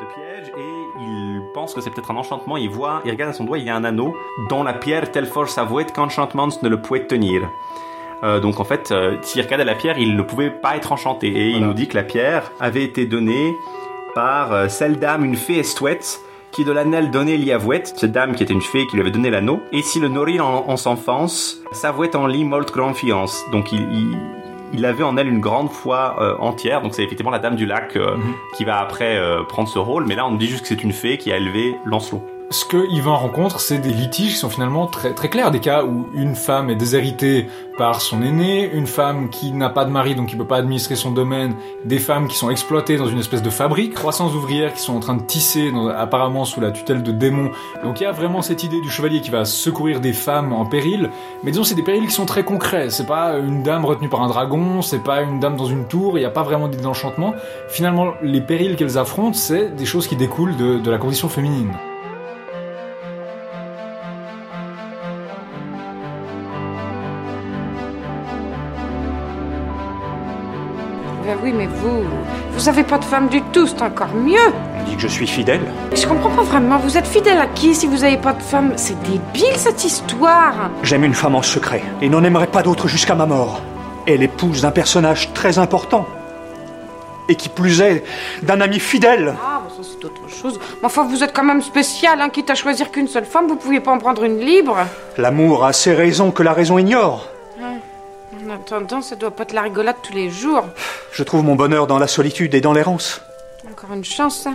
de piège et il pense que c'est peut-être un enchantement. Il voit, il regarde à son doigt, il y a un anneau dont la pierre telle force avouée qu'enchantement ne le pouvait tenir. Euh, donc en fait, euh, s'il regardait la pierre, il ne pouvait pas être enchanté. Et il nous dit que la pierre avait été donnée par euh, celle dame, une fée estouette, qui de l'anel donnait l'Iavouette, cette dame qui était une fée qui lui avait donné l'anneau. Et si le nourrit en, en s'enfance, s'avouait en lit molte confiance. Donc il, il, il avait en elle une grande foi euh, entière. Donc c'est effectivement la dame du lac euh, Mhm. qui va après euh, prendre ce rôle. Mais là, on nous dit juste que c'est une fée qui a élevé Lancelot. Ce que Yvain rencontre, c'est des litiges qui sont finalement très, très clairs. Des cas où une femme est déshéritée par son aîné, une femme qui n'a pas de mari donc qui peut pas administrer son domaine, des femmes qui sont exploitées dans une espèce de fabrique, 300 ouvrières qui sont en train de tisser apparemment sous la tutelle de démons. Donc il y a vraiment cette idée du chevalier qui va secourir des femmes en péril, mais disons c'est des périls qui sont très concrets. C'est pas une dame retenue par un dragon, c'est pas une dame dans une tour, il n'y a pas vraiment d'enchantement. Finalement, les périls qu'elles affrontent, c'est des choses qui découlent de la condition féminine. Mais vous, vous avez pas de femme du tout, c'est encore mieux. On dit que je suis fidèle. Je comprends pas vraiment, vous êtes fidèle à qui si vous avez pas de femme? C'est débile cette histoire. J'aime une femme en secret et n'en aimerai pas d'autre jusqu'à ma mort. Elle épouse d'un personnage très important. Et qui plus est, d'un ami fidèle. Ah, bon, ça c'est autre chose. Mais enfin, vous êtes quand même spécial, hein, quitte à choisir qu'une seule femme, vous pouviez pas en prendre une libre. L'amour a ses raisons que la raison ignore. En attendant, ça doit pas être la rigolade tous les jours. Je trouve mon bonheur dans la solitude et dans l'errance. Encore une chance, ça.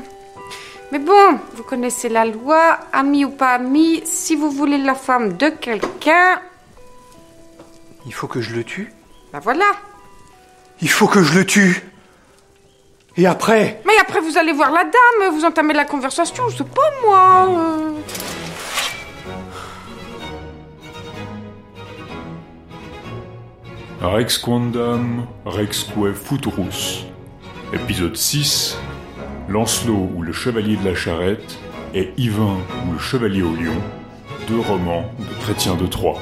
Mais bon, vous connaissez la loi, ami ou pas ami, si vous voulez la femme de quelqu'un, Il faut que je le tue. ben voilà. Il faut que je le tue. Et après, Mais après, vous allez voir la dame, vous entamez la conversation, je sais pas moi. euh. Rex Quandam, Rexque Futurus. Épisode 6. Lancelot ou le chevalier de la charrette et Yvain ou le chevalier au lion. Deux romans de Chrétien de Troyes.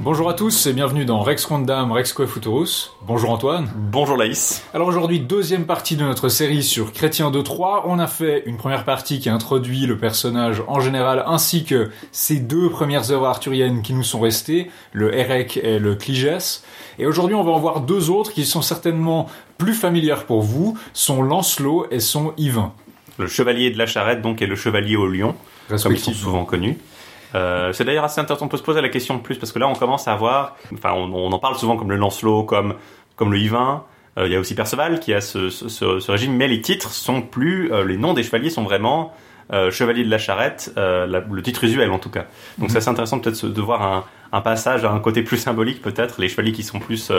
Bonjour à tous et bienvenue dans Rex Quandam, Rexque Futurus. Bonjour Antoine. Bonjour Laïs. Alors aujourd'hui, deuxième partie de notre série sur Chrétien de Troyes. On a fait une première partie qui introduit le personnage en général, ainsi que ces deux premières œuvres arthuriennes qui nous sont restées, le Érec et le Cligès. Et aujourd'hui, on va en voir deux autres qui sont certainement plus familières pour vous, sont Lancelot et son Yvain. Le chevalier de la charrette, donc, et le chevalier au lion, comme ils sont souvent connus. Euh, c'est d'ailleurs assez intéressant, on peut se poser la question de plus, parce que là, on commence à voir, enfin, on, on en parle souvent comme le Lancelot, comme, comme le Yvain, Euh, il y a aussi Perceval qui a ce, ce, régime, mais les titres sont plus, euh, les noms des chevaliers sont vraiment chevalier de la charrette, la- le titre usuel en tout cas. Donc c'est assez intéressant peut-être de voir un, un passage à un côté plus symbolique peut-être, les chevaliers qui sont plus,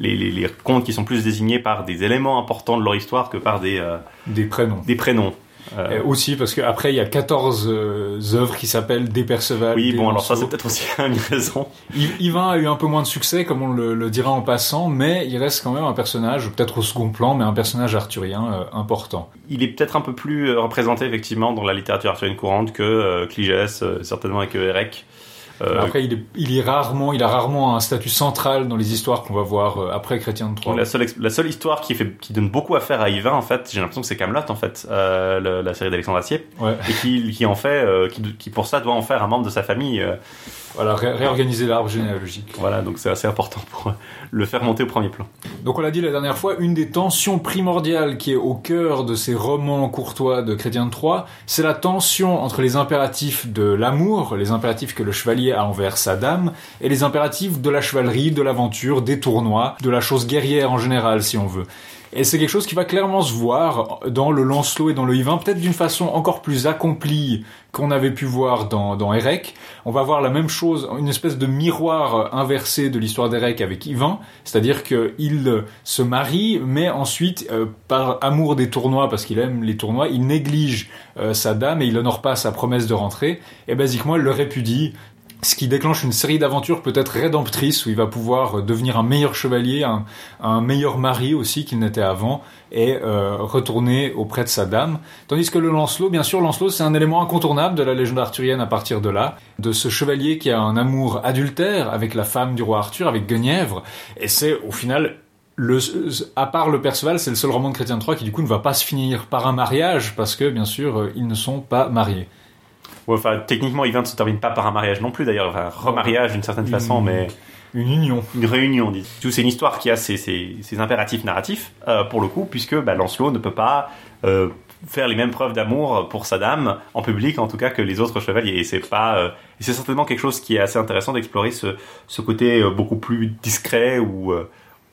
les, les, les contes qui sont plus désignés par des éléments importants de leur histoire que par des, Des prénoms. des prénoms. Euh, Et aussi parce qu'après, il y a 14 euh, œuvres qui s'appellent Des Perceval. oui, des bon alors ça c'est peut-être aussi une raison. Yvain a eu un peu moins de succès, comme on le, le dira en passant, mais il reste quand même un personnage, peut-être au second plan, mais un personnage arthurien euh, important. Il est peut-être un peu plus représenté effectivement dans la littérature arthurienne courante que Cligès, certainement avec euh, Érec. Euh, Après, il est, il est rarement, il a rarement un statut central dans les histoires qu'on va voir euh, après Chrétien de Troyes. la, seule, la seule histoire qui, fait, qui donne beaucoup à faire à Yvain, en fait, j'ai l'impression que c'est Camelot, en fait, euh, le- la série d'Alexandre Assier, Ouais. et qui, qui en fait, qui, qui pour ça doit en faire un membre de sa famille. Voilà, ré- réorganiser l'arbre généalogique. voilà, donc c'est assez important pour euh, le faire monter au premier plan. Donc on l'a dit la dernière fois, une des tensions primordiales qui est au cœur de ces romans courtois de Chrétien de Troyes, c'est la tension entre les impératifs de l'amour, les impératifs que le chevalier a envers sa dame, et les impératifs de la chevalerie, de l'aventure, des tournois, de la chose guerrière en général si on veut. Et c'est quelque chose qui va clairement se voir dans le Lancelot et dans le Yvain, peut-être d'une façon encore plus accomplie qu'on avait pu voir dans, dans Érec. On va voir la même chose, une espèce de miroir inversé de l'histoire d'Érec avec Yvain, c'est-à-dire qu'il se marie, mais ensuite, euh, par amour des tournois, parce qu'il aime les tournois, il néglige euh, sa dame et il honore pas sa promesse de rentrer, et basiquement, elle le répudie, ce qui déclenche une série d'aventures peut-être rédemptrices où il va pouvoir euh, devenir un meilleur chevalier, un, meilleur mari aussi qu'il n'était avant, et euh, retourner auprès de sa dame. Tandis que le Lancelot, bien sûr, Lancelot, c'est un élément incontournable de la légende arthurienne à partir de là, de ce chevalier qui a un amour adultère avec la femme du roi Arthur, avec Guenièvre, et c'est au final à part le Perceval, c'est le seul roman de Chrétien Troyes qui du coup ne va pas se finir par un mariage parce que bien sûr euh, ils ne sont pas mariés. Ouais, enfin, techniquement, Yvain ne se termine pas par un mariage non plus, d'ailleurs. Enfin, remariage d'une certaine façon, mais Une union. une réunion. Tout, C'est une histoire qui a ses, ses- ses impératifs narratifs, euh, pour le coup, puisque bah, Lancelot ne peut pas euh, faire les mêmes preuves d'amour pour sa dame, en public en tout cas, que les autres chevaliers. Et c'est pas, euh, c'est certainement quelque chose qui est assez intéressant d'explorer ce, ce côté beaucoup plus discret ou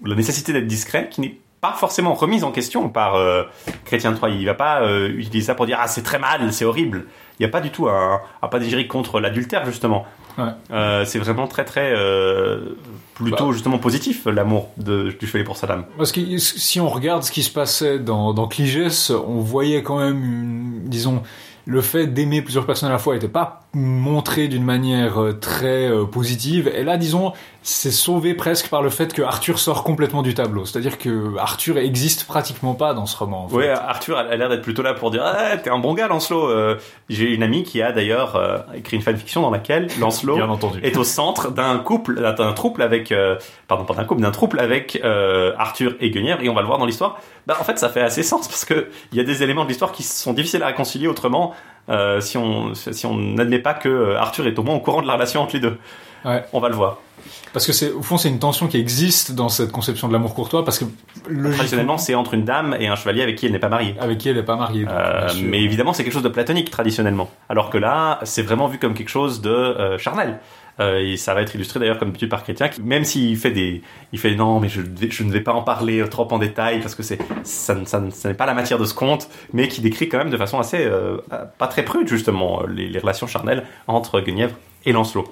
la nécessité d'être discret, qui n'est pas forcément remise en question par euh, Chrétien Troyes. Il va pas euh, utiliser ça pour dire ah c'est très mal, c'est horrible. Il n'y a pas du tout un, un panégyrique contre l'adultère justement. Ouais. Euh, c'est vraiment très très euh, plutôt Bah. justement positif l'amour de- du chevalier pour sa dame. Parce que si on regarde ce qui se passait dans, dans Cligès, on voyait quand même, une- disons, le fait d'aimer plusieurs personnes à la fois n'était pas montré d'une manière euh, très euh, positive. Et là, disons, c'est sauvé presque par le fait que Arthur sort complètement du tableau. C'est-à-dire que Arthur existe pratiquement pas dans ce roman. En fait. Ouais, Arthur a l'air d'être plutôt là pour dire ah, t'es un bon gars Lancelot. Euh, J'ai une amie qui a d'ailleurs euh, écrit une fanfiction dans laquelle Lancelot Bien entendu. est au centre d'un couple, d'un trouble avec, euh, pardon, pas d'un couple, d'un trouble avec euh, Arthur et Guenièvre, et on va le voir dans l'histoire. Bah, en fait, ça fait assez sens parce que il y a des éléments de l'histoire qui sont difficiles à réconcilier autrement euh, si on si on n'admet pas que euh, Arthur est au moins au courant de la relation entre les deux. Ouais. On va le voir. Parce que c'est, au fond, c'est une tension qui existe dans cette conception de l'amour courtois, parce que logiquement, Traditionnellement, c'est entre une dame et un chevalier avec qui elle n'est pas mariée. avec qui elle n'est pas mariée. donc, Euh, mais évidemment, c'est quelque chose de platonique traditionnellement. Alors que là, c'est vraiment vu comme quelque chose de euh, charnel. Euh, et ça va être illustré d'ailleurs comme d'habitude par Chrétien, qui, même s'il fait des, il fait non, mais je, ne vais pas en parler euh, trop en détail parce que c'est, ça, ça, ne- ça n'est pas la matière de ce conte, mais qui décrit quand même de façon assez, euh, pas très prude justement, les, relations charnelles entre Guenièvre et Lancelot.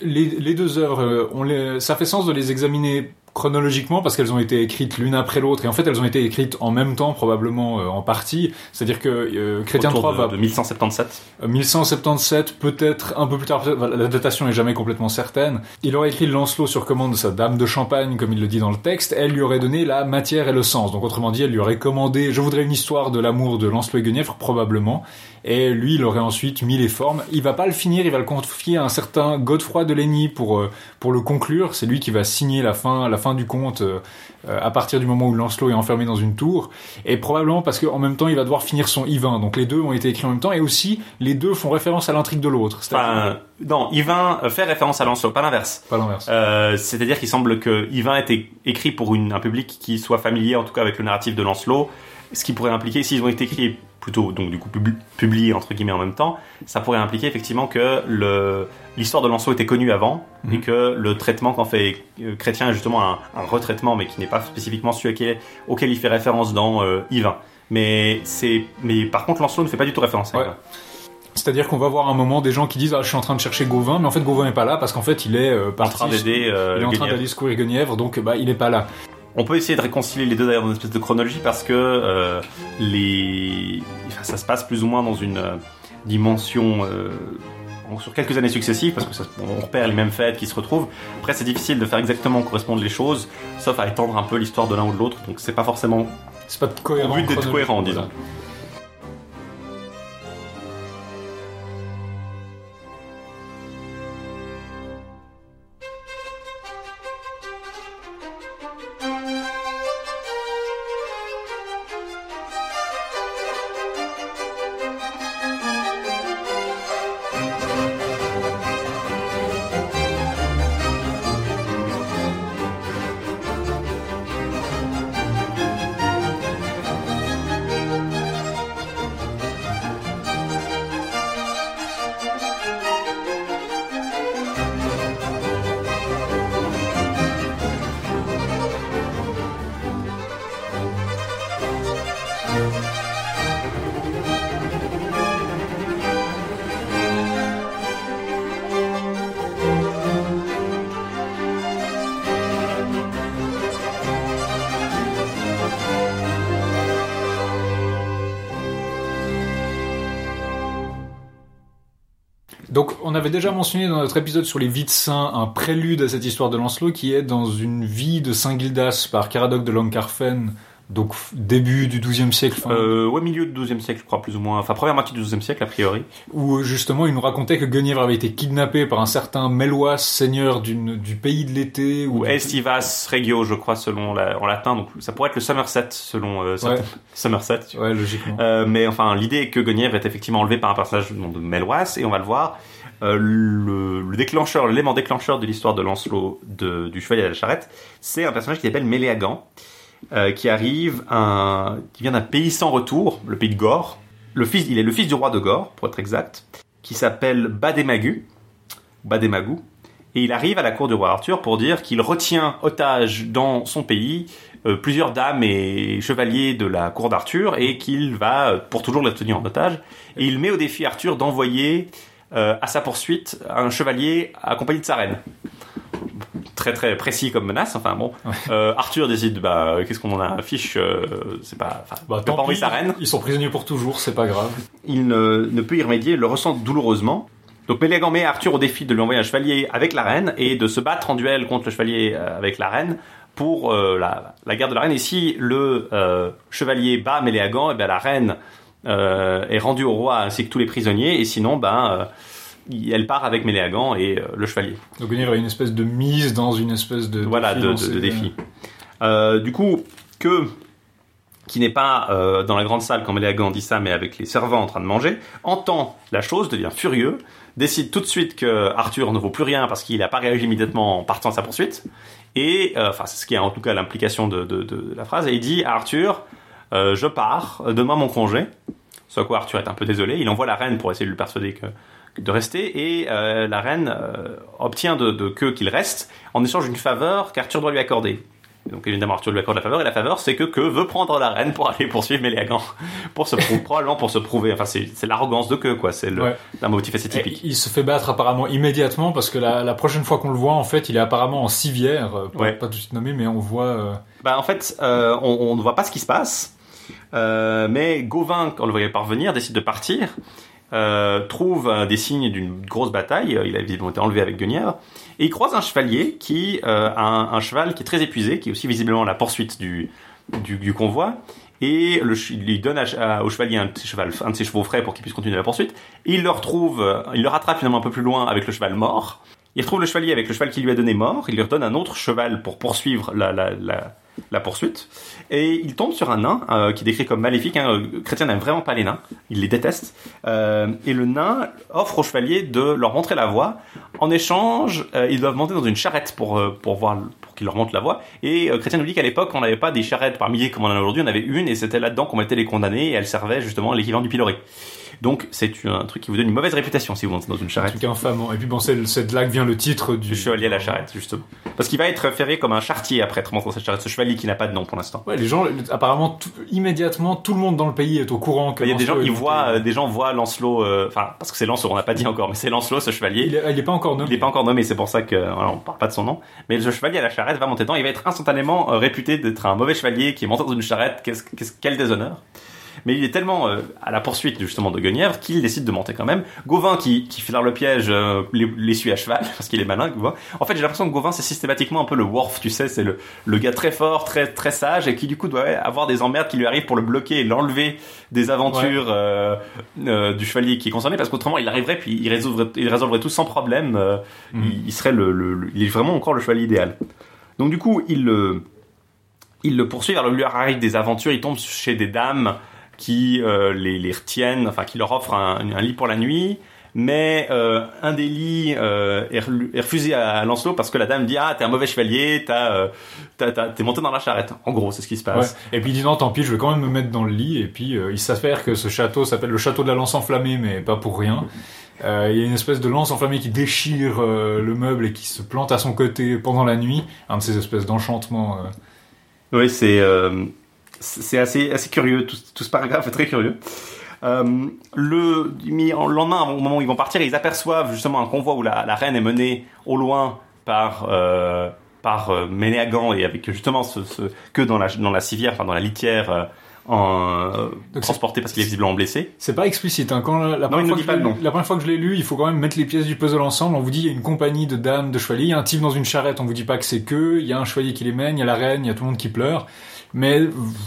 Les, deux œuvres, on les, ça fait sens de les examiner chronologiquement parce qu'elles ont été écrites l'une après l'autre et en fait elles ont été écrites en même temps probablement euh, en partie. C'est-à-dire que euh, Chrétien Autour 3 de, va de 1177. Euh, 1177, peut-être un peu plus tard, la datation est jamais complètement certaine. Il aurait écrit Lancelot sur commande de sa dame de champagne, comme il le dit dans le texte. Elle lui aurait donné la matière et le sens. Donc autrement dit, elle lui aurait commandé, je voudrais une histoire de l'amour de Lancelot et Guenièvre, probablement. Et lui, il aurait ensuite mis les formes. Il va pas le finir, il va le confier à un certain Godefroy de Ligny pour, euh, pour le conclure. C'est lui qui va signer la fin, la fin du conte euh, euh, à partir du moment où Lancelot est enfermé dans une tour. Et probablement parce qu'en même temps, il va devoir finir son Yvain. Donc les deux ont été écrits en même temps. Et aussi, les deux font référence à l'intrigue de l'autre. Enfin, non, Yvain fait référence à Lancelot, pas l'inverse. Pas l'inverse. Euh, C'est-à-dire qu'il semble que Yvain était écrit pour une, un public qui soit familier, en tout cas avec le narratif de Lancelot, ce qui pourrait impliquer, s'ils ont été écrits plutôt, donc du coup pub- publiés entre guillemets en même temps, ça pourrait impliquer effectivement que l'histoire de Lancelot était connue avant et Mhm. que le traitement qu'en fait euh, Chrétien est justement un, un retraitement, mais qui n'est pas spécifiquement celui auquel, il fait référence dans euh, Yvain. Mais c'est, mais par contre Lancelot ne fait pas du tout référence. à Ouais. C'est-à-dire qu'on va voir un moment des gens qui disent ah je suis en train de chercher Gauvin, mais en fait Gauvin n'est pas là parce qu'en fait il est euh, En parti. train d'aider. euh, il est en train d'aller secourir Guenièvre, donc bah il est pas là. On peut essayer de réconcilier les deux d'ailleurs dans une espèce de chronologie parce que euh, les... enfin, ça se passe plus ou moins dans une euh, dimension euh, sur quelques années successives parce que ça, on repère les mêmes fêtes qui se retrouvent. Après, c'est difficile de faire exactement correspondre les choses, sauf à étendre un peu l'histoire de l'un ou de l'autre. Donc, c'est pas forcément C'est pas cohérent. but d'être cohérent, disons. Donc, on avait déjà mentionné dans notre épisode sur les vies de saints un prélude à cette histoire de Lancelot qui est dans une vie de Saint Gildas par Caradoc de Lancarfen Donc début du XIIe siècle, fin, Euh, ouais, milieu du XIIe siècle, je crois, plus ou moins. Enfin, première moitié du XIIe siècle, a priori. où justement il nous racontait que Guenièvre avait été kidnappé par un certain Mélois, seigneur d'une, du pays de l'été. Ou Estivas Regio, je crois, selon la, en latin. Donc, ça pourrait être le Somerset, selon euh, certains- Somerset. tu vois. Ouais, logiquement. Euh, mais enfin, l'idée est que Guenièvre est effectivement enlevé par un personnage du nom de Melwas, et on va le voir. euh, le, le déclencheur, l'élément déclencheur de l'histoire de Lancelot de- du Chevalier à la Charrette, c'est un personnage qui s'appelle Méléagan, euh, qui arrive, un, qui vient d'un pays sans retour, le pays de Gore. Le fils, il est le fils du roi de Gore, pour être exact, qui s'appelle Bademagu, Bademagu, et il arrive à la cour du roi Arthur pour dire qu'il retient otage dans son pays euh, plusieurs dames et chevaliers de la cour d'Arthur et qu'il va euh, pour toujours les tenir en otage. Et il met au défi Arthur d'envoyer euh, à sa poursuite un chevalier accompagné de sa reine. Très très précis comme menace. Enfin bon, Euh, Arthur décide bah qu'est-ce qu'on en a fiche, euh, c'est pas, Bah, tant pas sa reine. Ils sont prisonniers pour toujours, c'est pas grave. Il ne, ne peut y remédier, il le ressent douloureusement. Donc Mélégan met Arthur au défi de lui envoyer un chevalier avec la reine et de se battre en duel contre le chevalier euh, avec la reine pour euh, la, la guerre de la reine. Et si le euh, chevalier bat Méléagan, et bien la reine euh, est rendue au roi ainsi que tous les prisonniers. Et sinon, ben, euh, il- elle part avec Méléagan et euh, le chevalier. Donc Guenièvre a une espèce de mise dans une espèce de Voilà, défi de, de- défi. Euh, du coup, que qui n'est pas euh, dans la grande salle quand Méléagan dit ça, mais avec les servants en train de manger, entend la chose, devient furieux, décide tout de suite que Arthur ne vaut plus rien parce qu'il n'a pas réagi immédiatement en partant à sa poursuite, et euh, enfin c'est ce qui est en tout cas l'implication de, de- de la phrase, et il dit à Arthur, euh, je pars, donne-moi mon congé. Ce à quoi Arthur est un peu désolé, il envoie la reine pour essayer de lui persuader que de rester et euh, la reine euh, obtient de, de que qu'il reste en échange d'une faveur qu'Arthur doit lui accorder. Et donc évidemment Arthur lui accorde la faveur et la faveur c'est que que veut prendre la reine pour aller poursuivre Méléagan pour se prouver probablement pour se prouver enfin c'est l'arrogance de que quoi c'est le Ouais. un motif assez Et typique. il se fait battre apparemment immédiatement parce que la, la prochaine fois qu'on le voit, en fait, il est apparemment en civière, euh, pas, Ouais. pas tout de suite nommé, mais on voit. euh, Bah en fait euh, on, on ne voit pas ce qui se passe euh, mais Gauvin quand le voyait parvenir décide de partir euh, trouve euh, des signes d'une grosse bataille. Euh, Il a visiblement été enlevé avec Guenièvre. Et il croise un chevalier qui euh, a un, cheval qui est très épuisé, qui est aussi visiblement la poursuite du, convoi. Et il lui donne au chevalier un cheval, un de ses chevaux frais pour qu'il puisse continuer la poursuite. Et il le retrouve, euh, il le rattrape finalement un peu plus loin avec le cheval mort. Il retrouve le chevalier avec le cheval qu'il lui a donné mort. Il lui redonne un autre cheval pour poursuivre la, la poursuite. Et il tombe sur un nain euh, qui est décrit comme maléfique. Hein. Chrétien n'aime vraiment pas les nains. Il les déteste. Euh, et le nain offre au chevalier de leur montrer la voie. En échange, euh, ils doivent monter dans une charrette pour, euh, pour voir qu'il leur montre la voie. Et euh, Chrétien nous dit qu'à l'époque, on n'avait pas des charrettes par milliers comme on en a aujourd'hui. On avait une et c'était là-dedans qu'on mettait les condamnés et elle servait justement l'équivalent du pilori. Donc c'est un truc qui vous donne une mauvaise réputation si vous montez dans une un charrette. truc infâme. Et puis bon, c'est de là que vient le titre du. Du chevalier à la charrette, justement. Parce qu'il va être référé comme un chartier après être monté dans cette charrette. Ce chevalier qui n'a pas de nom pour l'instant. Ouais, les gens, apparemment, tout- immédiatement, tout le monde dans le pays est au courant. Il y a des gens qui voient, euh, des gens voient Lancelot, euh, enfin, parce que c'est Lancelot, on n'a pas dit encore, mais c'est Lancelot, ce chevalier. Il est, il est pas encore Il nommé. n'est pas encore nommé, c'est pour ça que voilà, on parle pas de son nom. Mais le chevalier à la charrette va monter dedans. Il va être instantanément euh, réputé d'être un mauvais chevalier qui est monté dans une charrette. Qu'est-ce, qu'est-ce- quel déshonneur Mais il est tellement euh, à la poursuite justement de Guenièvre qu'il décide de monter quand même. Gauvin qui, qui flaire le piège euh, les- à cheval parce qu'il est malin. Gauvin. En fait, j'ai l'impression que Gauvin c'est systématiquement un peu le Worf, tu sais, c'est le, le gars très fort, très très sage et qui du coup doit avoir des emmerdes qui lui arrivent pour le bloquer et l'enlever des aventures euh, euh, du chevalier qui est concerné parce qu'autrement il arriverait puis il résoudrait, il résolverait tout sans problème. euh, Mhm. il, il serait le, le- le- il est vraiment encore le chevalier idéal. Donc du coup, il le, poursuit, alors il lui arrive des aventures, il tombe chez des dames qui euh, les, retiennent, enfin qui leur offrent un, lit pour la nuit, mais euh, un des lits euh, est, refusé à Lancelot parce que la dame dit ah t'es un mauvais chevalier, t'es monté dans la charrette. En gros, c'est ce qui se passe. Et puis il dit non, tant pis, je vais quand même me mettre dans le lit. Et puis il s'avère que ce château s'appelle le château de la lance enflammée, mais pas pour rien. Euh, il y a une espèce de lance enflammée qui déchire euh, le meuble et qui se plante à son côté pendant la nuit. Un de ces espèces d'enchantements. euh. Oui, c'est c'est assez assez curieux. Tout, tout ce paragraphe est très curieux. Le lendemain, au moment où ils vont partir, ils aperçoivent justement un convoi où la, reine est menée au loin par par Ménéagan et avec justement ce, ce que dans la dans la civière, enfin dans la litière. En, euh, transporté parce qu'il est visiblement blessé. C'est pas explicite. Hein. Quand la, la Non, première fois que pas je la première fois que je l'ai lu, il faut quand même mettre les pièces du puzzle ensemble. On vous dit il y a une compagnie de dames, de chevaliers, il y a un type dans une charrette. On vous dit pas que c'est que, il y a un chevalier qui les mène, il y a la reine, il y a tout le monde qui pleure. mais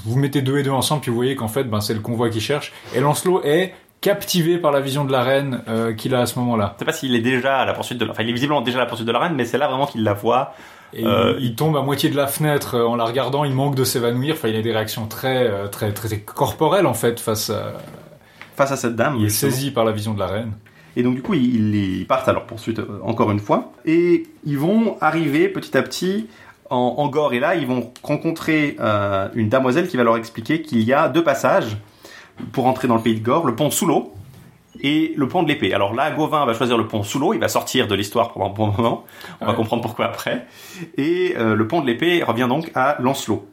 vous mettez deux et deux ensemble, puis vous voyez qu'en fait, ben, c'est le convoi qui cherche. Et Lancelot est captivé par la vision de la reine euh, qu'il a à ce moment-là. Je sais pas s'il est déjà à la poursuite de la... Enfin, il est visiblement déjà à la poursuite de la reine, mais c'est là vraiment qu'il la voit. Et Euh, il, il tombe à moitié de la fenêtre euh, en la regardant, il manque de s'évanouir. Enfin, il a des réactions très, euh, très, très, corporelles en fait face à. face à cette dame. Il est saisi par la vision de la reine. Et donc du coup, ils, ils partent à leur poursuite encore une fois. Et ils vont arriver petit à petit en, en Gore. Et là, ils vont rencontrer euh, une damoiselle qui va leur expliquer qu'il y a deux passages pour entrer dans le pays de Gore. Le pont sous l'eau et le pont de l'épée. Alors là, Gauvin va choisir le pont sous l'eau. Il va sortir de l'histoire pendant un bon moment. On va comprendre pourquoi après. Et euh, le pont de l'épée revient donc à Lancelot.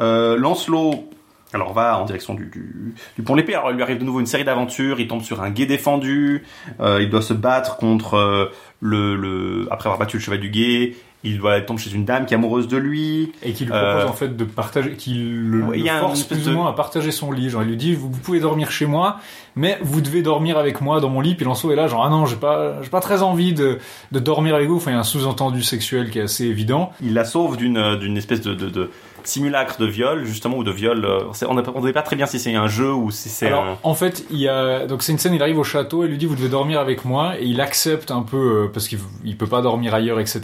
Euh, Lancelot alors va en direction du, du, du pont de l'épée. Alors il lui arrive de nouveau une série d'aventures. Il tombe sur un guet défendu. Euh, il doit se battre contre le, le après avoir battu le cheval du guet. Il doit tomber chez une dame qui est amoureuse de lui. Et qui lui Euh, propose en fait de partager, qu'il le, Ouais, il force plus ou de- moins à partager son lit. Genre, il lui dit, vous, vous pouvez dormir chez moi, mais vous devez dormir avec moi dans mon lit. Puis Lancelot est là, genre, ah non, j'ai pas, j'ai pas très envie de, de dormir avec vous. Enfin, il y a un sous-entendu sexuel qui est assez évident. Il la sauve d'une euh, d'une espèce de, de, de simulacre de viol justement ou de viol. euh, On ne savait pas très bien si c'est un jeu ou si c'est Alors, un... en fait, il y a, donc c'est une scène, il arrive au château et lui dit, vous devez dormir avec moi, et il accepte un peu, euh, parce qu'il il peut pas dormir ailleurs, etc.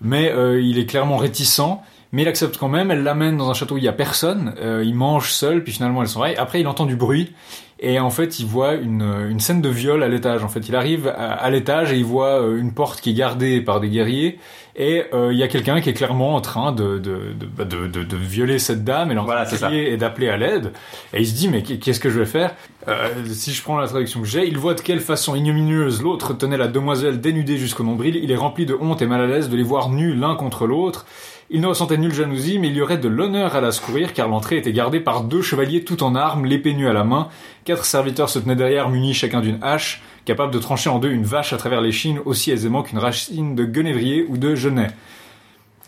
Mais euh, il est clairement réticent, mais il accepte quand même, elle l'amène dans un château où il y a personne, euh, il mange seul, puis finalement elle s'en va, Et après il entend du bruit, et en fait il voit une, une scène de viol à l'étage. En fait, il arrive à, à l'étage et il voit euh, une porte qui est gardée par des guerriers, et euh, il y a quelqu'un qui est clairement en train de, de, de, bah, de, de- violer cette dame, et Voilà, et d'appeler à l'aide. Et il se dit, mais qu'est-ce que je vais faire? Euh, Si je prends la traduction que j'ai, il voit de quelle façon ignominieuse l'autre tenait la demoiselle dénudée jusqu'au nombril. Il est rempli de honte et mal à l'aise de les voir nus l'un contre l'autre. Il ne ressentait nulle jalousie, mais il y aurait de l'honneur à la secourir, car l'entrée était gardée par deux chevaliers tout en armes, l'épée nue à la main. Quatre serviteurs se tenaient derrière, munis chacun d'une hache, capables de trancher en deux une vache à travers les chines aussi aisément qu'une racine de guenevrier ou de genêt.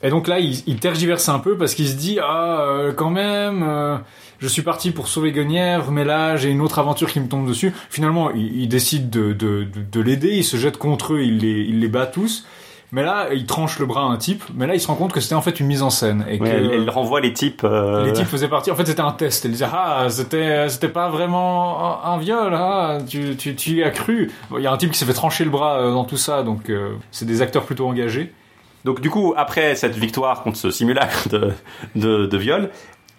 Et donc là, il, il tergiverse un peu parce qu'il se dit ah euh, quand même, euh, je suis parti pour sauver Guenièvre, mais là j'ai une autre aventure qui me tombe dessus. Finalement, il, décide de, de, de, de l'aider, il se jette contre eux, il les bat tous. Mais là, il tranche le bras à un type. Mais là, il se rend compte que c'était en fait une mise en scène et que Ouais, elle, elle renvoie les types. euh, les types faisaient partie. En fait, c'était un test. Elle disait ah c'était c'était pas vraiment un, un viol. Ah, tu, tu tu y as cru. Bon, Il y a un type qui s'est fait trancher le bras euh, dans tout ça, donc euh, c'est des acteurs plutôt engagés. Donc du coup, après cette victoire contre ce simulacre de, de, de viol,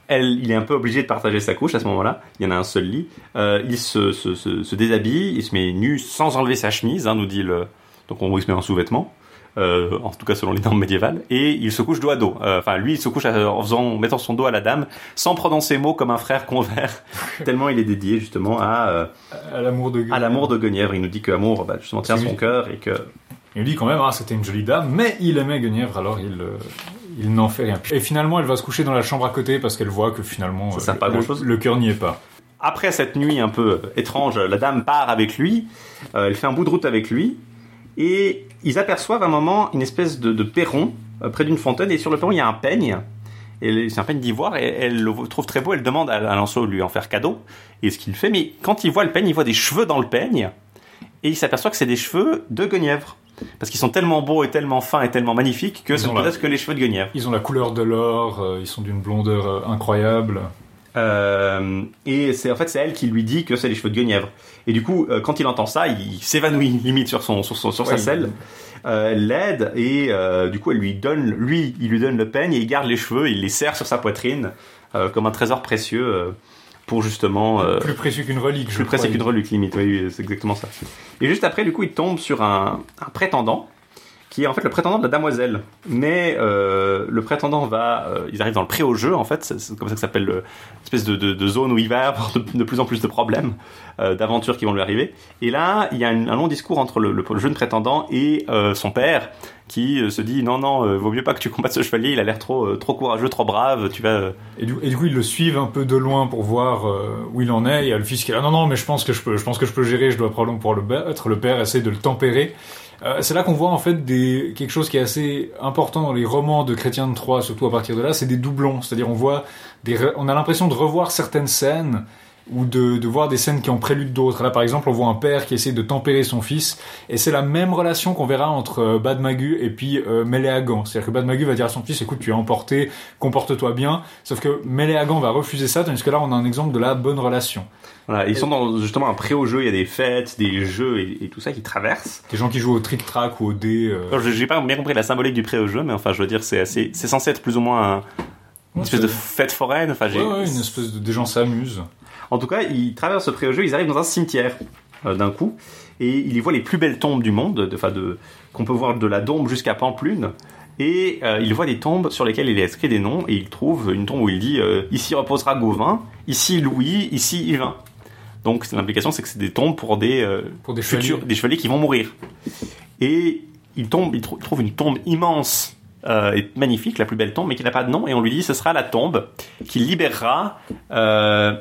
elle, il est un peu obligé de partager sa couche à ce moment-là. Il y en a un seul lit. Euh, il se, se, se, se déshabille, il se met nu sans enlever sa chemise, hein, nous dit le. Donc on se met un sous-vêtement. Euh, en tout cas selon les normes médiévales, et il se couche dos à dos. Euh, Enfin, lui, il se couche en, faisant, en mettant son dos à la dame, sans prononcer mot comme un frère convert, tellement il est dédié justement à, euh, À l'amour de à l'amour de Guenièvre. Il nous dit que l'amour, bah, justement, tient son cœur et que Il dit quand même, ah, c'était une jolie dame, mais il aimait Guenièvre, alors il, euh, il n'en fait rien. Et finalement, elle va se coucher dans la chambre à côté parce qu'elle voit que finalement, Ça euh, pas le, cœur n'y est pas. Après cette nuit un peu étrange, la dame part avec lui, euh, elle fait un bout de route avec lui, et ils aperçoivent à un moment une espèce de, de perron euh, près d'une fontaine, et sur le perron il y a un peigne, et c'est un peigne d'ivoire, et elle le trouve très beau, elle demande à, à Lancelot de lui en faire cadeau, et ce qu'il fait, mais quand il voit le peigne, il voit des cheveux dans le peigne, et il s'aperçoit que c'est des cheveux de Guenièvre. Parce qu'ils sont tellement beaux et tellement fins et tellement magnifiques que Ils la- peut-être que les cheveux de Guenièvre. Ils ont la couleur de l'or, euh, ils sont d'une blondeur euh, incroyable. Euh, et c'est en fait c'est elle qui lui dit que c'est les cheveux de Guenièvre. Et du coup, euh, quand il entend ça, il s'évanouit limite sur son sur, son- sur sa selle. Euh, elle l'aide et euh, du coup elle lui donne lui il lui donne le peigne et il garde les cheveux, il les serre sur sa poitrine euh, comme un trésor précieux euh, pour justement euh, Plus précieux qu'une relique, je plus précieux qu'une relique limite. Oui, oui, c'est exactement ça. Et juste après, du coup, il tombe sur un, un prétendant qui est en fait le prétendant de la damoiselle. Mais euh, le prétendant va, euh, ils arrivent dans le pré au jeu en fait, c'est comme ça que s'appelle le- l'espèce de, zone où il va avoir de, plus en plus de problèmes, euh, d'aventures qui vont lui arriver. Et là, il y a un, long discours entre le, jeune prétendant et son père qui se dit non non, vaut mieux pas que tu combattes ce chevalier, il a l'air trop trop courageux, trop brave, tu vas Et du, coup, ils le suivent un peu de loin pour voir où il en est. Il y a le fils qui est là, non, non, mais je pense que je peux, je pense que je peux gérer, je dois probablement pouvoir le battre. Le père essaie de le tempérer. Euh, c'est là qu'on voit en fait des, quelque chose qui est assez important dans les romans de Chrétien de Troyes, surtout à partir de là, c'est des doublons. C'est-à-dire on voit des, on a l'impression de revoir certaines scènes ou de, de voir des scènes qui en prélude d'autres. Là, par exemple, on voit un père qui essaie de tempérer son fils, et c'est la même relation qu'on verra entre euh, Bad Magu et puis euh, Méléagan. C'est-à-dire que Bad Magu va dire à son fils, écoute, tu es emporté, comporte-toi bien, sauf que Méléagan va refuser ça, tandis que là, on a un exemple de la bonne relation. Voilà, ils sont dans justement un pré au jeu, il y a des fêtes, des jeux et, et tout ça qui traversent. Des gens qui jouent au trick-track ou au dé. euh, Alors, J'ai pas bien compris la symbolique du pré au jeu, mais enfin, je veux dire, c'est assez, c'est censé être plus ou moins un- une Ouais, espèce de fête foraine. Enfin, j'ai- Ouais, ouais, une espèce de... Des gens s'amusent. En tout cas, ils traversent ce pré au jeu, ils arrivent dans un cimetière euh, d'un coup, et ils y voient les plus belles tombes du monde, de, enfin de, qu'on peut voir de la Dombe jusqu'à Pamplune. Et euh, ils voient des tombes sur lesquelles il est inscrit des noms, et ils trouvent une tombe où il dit euh, ici reposera Gauvin, ici Louis, ici Yvain. Donc l'implication, c'est que c'est des tombes pour des, euh, Pour des futurs, chevaliers. des chevaliers qui vont mourir. Et il tombe, il trou- trouve une tombe immense euh, et magnifique, la plus belle tombe, mais qui n'a pas de nom, et on lui dit ce sera la tombe qui libérera euh,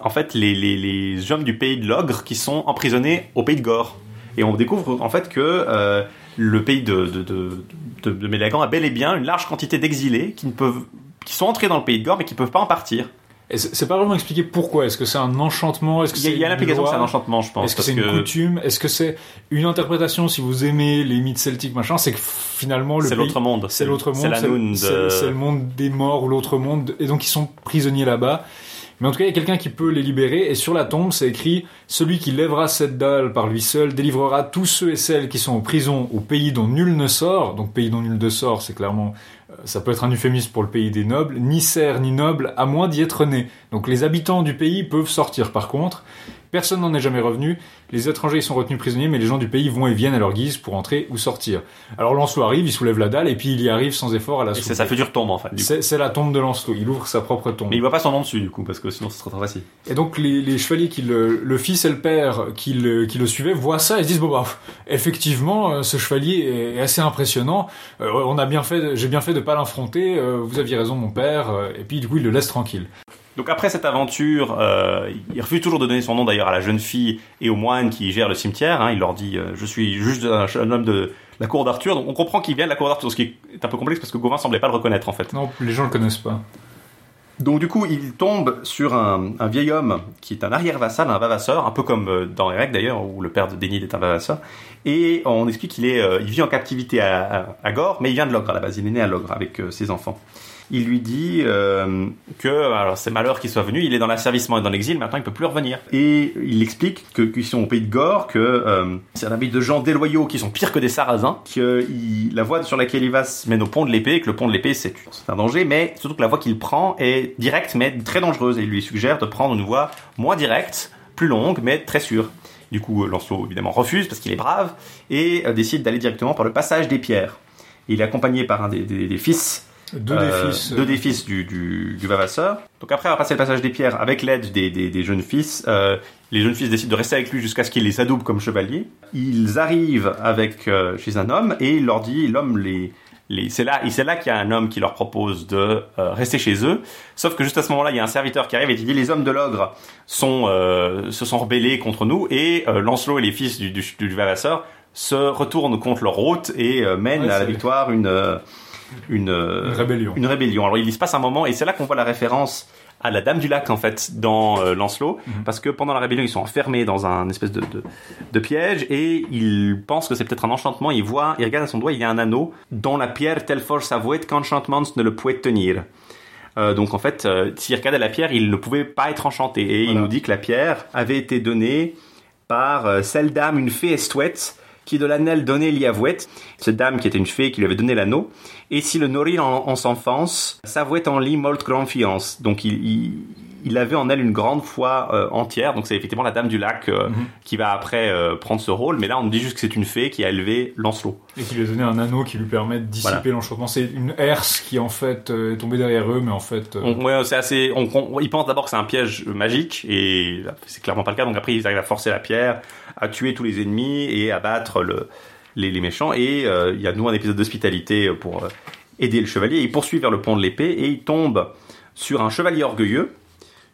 en fait les, les, les hommes du pays de l'ogre qui sont emprisonnés au pays de Gore. Et on découvre en fait que le pays de, de, de, de, de Mélagan a bel et bien une large quantité d'exilés qui ne peuvent qui sont entrés dans le pays de Gore mais qui ne peuvent pas en partir. C'est pas vraiment expliqué pourquoi. Est-ce que c'est un enchantement? Est-ce que Il y a, l'implication que c'est un enchantement, je pense. Est-ce que c'est une coutume? Est-ce que c'est une interprétation? Si vous aimez les mythes celtiques machin C'est que finalement le c'est l'autre monde. c'est l'autre monde, C'est de- le monde des morts ou l'autre monde, et donc ils sont prisonniers là-bas. Mais en tout cas, il y a quelqu'un qui peut les libérer, et sur la tombe, c'est écrit Celui qui lèvera cette dalle par lui seul délivrera tous ceux et celles qui sont en prison au pays dont nul ne sort. Donc, pays dont nul ne sort, c'est clairement, ça peut être un euphémisme pour le pays des nobles, ni serf ni noble, à moins d'y être né. Donc, les habitants du pays peuvent sortir par contre. Personne n'en est jamais revenu. Les étrangers ils sont retenus prisonniers, mais les gens du pays vont et viennent à leur guise pour entrer ou sortir. Alors Lancelot arrive, il soulève la dalle et puis il y arrive sans effort à la c'est sa future tombe en fait. C'est la tombe de Lancelot. Il ouvre sa propre tombe. Mais il voit pas son nom dessus du coup parce que sinon ce serait trop facile. Et donc les, les chevaliers qui le, le fils et le père qui le, qui le suivaient voient ça et se disent bon bah effectivement euh, ce chevalier est assez impressionnant. Euh, on a bien fait, j'ai bien fait de pas l'affronter. euh, vous aviez raison mon père. et puis du coup il le laisse tranquille. Donc après cette aventure, euh, il refuse toujours de donner son nom d'ailleurs à la jeune fille et au moine qui gère le cimetière. hein. Il leur dit euh, je suis juste un, un homme de la cour d'Arthur. Donc on comprend qu'il vient de la cour d'Arthur, ce qui est un peu complexe parce que Gauvin semblait pas le reconnaître en fait. Non, les gens le connaissent pas. Donc du coup, il tombe sur un, un vieil homme qui est un arrière-vassal, un vavasseur, un peu comme euh, dans Eric d'ailleurs, où le père de Dénide est un vavasseur. Et on explique qu'il est, euh, il vit en captivité à, à, à Gore, mais il vient de l'ogre à la base. Il est né à l'ogre avec ses enfants. Il lui dit euh, que alors c'est malheur qu'il soit venu, il est dans l'asservissement et dans l'exil, maintenant il peut plus revenir. Et il explique que qu'ils sont au pays de Gore, que euh, c'est un pays de gens déloyaux qui sont pires que des sarrasins, que il- la voie sur laquelle il va se mène au pont de l'épée, que le pont de l'épée c'est un danger, mais surtout que la voie qu'il prend est directe mais très dangereuse, et il lui suggère de prendre une voie moins directe, plus longue, mais très sûre. Du coup, euh, Lancelot évidemment refuse parce qu'il est brave et décide d'aller directement par le passage des pierres. Il est accompagné par un des, des- des fils Deux euh, des fils. deux des fils du, du, du Vavasseur. Donc après avoir passé le passage des pierres avec l'aide des, des, des jeunes fils, euh, les jeunes fils décident de rester avec lui jusqu'à ce qu'il les adoube comme chevaliers. Ils arrivent avec euh, chez un homme et il leur dit, l'homme les, les c'est là, et c'est là qu'il y a un homme qui leur propose de euh, rester chez eux. Sauf que juste à ce moment-là, il y a un serviteur qui arrive et qui dit les hommes de l'ogre sont euh, se sont rebellés contre nous et euh, Lancelot et les fils du, du, du Vavasseur se retournent contre leur hôte et euh, mènent Ouais, à la victoire une euh, une, euh, Une rébellion. une rébellion. Alors il se passe un moment et c'est là qu'on voit la référence à la Dame du Lac en fait dans euh, Lancelot Mhm. parce que pendant la rébellion ils sont enfermés dans un espèce de, de, de piège et ils pensent que c'est peut-être un enchantement. Ils voient, ils regardent à son doigt il y a un anneau dont la pierre telle force avouée qu'enchantement ne le pouvait tenir. Euh, donc en fait, euh, s'il regardait la pierre, il ne pouvait pas être enchanté. Et il nous dit que la pierre avait été donnée par celle dame, une fée estouette, qui de l'anel donnait l'y avouait. Cette dame qui était une fée qui lui avait donné l'anneau. Et si le nourrit en, en s'enfance, s'avouait en lit molte grande fiance. Donc il, il, il avait en elle une grande foi euh, entière. Donc c'est effectivement la dame du lac euh, Mhm. qui va après euh, prendre ce rôle. Mais là on nous dit juste que c'est une fée qui a élevé Lancelot. Et qui lui a donné un anneau qui lui permet de dissiper Voilà. l'enchantement. C'est une herse qui en fait est tombée derrière eux, mais en fait. On- ouais, c'est assez. On, on- ils pensent d'abord que c'est un piège magique et c'est clairement pas le cas. Donc après, ils arrivent à forcer la pierre, à tuer tous les ennemis et à battre le, les, les méchants. Et il y a nouveau un épisode d'hospitalité pour aider le chevalier. Il poursuit vers le pont de l'épée et il tombe sur un chevalier orgueilleux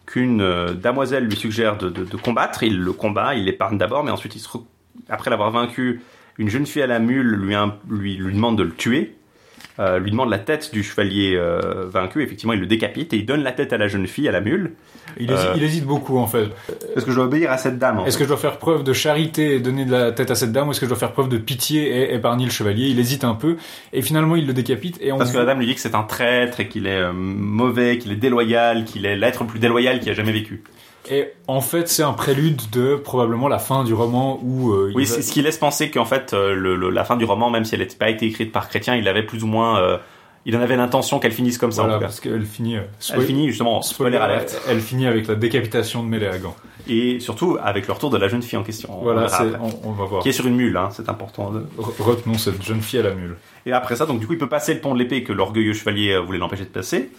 qu'une euh, damoiselle lui suggère de, combattre. Il le combat, il l'épargne d'abord, mais ensuite, après l'avoir vaincu, une jeune fille à la mule lui, lui demande de le tuer. Euh, lui demande la tête du chevalier euh, vaincu. Effectivement, il le décapite et il donne la tête à la jeune fille, à la mule. Il, hésite, Euh. il hésite beaucoup en fait. Est-ce que je dois obéir à cette dame en Est-ce que je dois faire preuve de charité et donner de la tête à cette dame ou est-ce que je dois faire preuve de pitié et épargner le chevalier? Il hésite un peu et finalement il le décapite et on Parce que la dame lui dit que c'est un traître et qu'il est euh, mauvais, qu'il est déloyal, qu'il est l'être le plus déloyal qui a jamais vécu. Et en fait c'est un prélude de probablement la fin du roman où euh, Oui, va- c'est ce qui laisse penser qu'en fait, euh, le, le- la fin du roman, même si elle n'était pas été écrite par Chrétien, il avait plus ou moins, euh, il en avait l'intention qu'elle finisse comme ça. voilà en tout cas. parce qu'elle finit euh, Elle finit justement, spoiler alerte, elle finit avec la décapitation de Méléagan. et surtout avec le retour de la jeune fille en question. On Voilà, on, on va voir. Qui est sur une mule, hein, c'est important. de- Re- Retenons cette jeune fille à la mule. Et après ça, donc du coup, il peut passer le pont de l'épée que l'orgueilleux chevalier voulait l'empêcher de passer.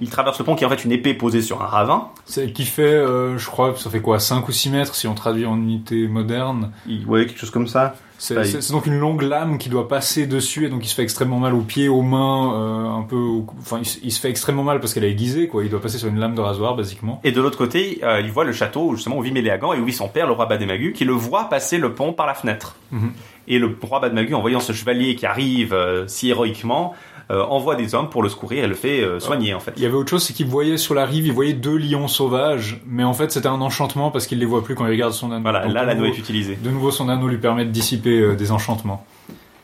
Il traverse le pont qui est en fait une épée posée sur un ravin. C'est qui fait, euh, je crois, ça fait quoi, 5 ou 6 mètres si on traduit en unité moderne. Il, ouais, quelque chose comme ça. C'est Bah, il- donc une longue lame qui doit passer dessus et donc il se fait extrêmement mal aux pieds, aux mains, euh, un peu, au- enfin il, se- il se fait extrêmement mal parce qu'elle est aiguisée quoi. Il doit passer sur une lame de rasoir basiquement. Et de l'autre côté, euh, il voit le château où justement où vit Méléagan et où vit son père, le roi Bademagu, qui le voit passer le pont par la fenêtre. Mhm. Et le roi Bademagu, en voyant ce chevalier qui arrive euh, si héroïquement, euh, envoie des hommes pour le secourir et le fait euh, soigner en fait. Il y avait autre chose, c'est qu'il voyait sur la rive, il voyait deux lions sauvages, mais en fait c'était un enchantement parce qu'il les voit plus quand il regarde son anneau. Voilà, Donc, là l'anneau est utilisé. De nouveau, son anneau lui permet de dissiper euh, des enchantements.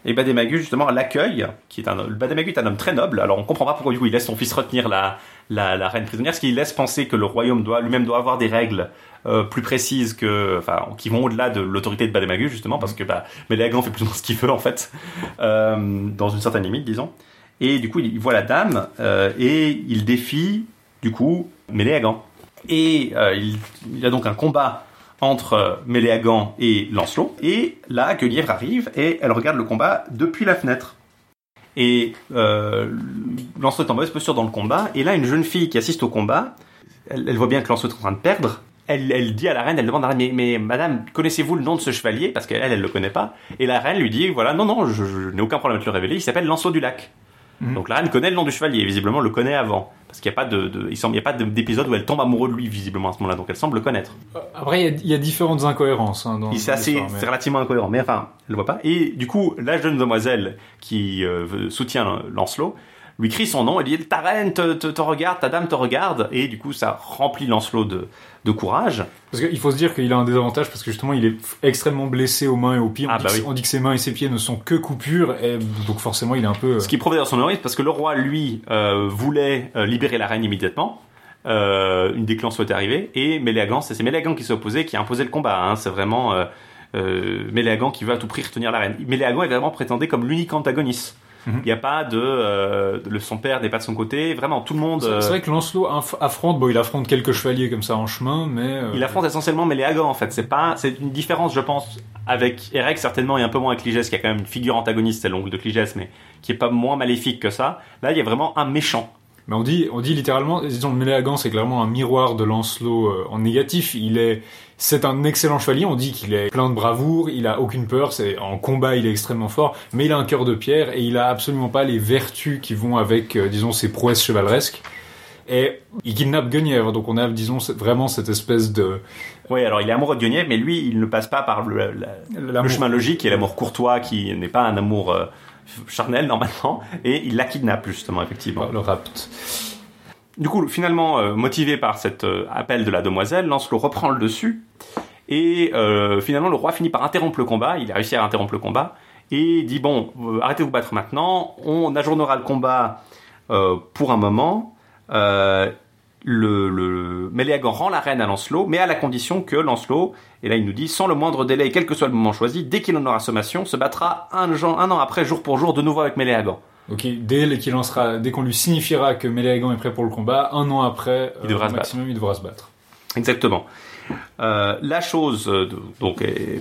Et Bademagu justement l'accueille, qui est un Bademagu est un homme très noble. Alors on comprend pas pourquoi du coup il laisse son fils retenir la la, la reine prisonnière, ce qui laisse penser que le royaume doit lui-même doit avoir des règles euh, plus précises que enfin qui vont au-delà de l'autorité de Bademagu justement parce que bah Méléagan fait plus ou moins ce qu'il veut en fait euh, dans une certaine limite disons. Et du coup il, voit la dame euh, et il défie du coup Méléagan. Et il, il a donc un combat entre euh, Méléagan et Lancelot. Et là, Guenièvre arrive et elle regarde le combat depuis la fenêtre. Et Lancelot est en mauvaise posture dans le combat. Et là, une jeune fille qui assiste au combat, elle voit bien que Lancelot est en train de perdre. Elle, elle dit à la reine, elle demande à la reine, mais, mais madame, connaissez-vous le nom de ce chevalier? Parce qu'elle, elle le connaît pas. Et la reine lui dit, voilà, non, non, je, je n'ai aucun problème à te le révéler, il s'appelle Lancelot du Lac. Mhm. Donc la reine connaît le nom du chevalier, visiblement le connaît avant. Parce qu'il n'y a pas de, de- il semble, il y a pas de- d'épisode où elle tombe amoureuse de lui, visiblement, à ce moment-là. Donc elle semble le connaître. Après, il y a, il y a différentes incohérences. Hein, dans, C'est assez, mais- relativement incohérent, mais enfin, elle le voit pas. Et du coup, la jeune demoiselle qui euh, soutient Lancelot lui crie son nom et dit ta reine te, te, te regarde, ta dame te regarde, et du coup, ça remplit Lancelot de, de courage. Parce qu'il faut se dire qu'il a un désavantage parce que justement il est extrêmement blessé aux mains et aux pieds. On, Ah, dit, bah oui. on dit que ses mains et ses pieds ne sont que coupures et donc forcément il est un peu. euh, Ce qui prouve d'ailleurs son héroïsme parce que le roi, lui, euh, voulait euh, libérer la reine immédiatement. Euh, une déclenche souhaitait arriver et Méléagan, c'est c'est Méléagan qui s'est opposé, qui a imposé le combat. hein. C'est vraiment euh, euh, Méléagan qui veut à tout prix retenir la reine. Méléagan est vraiment prétendé comme l'unique antagoniste. Il n'y a pas de, euh, de- son père n'est pas de son côté. Vraiment, tout le monde. C'est vrai que Lancelot affronte, bon il affronte quelques chevaliers comme ça en chemin, mais euh, Il affronte essentiellement Méléagan en fait. C'est pas, c'est une différence, je pense, avec Erec certainement et un peu moins avec Cligès, qui a quand même une figure antagoniste, c'est l'oncle de Cligès, mais qui est pas moins maléfique que ça. Là, il y a vraiment un méchant. Mais on dit, on dit littéralement, disons, le Méléagan, c'est clairement un miroir de Lancelot euh, en négatif. Il est, c'est un excellent chevalier. On dit qu'il est plein de bravoure, il a aucune peur. C'est en combat, il est extrêmement fort, mais il a un cœur de pierre et il a absolument pas les vertus qui vont avec, euh, disons, ses prouesses chevaleresques. Et il kidnappe Guenièvre, donc on a, disons, vraiment cette espèce de Oui, alors il est amoureux de Guenièvre, mais lui, il ne passe pas par le, la- le chemin logique, qui est l'amour courtois, qui n'est pas un amour euh, charnel normalement, et il la kidnappe justement, effectivement. le rapt. Du coup, finalement, euh, motivé par cet euh, appel de la demoiselle, Lancelot reprend le dessus. Et euh, finalement, le roi finit par interrompre le combat. Il a réussi à interrompre le combat. Et dit Bon, arrêtez de vous battre maintenant. On ajournera le combat pour un moment. Euh, le, le Méléagan rend la reine à Lancelot, mais à la condition que Lancelot, et là il nous dit, sans le moindre délai, quel que soit le moment choisi, dès qu'il en aura sommation, se battra un, an après, jour pour jour, de nouveau avec Méléagan. Donc il- dès qu'il lancera, dès qu'on lui signifiera que Méléagan est prêt pour le combat, un an après, Il devra au se maximum, il devra se battre. Exactement. Euh, la chose euh, donc est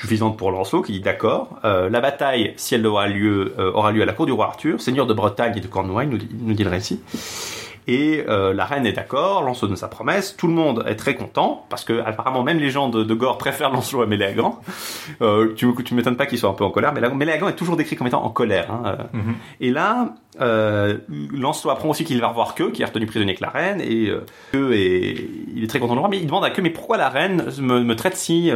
suffisante pour Lancelot qui dit d'accord. Euh, la bataille, si elle aura lieu, euh, aura lieu à la cour du roi Arthur, seigneur de Bretagne et de Cornouailles, nous nous dit le récit. Et euh, la reine est d'accord, Lancelot donne sa promesse, tout le monde est très content, parce que apparemment même les gens de, de Gore préfèrent Lancelot à Méléagan. Euh, tu tu m'étonnes pas qu'il soit un peu en colère, mais Méléagan est toujours décrit comme étant en colère. hein. Mhm. Et là, euh, Lancelot apprend aussi qu'il va revoir Que, qui est retenu prisonnier avec la reine, et euh, Que est, il est très content de le voir, mais il demande à Que, mais pourquoi la reine me, me traite si,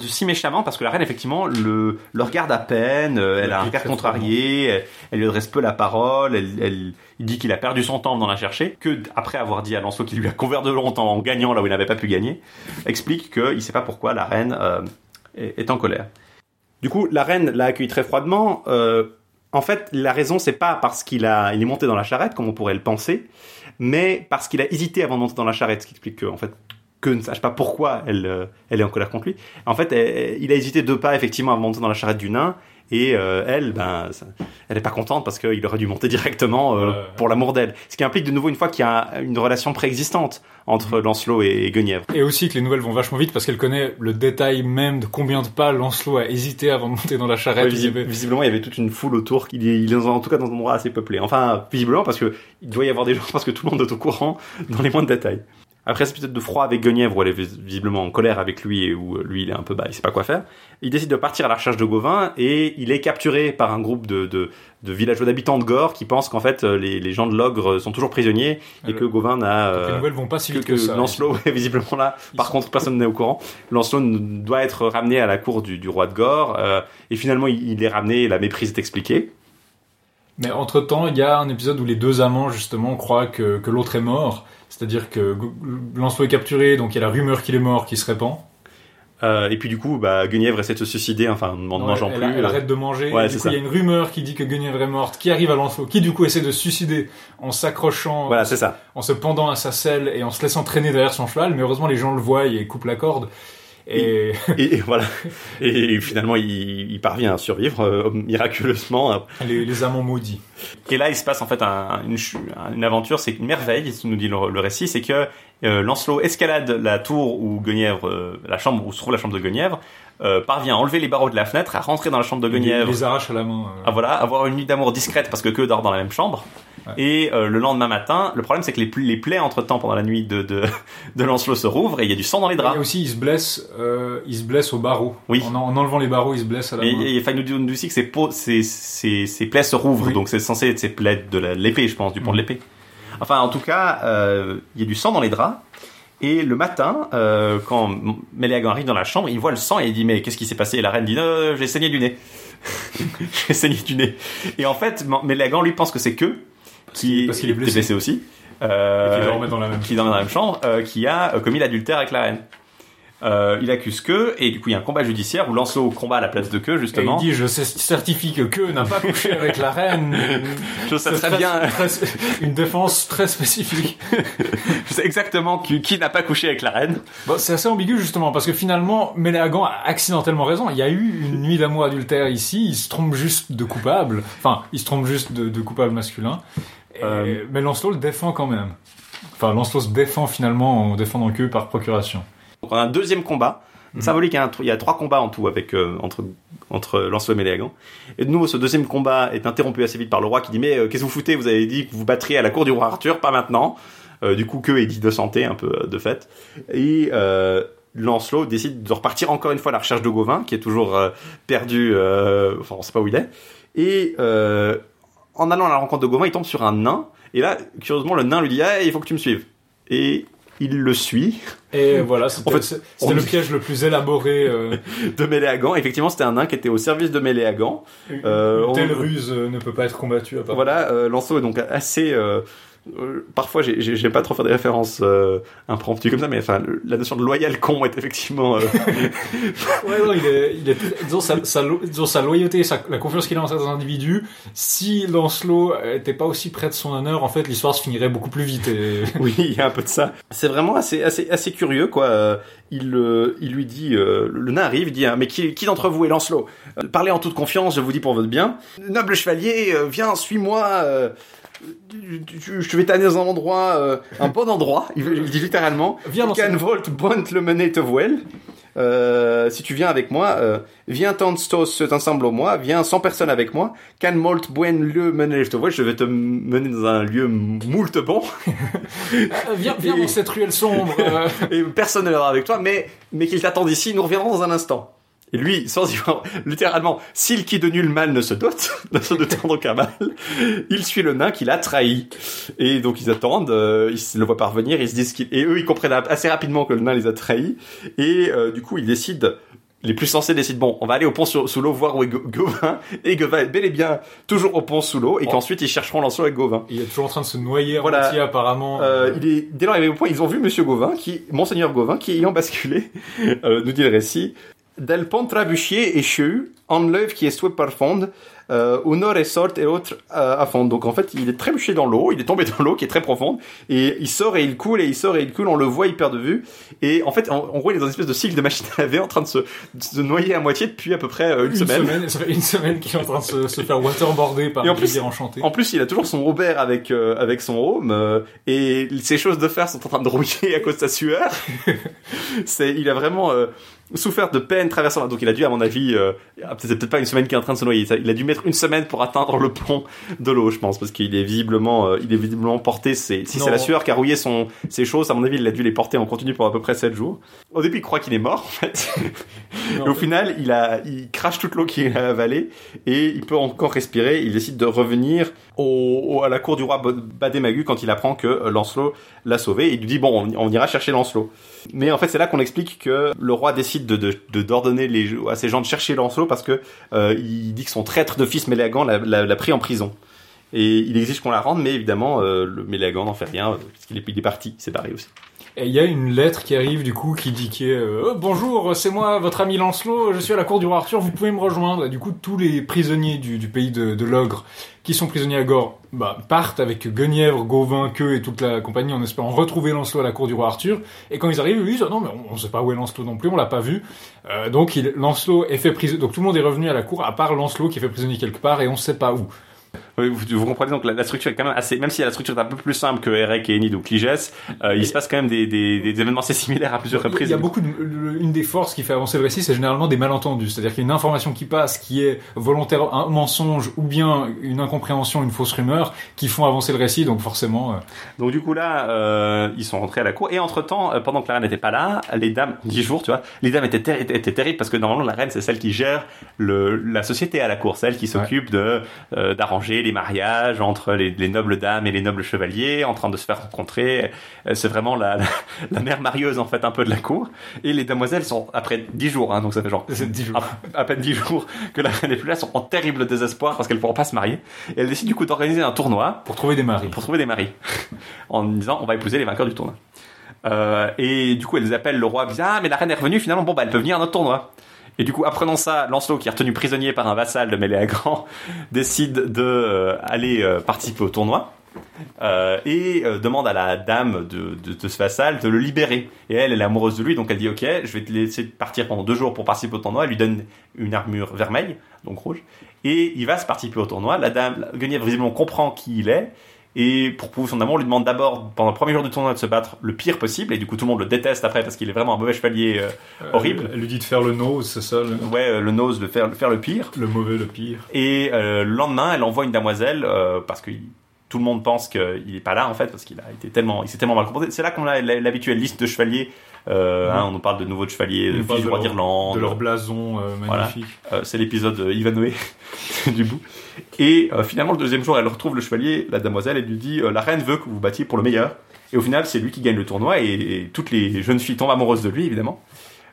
si méchamment? Parce que la reine effectivement le, le regarde à peine, elle a un regard contrarié, elle, elle lui adresse peu la parole, elle, elle- dit qu'il a perdu son temps dans la chercher, que après avoir dit à Lancelot qu'il lui a couvert de longtemps en gagnant là où il n'avait pas pu gagner, explique qu'il sait pas pourquoi la reine euh, est, en colère. Du coup, la reine l'a accueilli très froidement. euh, en fait, la raison c'est pas parce qu'il a il est monté dans la charrette comme on pourrait le penser, mais parce qu'il a hésité avant de monter dans la charrette, ce qui explique que en fait que ne sache pas pourquoi elle, euh, elle est en colère contre lui. En fait, il a hésité deux pas effectivement avant de monter dans la charrette du nain. Et euh, elle, ben, elle est pas contente parce qu'il aurait dû monter directement euh, pour l'amour d'elle. Ce qui implique de nouveau une fois qu'il y a une relation préexistante entre Lancelot et Guenièvre. Et aussi que les nouvelles vont vachement vite parce qu'elle connaît le détail même de combien de pas Lancelot a hésité avant de monter dans la charrette. Ouais, Il y visi- avait- visiblement, il y avait toute une foule autour. Il est, il est en tout cas dans un endroit assez peuplé. Enfin, visiblement parce que il doit y avoir des gens parce que tout le monde est au courant dans les moindres détails. Après cet épisode de froid avec Guenièvre où elle est vis- visiblement en colère avec lui et où euh, lui il est un peu bas, il sait pas quoi faire, il décide de partir à la recherche de Gauvin et il est capturé par un groupe de, de, de villageois d'habitants de Gore qui pensent qu'en fait euh, les, les gens de l'ogre sont toujours prisonniers et Alors, que Gauvin n'a... Les euh, nouvelles vont pas si vite que, que ça. Lancelot est visiblement là. Par sont- contre, personne n'est au courant. Lancelot doit être ramené à la cour du, du roi de Gore. euh, et finalement, il, il est ramené. La méprise est expliquée. Mais entre temps, il y a un épisode où les deux amants justement croient que, que l'autre est mort. C'est-à-dire que Lancelot est capturé, donc il y a la rumeur qu'il est mort qui se répand. Euh, et puis du coup, bah, Guenièvre essaie de se suicider, enfin, en ne mangeant elle, plus. elle euh. arrête de manger. Ouais, et du c'est coup, ça. il y a une rumeur qui dit que Guenièvre est morte, qui arrive à Lancelot, qui du coup essaie de se suicider en s'accrochant, Voilà, c'est ça. en se pendant à sa selle et en se laissant traîner derrière son cheval. Mais heureusement, les gens le voient et coupent la corde. Et Et, et voilà. Et, finalement, il, il parvient à survivre euh, miraculeusement. les, les amants maudits. Et là, il se passe en fait un- une, aventure, c'est une merveille, nous dit le, le récit, c'est que euh, Lancelot escalade la tour où Guenièvre, euh, la chambre où se trouve la chambre de Guenièvre, euh, parvient à enlever les barreaux de la fenêtre, à rentrer dans la chambre de Il Guenièvre, les arrache à la main. euh. à voilà, avoir une nuit d'amour discrète parce que que dort dans la même chambre. Ouais. Et euh, le lendemain matin, le problème c'est que les, les plaies entre temps pendant la nuit de, de, de Lancelot se rouvrent et il y a du sang dans les Et draps. aussi, il se blesse, euh, il se blesse au barreau. Oui. En, en enlevant les barreaux, il se blesse à la Et, main. et enfin, il nous dit aussi que ses, peaux- ses, ses, ses plaies se rouvrent, Oui. donc c'est censé être ses plaies de l'épée, je pense, du pont de Mhm. l'épée. Enfin, en tout cas, il y a du sang dans les draps. Et le matin, euh, quand Méléagan arrive dans la chambre, il voit le sang et il dit mais qu'est-ce qui s'est passé? Et la reine dit non, j'ai saigné du nez. j'ai saigné du nez. Et en fait, Méléagan lui pense que c'est que qui Parce qu'il est blessé. aussi. Euh, dans la même. qui dans la même chambre, euh, qui a commis l'adultère avec la reine. Euh, il accuse que, et du coup il y a un combat judiciaire où Lancelot combat à la place de que Et il justement. dit, je certifie que Que n'a pas couché avec la reine. Je sais C'est très bien, très- une défense très spécifique. je sais exactement qui, qui n'a pas couché avec la reine. Bon, c'est assez ambigu justement parce que finalement, Méléagan a accidentellement raison. Il y a eu une nuit d'amour adultère ici. Il se trompe juste de coupable. Enfin, il se trompe juste de, de coupable masculin. Euh. Mais Lancelot le défend quand même. Enfin, Lancelot se défend finalement en défendant que par procuration. Donc on a un deuxième combat. Mhm. Symbolique, il y, a un- il y a trois combats en tout avec euh, entre entre Lancelot et Méléagan. Et de nouveau, ce deuxième combat est interrompu assez vite par le roi qui dit mais euh, qu'est-ce que vous foutez? Vous avez dit que vous battriez à la cour du roi Arthur, pas maintenant. Euh, du coup, que est dit de santé un peu euh, de fait. Et euh, Lancelot décide de repartir encore une fois à la recherche de Gauvin, qui est toujours euh, perdu. euh, enfin, on sait pas où il est. Et euh, en allant à la rencontre de Gauvin, il tombe sur un nain. Et là, curieusement, le nain lui dit ah, il faut que tu me suives. Et il le suit Et voilà, c'était En fait, c'était on- le piège le plus élaboré. euh, de Méléagan. Effectivement, c'était un nain qui était au service de Méléagan. Euh, une telle on- ruse euh, ne peut pas être combattue à part. Voilà, euh, Lancelot est donc assez. Euh, parfois, j'ai- j'ai- j'aime pas trop faire des références euh, impromptues comme ça, mais enfin, le- la notion de loyal con est effectivement. euh, Ouais, non, il est, il est disons, sa, sa disons, sa loyauté, sa- la confiance qu'il a en certains individus. Si Lancelot était pas aussi près de son honneur, en fait, l'histoire se finirait beaucoup plus vite. Et... oui, il y a un peu de ça. C'est vraiment assez, assez, assez curieux, quoi. Euh, il, euh, il lui dit, euh, le nain arrive, il dit, ah, mais qui, qui d'entre vous est Lancelot Parlez en toute confiance, je vous dis pour votre bien. Noble chevalier, euh, viens, suis-moi. Je vais t'amener dans un endroit, euh, un bon endroit. Il, il dit littéralement. Viens dans Can volt bont le vuel. Euh, si tu viens avec moi, euh, viens tenstos ensemble au moi, viens sans personne avec moi. Can molt buen le mener. Je vais te mener dans un lieu moult bon. Euh, viens, viens Et- dans cette ruelle sombre. et personne ne viendra avec toi, mais, mais qu'il t'attende ici, nous reviendrons dans un instant. Et lui, sans y voir, littéralement, s'il qui de nul mal ne se dote, ne se dotant d'aucun mal, il suit le nain qui l'a trahi. Et donc ils attendent, euh, ils le voient parvenir, ils se disent qu'ils, et eux ils comprennent assez rapidement que le nain les a trahis. Et euh, du coup ils décident, les plus sensés décident, bon, on va aller au pont sous l'eau voir où est Gauvin. Et Gauvin est bel et bien toujours au pont sous l'eau, et Oh. qu'ensuite ils chercheront Lancelot avec Gauvin. Il est toujours en train de se noyer Voilà. apparemment. Euh, il est, dès lors arrivé au point, ils ont vu Monsieur Gauvin, qui, Monseigneur Gauvin, qui ayant basculé, euh, nous dit le récit, del pont trabuchier et cheu, en l'œuvre qui est souhait par fond, euh, au nord et sort et l'autre euh, à fond. Donc en fait, il est trébuché dans l'eau, il est tombé dans l'eau qui est très profonde, et il sort et il coule, et il sort et il coule, on le voit, il perd de vue, et en fait, en, en gros, il est dans une espèce de cycle de machine à laver en train de se, de se noyer à moitié depuis à peu près euh, une, une semaine. semaine. ça fait une semaine qu'il est en train de se, se faire waterboarder par Et en plus- rivière enchantée. En plus, il a toujours son Robert avec euh, avec son home euh, et ses choses de fer sont en train de rouiller à cause de sa sueur. c'est, il a vraiment euh, souffert de peine traversant. Donc, il a dû, à mon avis, euh, ah, c'est peut-être pas une semaine qu'il est en train de se noyer. Il a dû mettre une semaine pour atteindre le pont de l'eau, je pense, parce qu'il est visiblement, euh, il est visiblement porté. C'est, si c'est la sueur qui a rouillé son ses choses, à mon avis, il a dû les porter en continu pour à peu près 7 jours. Au début, il croit qu'il est mort, en fait. Et au final, il a, il crache toute l'eau qu'il a avalée et il peut encore respirer. Il décide de revenir au, au- à la cour du roi Bademagu quand il apprend que euh, Lancelot l'a sauvé. Et il lui dit bon, on, on ira chercher Lancelot. Mais en fait, c'est là qu'on explique que le roi décide de d'ordonner à ses gens de chercher Lancelot parce que euh, il dit que son traître de fils Méléagant l'a- pris en prison. Et il exige qu'on la rende, mais évidemment, euh, le Méléagant n'en fait rien, euh, parce qu'il est, il parti, c'est barré aussi. Et il y a une lettre qui arrive du coup qui dit qui est euh, Oh, bonjour c'est moi votre ami Lancelot je suis à la cour du roi Arthur vous pouvez me rejoindre. Et du coup tous les prisonniers du, du pays de, de l'ogre qui sont prisonniers à Gore bah, partent avec Guenièvre, Gauvin, Queue et toute la compagnie en espérant retrouver Lancelot à la cour du roi Arthur. Et quand ils arrivent ils disent Ah non mais on, on sait pas où est Lancelot non plus on l'a pas vu. Euh, donc il, Lancelot est fait prisonnier donc tout le monde est revenu à la cour à part Lancelot qui est fait prisonnier quelque part et on sait pas où vous, vous comprenez donc la, la structure est quand même assez, même si la structure est un peu plus simple que Erec et Enid ou Cligès, euh, il se passe quand même des, des, des événements assez similaires à plusieurs reprises. Il y a beaucoup de, une des forces qui fait avancer le récit, c'est généralement des malentendus. C'est-à-dire qu'il y a une information qui passe, qui est volontaire un mensonge ou bien une incompréhension, une fausse rumeur, qui font avancer le récit. Donc forcément, euh, Donc du coup là, euh, ils sont rentrés à la cour et entre temps, pendant que la reine n'était pas là, les dames, dix jours, tu vois, les dames étaient, ter- étaient, étaient terribles parce que normalement la reine c'est celle qui gère le, la société à la cour, celle qui s'occupe de d'arranger les mariages entre les, les nobles dames et les nobles chevaliers, en train de se faire rencontrer. Euh, C'est vraiment la, la, la mère marieuse en fait un peu de la cour. Et les demoiselles sont après dix jours, hein, donc ça fait genre jours. à, à peine dix jours que la reine n'est plus là, sont en terrible désespoir parce qu'elles pourront pas se marier. Et elles décident du coup d'organiser un tournoi pour trouver des maris. pour trouver des maris en disant on va épouser les vainqueurs du tournoi. Euh, et du coup, elles appellent le roi, disent ah mais la reine est revenue finalement, bon bah elle peut venir à notre tournoi. Et du coup, apprenant ça, Lancelot, qui est retenu prisonnier par un vassal de Méléagran, décide de euh, aller euh, participer au tournoi. euh, et demande à la dame de ce vassal de le libérer. Et elle, elle est amoureuse de lui, donc elle dit ok, je vais te laisser partir pendant deux jours pour participer au tournoi. Elle lui donne une armure vermeille, donc rouge, et il va se participer au tournoi. La dame, Guenièvre visiblement comprend qui il est, et pour prouver son amour, on lui demande d'abord, pendant le premier jour du tournoi, de se battre le pire possible, et du coup tout le monde le déteste après parce qu'il est vraiment un mauvais chevalier euh, horrible. Elle lui dit de faire le nose, c'est ça, le, Ouais, euh, le nose, de faire, de faire le pire. le mauvais, le pire. Et euh, le lendemain, elle envoie une damoiselle euh, parce que tout le monde pense qu'il est pas là en fait parce qu'il a été tellement, il s'est tellement mal comporté. C'est là qu'on a l'habituelle liste de chevaliers. Euh, hein, on nous parle de nouveaux chevaliers, On de fils du de roi d'Irlande. De leur blason euh, magnifique. Euh, c'est l'épisode Ivanhoe du bout. Et finalement, le deuxième jour, elle retrouve le chevalier, la damoiselle, et lui dit La reine veut que vous battiez pour le meilleur. Et au final, c'est lui qui gagne le tournoi, et, et toutes les jeunes filles tombent amoureuses de lui, évidemment.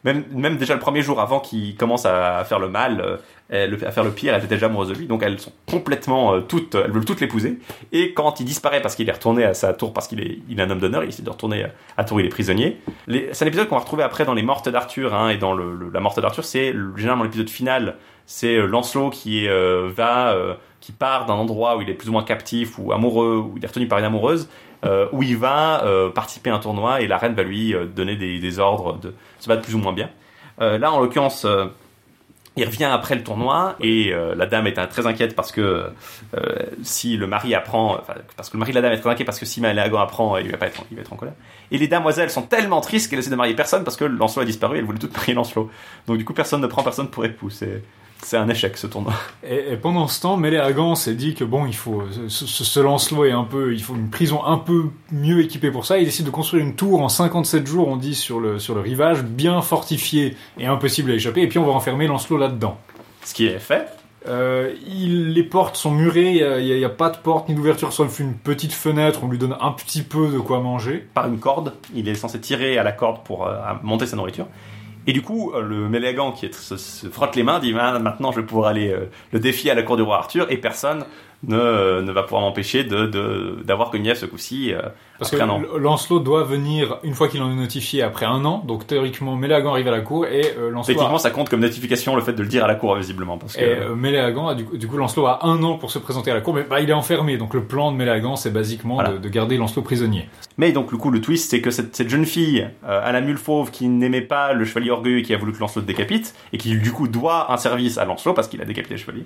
Même, déjà le premier jour, avant qu'il commence à faire le mal, euh, elle- à faire le pire, elles étaient déjà amoureuses de lui. Donc elles sont complètement euh, toutes, elles veulent toutes l'épouser. Et quand il disparaît parce qu'il est retourné à sa tour, parce qu'il est, un homme d'honneur, il essaie de retourner à, Tour, il est prisonnier. C'est un épisode qu'on va retrouver après dans les Mortes d'Arthur, hein, et dans la Morte d'Arthur, c'est le- généralement l'épisode final. C'est euh, Lancelot qui va, qui part d'un endroit où il est plus ou moins captif ou amoureux, où il est retenu par une amoureuse, euh, où il va euh, participer à un tournoi et la reine va lui euh, donner des, ordres de se battre plus ou moins bien. Là, en l'occurrence, il revient après le tournoi et la dame est très inquiète parce que si le mari apprend, parce que le mari de la dame est très inquiet parce que si Maléagor apprend, il va pas être, il va être en colère. Et les damoiselles sont tellement tristes qu'elles essaient de marier personne parce que Lancelot a disparu elles voulaient toutes marier Lancelot. Donc du coup, personne ne prend personne pour époux. C'est C'est un échec ce tournoi. Et, et pendant ce temps, Méléagan s'est dit que bon, il faut ce, ce, ce Lancelot est un peu, il faut une prison un peu mieux équipée pour ça. Il décide de construire une tour en 57 jours, on dit sur le sur le rivage, bien fortifiée et impossible à échapper. Et puis on va enfermer Lancelot là-dedans. Ce qui est fait. Euh, il, les portes sont murées, il n'y a, a, pas de porte ni d'ouverture, sauf une petite fenêtre, on lui donne un petit peu de quoi manger. Par une corde, il est censé tirer à la corde pour euh, monter sa nourriture. Et du coup, euh, le Mélégan qui se, frotte les mains dit ah, maintenant je vais pouvoir aller euh, le défier à la cour du roi Arthur et personne ne, ne va pouvoir m'empêcher d'avoir Guenièvre ce coup-ci. Parce que après. Lancelot doit venir une fois qu'il en est notifié après un an. Donc théoriquement, Méléagan arrive à la cour et euh, Lancelot. Techniquement, a... ça compte comme notification le fait de le dire à la cour visiblement. Parce que... Et euh, Méléagan, a, du, coup, du coup, Lancelot a un an pour se présenter à la cour, mais bah, il est enfermé. Donc le plan de Méléagan, c'est basiquement voilà. de, de, garder Lancelot prisonnier. Mais donc le coup, le twist, c'est que cette, cette jeune fille euh, à la mule fauve qui n'aimait pas le chevalier orgueilleux et qui a voulu que Lancelot décapite et qui du coup doit un service à Lancelot parce qu'il a décapité le chevalier,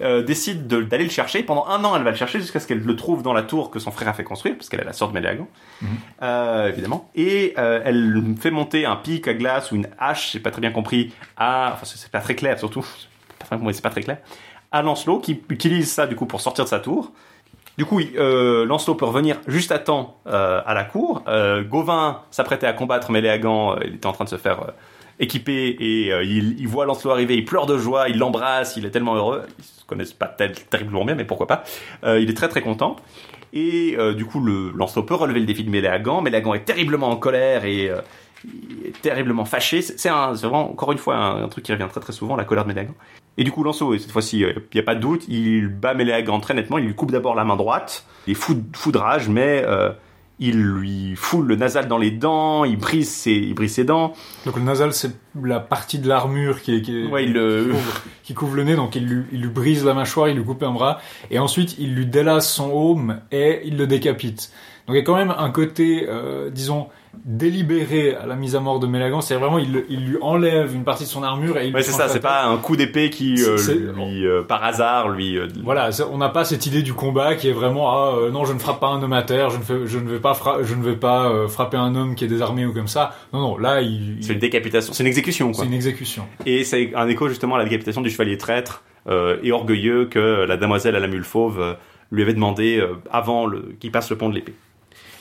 euh, décide d'aller le chercher. Pendant un an, elle va le chercher jusqu'à ce qu'elle le trouve dans la tour que son frère a fait construire, parce qu'elle est la sœur de Méléagan, -hmm. euh, évidemment. Et euh, elle fait monter un pic à glace ou une hache, j'ai pas très bien compris, à, enfin c'est pas très clair surtout, c'est pas très clair, à Lancelot qui utilise ça du coup pour sortir de sa tour. Du coup, euh, Lancelot peut revenir juste à temps euh, à la cour. Euh, Gauvin s'apprêtait à combattre Méléagan, il était en train de se faire équipé et il, il, voit Lancelot arriver, il pleure de joie, il l'embrasse, il est tellement heureux. Ils se connaissent pas tel, terriblement bien, mais pourquoi pas. Il est très très content. Et euh, du coup, Lancelot peut relever le défi de Méléagan. Méléagan est terriblement en colère et est terriblement fâché. C'est vraiment, encore une fois, un, truc qui revient très très souvent, la colère de Méléagan. Et du coup, Lancelot, cette fois-ci, il n'y a pas de doute, il bat Méléagan très nettement, il lui coupe d'abord la main droite, il est fou, fou de rage, mais il lui foule le nasal dans les dents, il brise ses, il brise ses dents. Donc le nasal, c'est la partie de l'armure qui, qui, ouais, il, qui, couvre, qui, couvre, le nez, donc il lui, il lui, brise la mâchoire, il lui coupe un bras, et ensuite il lui délace son haume et il le décapite. Donc il y a quand même un côté, euh, disons, délibéré à la mise à mort de Mélagan, c'est vraiment il, il, lui enlève une partie de son armure et il ouais, c'est ça, c'est pas un coup d'épée qui euh, lui euh, par hasard lui euh, voilà, on n'a pas cette idée du combat qui est vraiment ah non, je ne frappe pas un homme à terre, je ne fais, je ne vais pas fra je ne vais pas frapper un homme qui est désarmé ou comme ça. Non non, là il, c'est une décapitation, c'est une exécution quoi. C'est une exécution. Et c'est un écho justement à la décapitation du chevalier traître et orgueilleux que la demoiselle à la mule fauve lui avait demandé avant qu'il passe le pont de l'épée.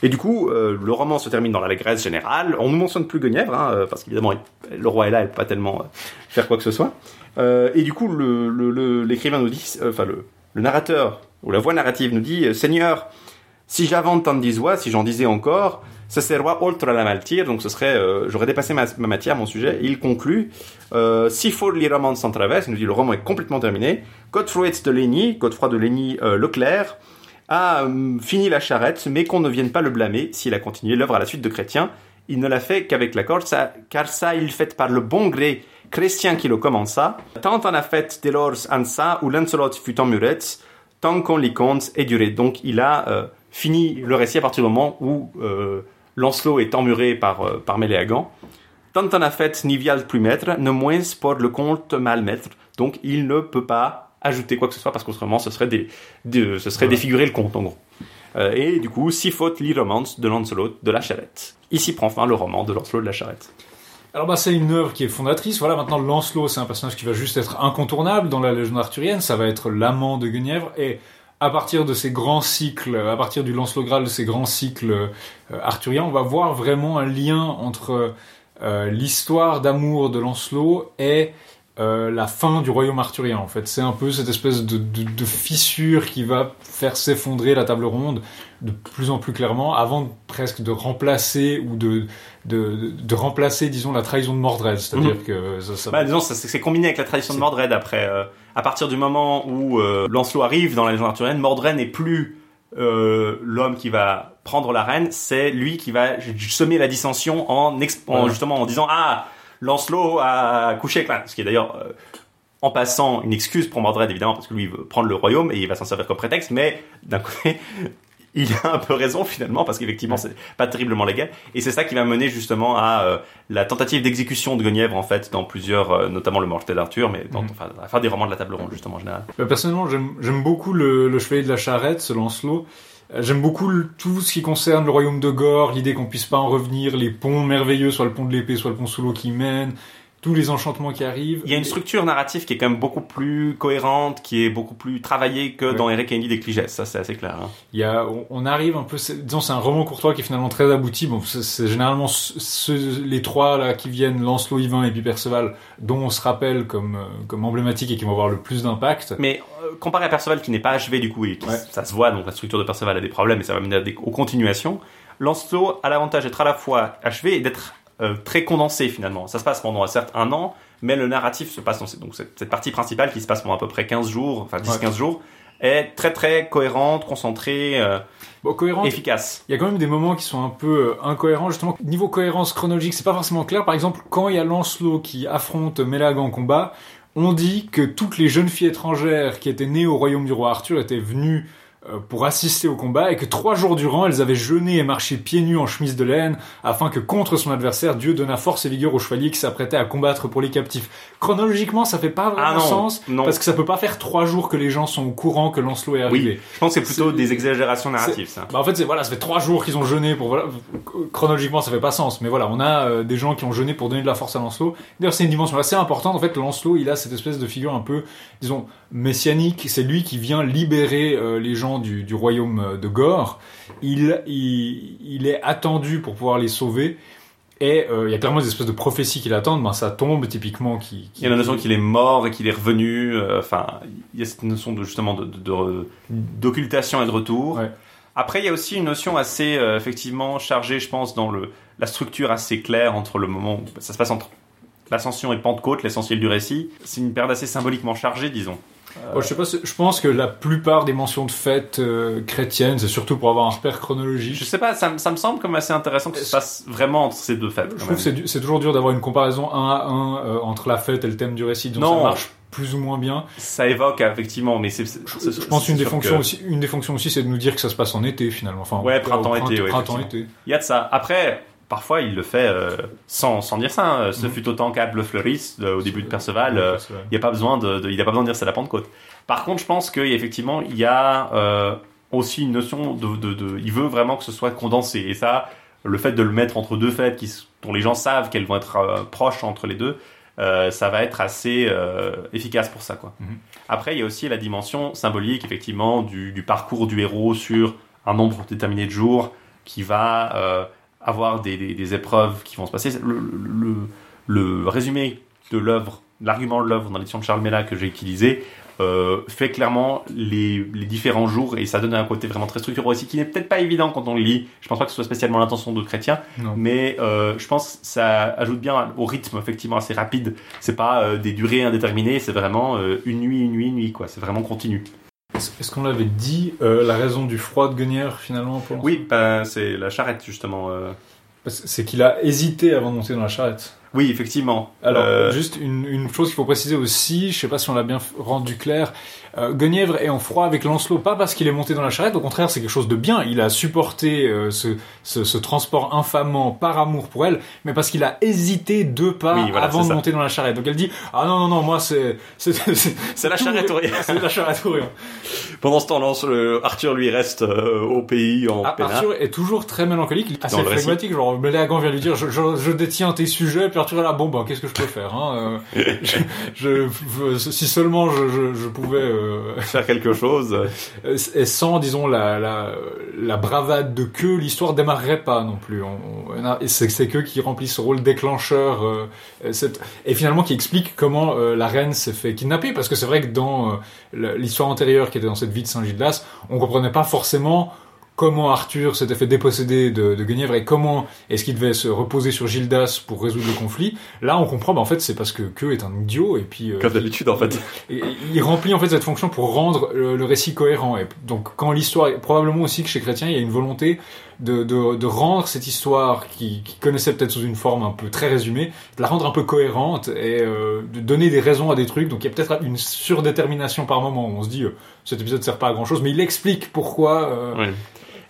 Et du coup, euh, le roman se termine dans l'allégresse générale. On ne mentionne plus Guenièvre, hein, parce qu'évidemment, le roi est là, elle peut pas tellement faire quoi que ce soit. Euh, et du coup, l'écrivain nous dit, euh, enfin le, narrateur ou la voix narrative nous dit, Seigneur, si j'avance tant voix, si j'en disais encore, ce serait oltre la maltire, donc ce serait, j'aurais dépassé ma, ma, matière, mon sujet. Et il conclut, si faut les romans sans travers, il nous dit le roman est complètement terminé. Godefroy de Lény, Godefroy de Lény Leclerc a euh, fini la charrette, mais qu'on ne vienne pas le blâmer s'il a continué l'œuvre à la suite de Chrétien. Il ne l'a fait qu'avec l'accord, car ça il fait par le bon gré Chrétien qui le commença. Tant en a fait dès lors en ça, où Lancelot fut en murette, tant qu'on l'y compte est duré. Donc il a euh, fini le récit à partir du moment où euh, Lancelot est emmuré par, euh, par Méléagan. Tant en a fait ni vial plus ne moins pour le compte mal maître. Donc il ne peut pas ajouter quoi que ce soit parce qu'autrement ce serait, des, des, ce serait défigurer le conte en gros. Euh, et du coup, six fautes lit romance de Lancelot de la Charrette. Ici prend fin le roman de Lancelot de la Charrette. Alors bah c'est une œuvre qui est fondatrice. Voilà, maintenant Lancelot, c'est un personnage qui va juste être incontournable dans la légende arthurienne. Ça va être l'amant de Guenièvre et à partir de ces grands cycles, à partir du Lancelot Graal, de ces grands cycles euh, arthuriens, on va voir vraiment un lien entre euh, l'histoire d'amour de Lancelot et euh, la fin du royaume arthurien en fait. C'est un peu cette espèce de, de, de fissure qui va faire s'effondrer la table ronde de plus en plus clairement avant presque de remplacer ou de, de, de remplacer disons la trahison de Mordred. C'est-à-dire mmh. que ça, ça... Bah, disons c'est combiné avec la trahison de Mordred après. Euh, à partir du moment où euh, Lancelot arrive dans la légende arthurienne, Mordred n'est plus euh, l'homme qui va prendre la reine, c'est lui qui va semer la dissension en, en justement en disant ah Lancelot a couché avec la... Ce qui est d'ailleurs, euh, en passant, une excuse pour Mordred, évidemment, parce que lui, il veut prendre le royaume et il va s'en servir comme prétexte, mais d'un côté, il a un peu raison finalement, parce qu'effectivement, c'est pas terriblement légal. Et c'est ça qui va mener justement à euh, la tentative d'exécution de Guenièvre, en fait, dans plusieurs, euh, notamment le Mortel d'Arthur, mais dans, mmh. enfin, à fin des romans de la table ronde, justement, en général. Personnellement, j'aime beaucoup le, le Chevalier de la Charrette, ce Lancelot. J'aime beaucoup tout ce qui concerne le royaume de Gore, l'idée qu'on puisse pas en revenir, les ponts merveilleux, soit le pont de l'épée, soit le pont sous l'eau qui mène, tous les enchantements qui arrivent. Il y a une structure narrative qui est quand même beaucoup plus cohérente, qui est beaucoup plus travaillée que Ouais. dans Eric Kennedy des Cligès. Ça, c'est assez clair. hein. Il y a, on- arrive un peu, disons, c'est un roman courtois qui est finalement très abouti. Bon, c'est généralement ce- ce- les trois là qui viennent, Lancelot, Yvain et puis Perceval, dont on se rappelle comme euh, comme emblématiques et qui vont avoir le plus d'impact. Mais euh, comparé à Perceval qui n'est pas achevé du coup et qui- Ouais. ça se voit donc la structure de Perceval a des problèmes et ça va mener à des, aux continuations. Lancelot a l'avantage d'être à la fois achevé et d'être euh, très condensé finalement. Ça se passe pendant certes un an, mais le narratif se passe dans cette, donc cette, cette partie principale qui se passe pendant à peu près 15 jours, enfin 10-15 jours, est très très cohérente, concentrée, euh, Bon, cohérent. efficace. Il y a quand même des moments qui sont un peu euh, incohérents. Justement, niveau cohérence chronologique, c'est pas forcément clair. Par exemple, quand il y a Lancelot qui affronte Mélag en combat, on dit que toutes les jeunes filles étrangères qui étaient nées au royaume du roi Arthur étaient venues pour assister au combat et que trois jours durant, elles avaient jeûné et marché pieds nus en chemise de laine afin que contre son adversaire, Dieu donnât force et vigueur au chevalier qui s'apprêtait à combattre pour les captifs. Chronologiquement, ça fait pas vraiment Ah non, sens non. parce que ça peut pas faire trois jours que les gens sont au courant que Lancelot est arrivé. Oui, je pense que c'est plutôt des exagérations narratives ça. Bah en fait c'est voilà, ça fait trois jours qu'ils ont jeûné pour voilà chronologiquement ça fait pas sens, mais voilà on a euh, des gens qui ont jeûné pour donner de la force à Lancelot. D'ailleurs c'est une dimension assez importante en fait. Lancelot il a cette espèce de figure un peu disons messianique. C'est lui qui vient libérer euh, les gens du, du royaume euh, de Gore. Il, il il est attendu pour pouvoir les sauver. Et euh, il y a clairement des espèces de prophéties qui l'attendent. Ben, ça tombe typiquement qui, qui Il y a la notion qu'il est mort et qu'il est revenu. euh, Enfin, il y a cette notion de justement de- de- de- d'occultation et de retour. Ouais. Après, il y a aussi une notion assez effectivement chargée, je pense, dans le la structure assez claire entre le moment où ça se passe entre l'ascension et Pentecôte, l'essentiel du récit. C'est une période assez symboliquement chargée, disons. Bon, je sais pas, c'est- je pense que la plupart des mentions de fêtes euh, chrétiennes, c'est surtout pour avoir un repère chronologique. Je sais pas, ça, me- ça me semble comme assez intéressant que ça se passe vraiment entre ces deux fêtes. Je trouve que c'est toujours dur d'avoir une comparaison un à un euh, entre la fête et le thème du récit. Donc Non. ça marche plus ou moins bien. Ça évoque effectivement, mais c'est. Je pense une des fonctions que- aussi, une des fonctions aussi, c'est de nous dire que ça se passe en été finalement. Enfin, Ouais, printemps-été, ouais, Printemps, été. Il y a de ça. Après, parfois, il le fait euh, sans, sans dire ça. hein. Ce Mhm. fut autant qu'Able fleurisse euh, au début de Perceval. euh, il n'y a pas besoin de, de- il a pas besoin de dire c'est la Pentecôte. Par contre, je pense qu'effectivement, il y a euh, aussi une notion de, de, de- il veut vraiment que ce soit condensé. Et ça, le fait de le mettre entre deux fêtes qui, dont les gens savent qu'elles vont être proches entre les deux, ça va être assez efficace pour ça, quoi. Mhm. Après, il y a aussi la dimension symbolique, effectivement, du, du parcours du héros sur un nombre déterminé de jours qui va avoir des, des- des épreuves qui vont se passer. Le, le, le résumé de l'œuvre, l'argument de l'œuvre dans l'édition de Charles Mella que j'ai utilisé, euh, fait clairement les, les différents jours et ça donne un côté vraiment très structuré aussi qui n'est peut-être pas évident quand on le lit. Je pense pas que ce soit spécialement l'intention de Chrétien, Non. mais euh, je pense que ça ajoute bien au rythme effectivement assez rapide. C'est pas euh, des durées indéterminées, c'est vraiment une nuit, une nuit, une nuit quoi. C'est vraiment continu. Est-ce qu'on l'avait dit euh, la raison du froid de Guenièvre finalement pour Oui, ben, c'est la charrette justement. euh. C'est qu'il a hésité avant de monter dans la charrette. Oui, effectivement. Alors, Euh, juste une, une chose qu'il faut préciser aussi, je sais pas si on l'a bien f- rendu clair, euh, Guenièvre est en froid avec Lancelot, pas parce qu'il est monté dans la charrette, au contraire, c'est quelque chose de bien. Il a supporté euh, ce, ce, ce transport infamant par amour pour elle, mais parce qu'il a hésité deux pas Oui, voilà, avant de ça. monter dans la charrette. Donc elle dit, ah non, non, non, moi c'est... La charrette. C'est la charrette. Pendant ce temps, Lance- le- Arthur lui reste euh, au pays en Ah. Arthur est toujours très mélancolique, il est assez flegmatique. Genre, vient lui dire je, je, je détiens tes sujets, puis Arthur est là, bon, ben, qu'est-ce que je peux faire hein, euh, je, Si seulement je, pouvais. Euh, Faire quelque chose. et sans, disons, la, la, la bravade de queue, l'histoire démarrerait pas non plus. C'est qu'eux qui remplissent ce rôle déclencheur. euh, euh, cette- et finalement, qui explique comment euh, la reine s'est fait kidnapper. Parce que c'est vrai que dans euh, l'histoire antérieure qui était dans cette vie de Saint-Gildas, on comprenait pas forcément comment Arthur s'était fait déposséder de, de Guenièvre et comment est-ce qu'il devait se reposer sur Gildas pour résoudre le conflit. Là, on comprend, bah, en fait, c'est parce que Queue est un idiot et puis... euh, Comme d'habitude, en fait. il remplit en fait cette fonction pour rendre le, le récit cohérent. Et donc, quand l'histoire, est- probablement aussi que chez Chrétien, il y a une volonté de, de, de rendre cette histoire qui, qui connaissait peut-être sous une forme un peu très résumée, de la rendre un peu cohérente et euh, de donner des raisons à des trucs. Donc, il y a peut-être une surdétermination par moment où on se dit euh, cet épisode sert pas à grand chose, mais il explique pourquoi. euh, Oui.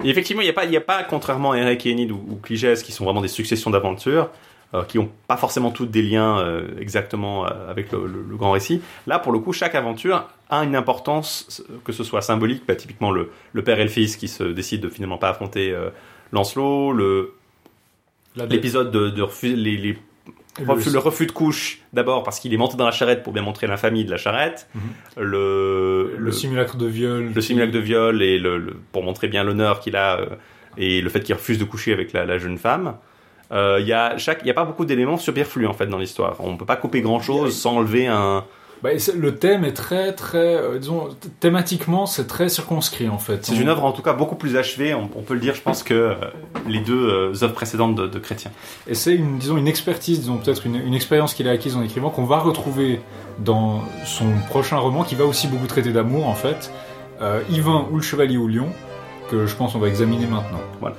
Et effectivement, il n'y a pas, il y a pas, contrairement à Eric et Enid ou, ou Cligès, qui sont vraiment des successions d'aventures, euh, qui n'ont pas forcément toutes des liens euh, exactement euh, avec le, le- le grand récit. Là, pour le coup, chaque aventure a une importance, que ce soit symbolique, bah, typiquement le, le père et le fils qui se décident de finalement pas affronter euh, Lancelot, le, l'épisode de, de refuser les, les- le... refus de couche, d'abord parce qu'il est monté dans la charrette pour bien montrer l'infamie de la charrette. le, le simulacre de viol. le simulacre de viol et le, pour montrer bien l'honneur qu'il a euh, et le fait qu'il refuse de coucher avec la, la jeune femme. Euh, Il y a chaque, il y a pas beaucoup d'éléments superflus en fait dans l'histoire. On peut pas couper grand chose sans enlever un. Bah, le thème est très, très, euh, disons, thématiquement, c'est très circonscrit en fait. C'est une œuvre en tout cas beaucoup plus achevée. On, on peut le dire, je pense que euh, les deux euh, œuvres précédentes de, de Chrétien. Et c'est une, disons, une expertise, disons peut-être une, une expérience qu'il a acquise en écrivant qu'on va retrouver dans son prochain roman qui va aussi beaucoup traiter d'amour en fait, Yvain ou le Chevalier au Lion, que je pense on va examiner maintenant. Voilà.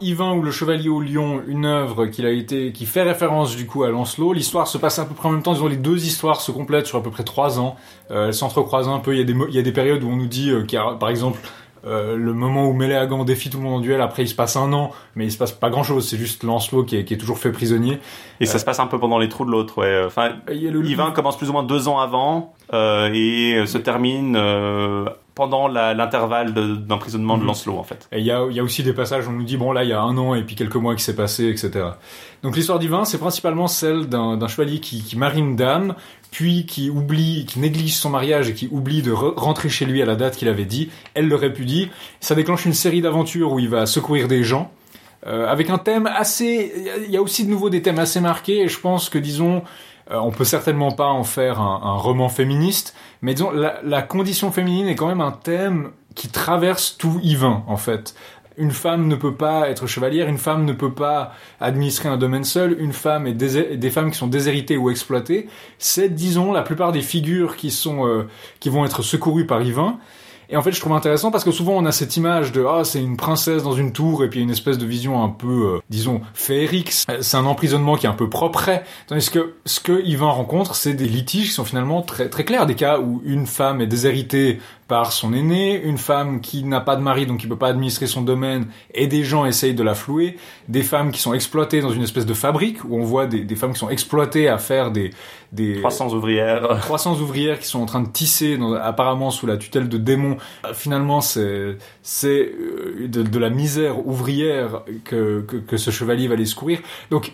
Yvain ou le Chevalier au Lion, une œuvre qu'il a été, qui fait référence du coup à Lancelot. L'histoire se passe à peu près en même temps. Disons les deux histoires se complètent sur à peu près trois ans. Euh, elles s'entrecroisent un peu. Il y a des, il y a des périodes où on nous dit euh, qu'il y a, par exemple, euh, le moment où Méléagant défie tout le monde en duel. Après, il se passe un an, mais il se passe pas grand chose. C'est juste Lancelot qui est, qui est toujours fait prisonnier. Et ça se passe un peu pendant les trous de l'autre. Ouais. Enfin, le- Yvain commence plus ou moins deux ans avant euh, et euh, se termine euh, pendant l'intervalle de- d'emprisonnement de Mhm. Lancelot en fait. Et il y a, il y a aussi des passages où on nous dit, bon là, il y a un an et puis quelques mois qui s'est passé, etc. Donc l'histoire du vin, c'est principalement celle d'un chevalier qui, qui marie une dame, puis qui oublie, qui néglige son mariage et qui oublie de re- rentrer chez lui à la date qu'il avait dit. Elle le répudie. Ça déclenche une série d'aventures où il va secourir des gens. euh, avec un thème assez... Il y a aussi de nouveau des thèmes assez marqués et je pense que, disons, euh, on peut certainement pas en faire un, un roman féministe, mais disons, la, la condition féminine est quand même un thème qui traverse tout Yvain, en fait. Une femme ne peut pas être chevalière, une femme ne peut pas administrer un domaine seul, une femme et des, des femmes qui sont déshéritées ou exploitées. C'est, disons, la plupart des figures qui sont, euh, qui vont être secourues par Yvain. Et en fait, je trouve intéressant parce que souvent on a cette image de ah c'est une princesse dans une tour et puis une espèce de vision un peu euh, disons féerique. C'est un emprisonnement qui est un peu propre. Tandis que ce que Yvain rencontre, c'est des litiges qui sont finalement très très clairs, des cas où une femme est déshéritée par son aîné, une femme qui n'a pas de mari donc qui peut pas administrer son domaine et des gens essayent de la flouer, des femmes qui sont exploitées dans une espèce de fabrique où on voit des, des femmes qui sont exploitées à faire des des 300 ouvrières. 300 ouvrières qui sont en train de tisser, dans- apparemment sous la tutelle de démons. Euh, Finalement, c'est c'est euh, de, de la misère ouvrière que, que, que ce chevalier va les secourir. Donc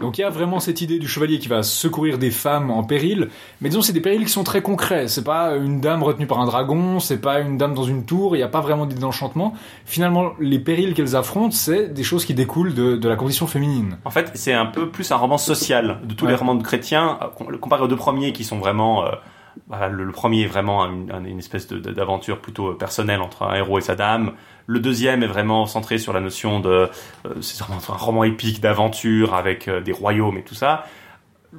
donc il y a vraiment cette idée du chevalier qui va secourir des femmes en péril, mais disons c'est des périls qui sont très concrets. C'est pas une dame retenue par un dragon, c'est pas une dame dans une tour. Il n'y a pas vraiment d'idée d'enchantement. Finalement, les périls qu'elles affrontent, c'est des choses qui découlent de, de la condition féminine. En fait, c'est un peu plus un roman social de tous Ouais. les romans de chrétiens, euh, com- comparé aux deux premiers qui sont vraiment. euh, voilà, le, le premier est vraiment une, un- une espèce d'aventure plutôt euh, personnelle entre un héros et sa dame. Le deuxième est vraiment centré sur la notion de. euh, c'est vraiment un roman épique d'aventure avec euh, des royaumes et tout ça.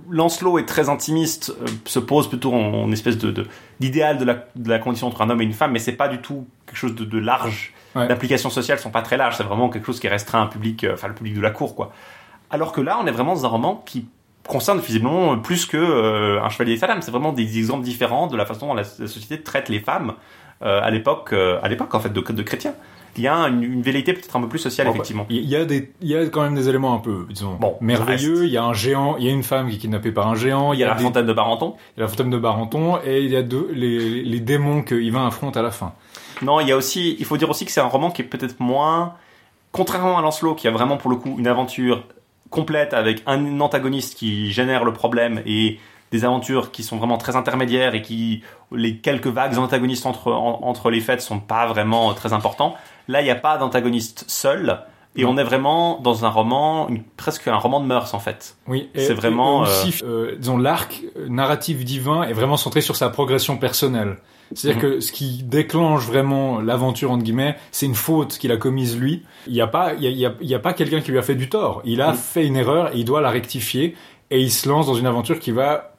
Lancelot est très intimiste, euh, se pose plutôt en, en espèce de d'idéal de, la, de la condition entre un homme et une femme, mais c'est pas du tout quelque chose de, de large. Ouais. Les applications sociales sont pas très larges, c'est vraiment quelque chose qui est restreint à un public, euh, enfin le public de la cour, quoi. Alors que là, on est vraiment dans un roman qui concerne visiblement plus que euh, un chevalier et sa dame. C'est vraiment des exemples différents de la façon dont la, la société traite les femmes euh, à l'époque, à l'époque en fait de, de chrétiens. Il y a une, une peut-être un peu plus sociale Bon, effectivement. Il y a des, il y a quand même des éléments un peu, disons, Bon, merveilleux. Il y a un géant, il y a une femme qui est kidnappée par un géant. Il y a la des- fontaine de Barenton. il y a la fontaine de Barenton et il y a deux, les, les démons que Yvain affronte à la fin. Non, il y a aussi, il faut dire aussi que c'est un roman qui est peut-être moins, contrairement à Lancelot, qui a vraiment pour le coup une aventure complète avec un antagoniste qui génère le problème et des aventures qui sont vraiment très intermédiaires et qui les quelques vagues antagonistes entre en- entre les fêtes sont pas vraiment très importants. Là, il n'y a pas d'antagoniste seul et Non. on est vraiment dans un roman, une- presque un roman de mœurs en fait. Oui, C'est vraiment, aussi, euh, disons, l'arc narratif divin est vraiment centré sur sa progression personnelle. C'est-à-dire Mhm. que ce qui déclenche vraiment l'aventure entre guillemets, c'est une faute qu'il a commise lui. Il n'y a pas, il y a, il y a- il y a pas quelqu'un qui lui a fait du tort. Il a Mhm. fait une erreur et il doit la rectifier et il se lance dans une aventure qui va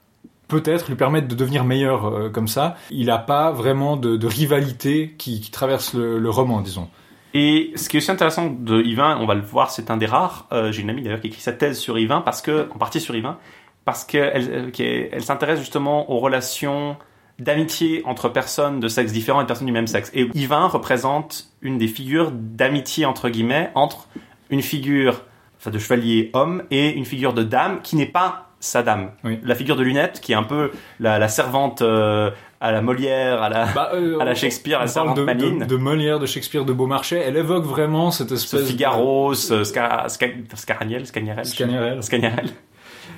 peut-être lui permettre de devenir meilleur euh, comme ça. Il n'a pas vraiment de, rivalité qui, traverse le, roman, disons. Et ce qui est aussi intéressant de Yvain, on va le voir, c'est un des rares. euh, J'ai une amie d'ailleurs qui écrit sa thèse sur Yvain, parce que, en partie sur Yvain, parce qu'elle est- elle s'intéresse justement aux relations d'amitié entre personnes de sexe différent et personnes du même sexe. Et Yvain représente une des figures d'amitié, entre guillemets, entre une figure enfin, de chevalier homme et une figure de dame qui n'est pas sa dame. Oui. La figure de Lunette, qui est un peu la, la servante euh, à la Molière, à la, Bah, euh, à la Shakespeare, la on parle servante de, maline. de, de Molière, de Shakespeare, de Beaumarchais. Elle évoque vraiment cette ce espèce Figaro, ce Sca- Sca- Scaraniel, Scagnarel, de Scagnarelle. Scagnarel.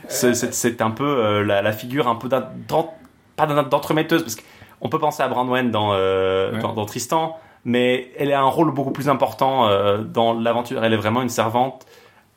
C'est- un peu euh, la, la figure un peu pas d'entremetteuse parce qu'on peut penser à Brandwen dans, euh, Ouais. dans, dans Tristan, mais elle a un rôle beaucoup plus important euh, dans l'aventure. Elle est vraiment une servante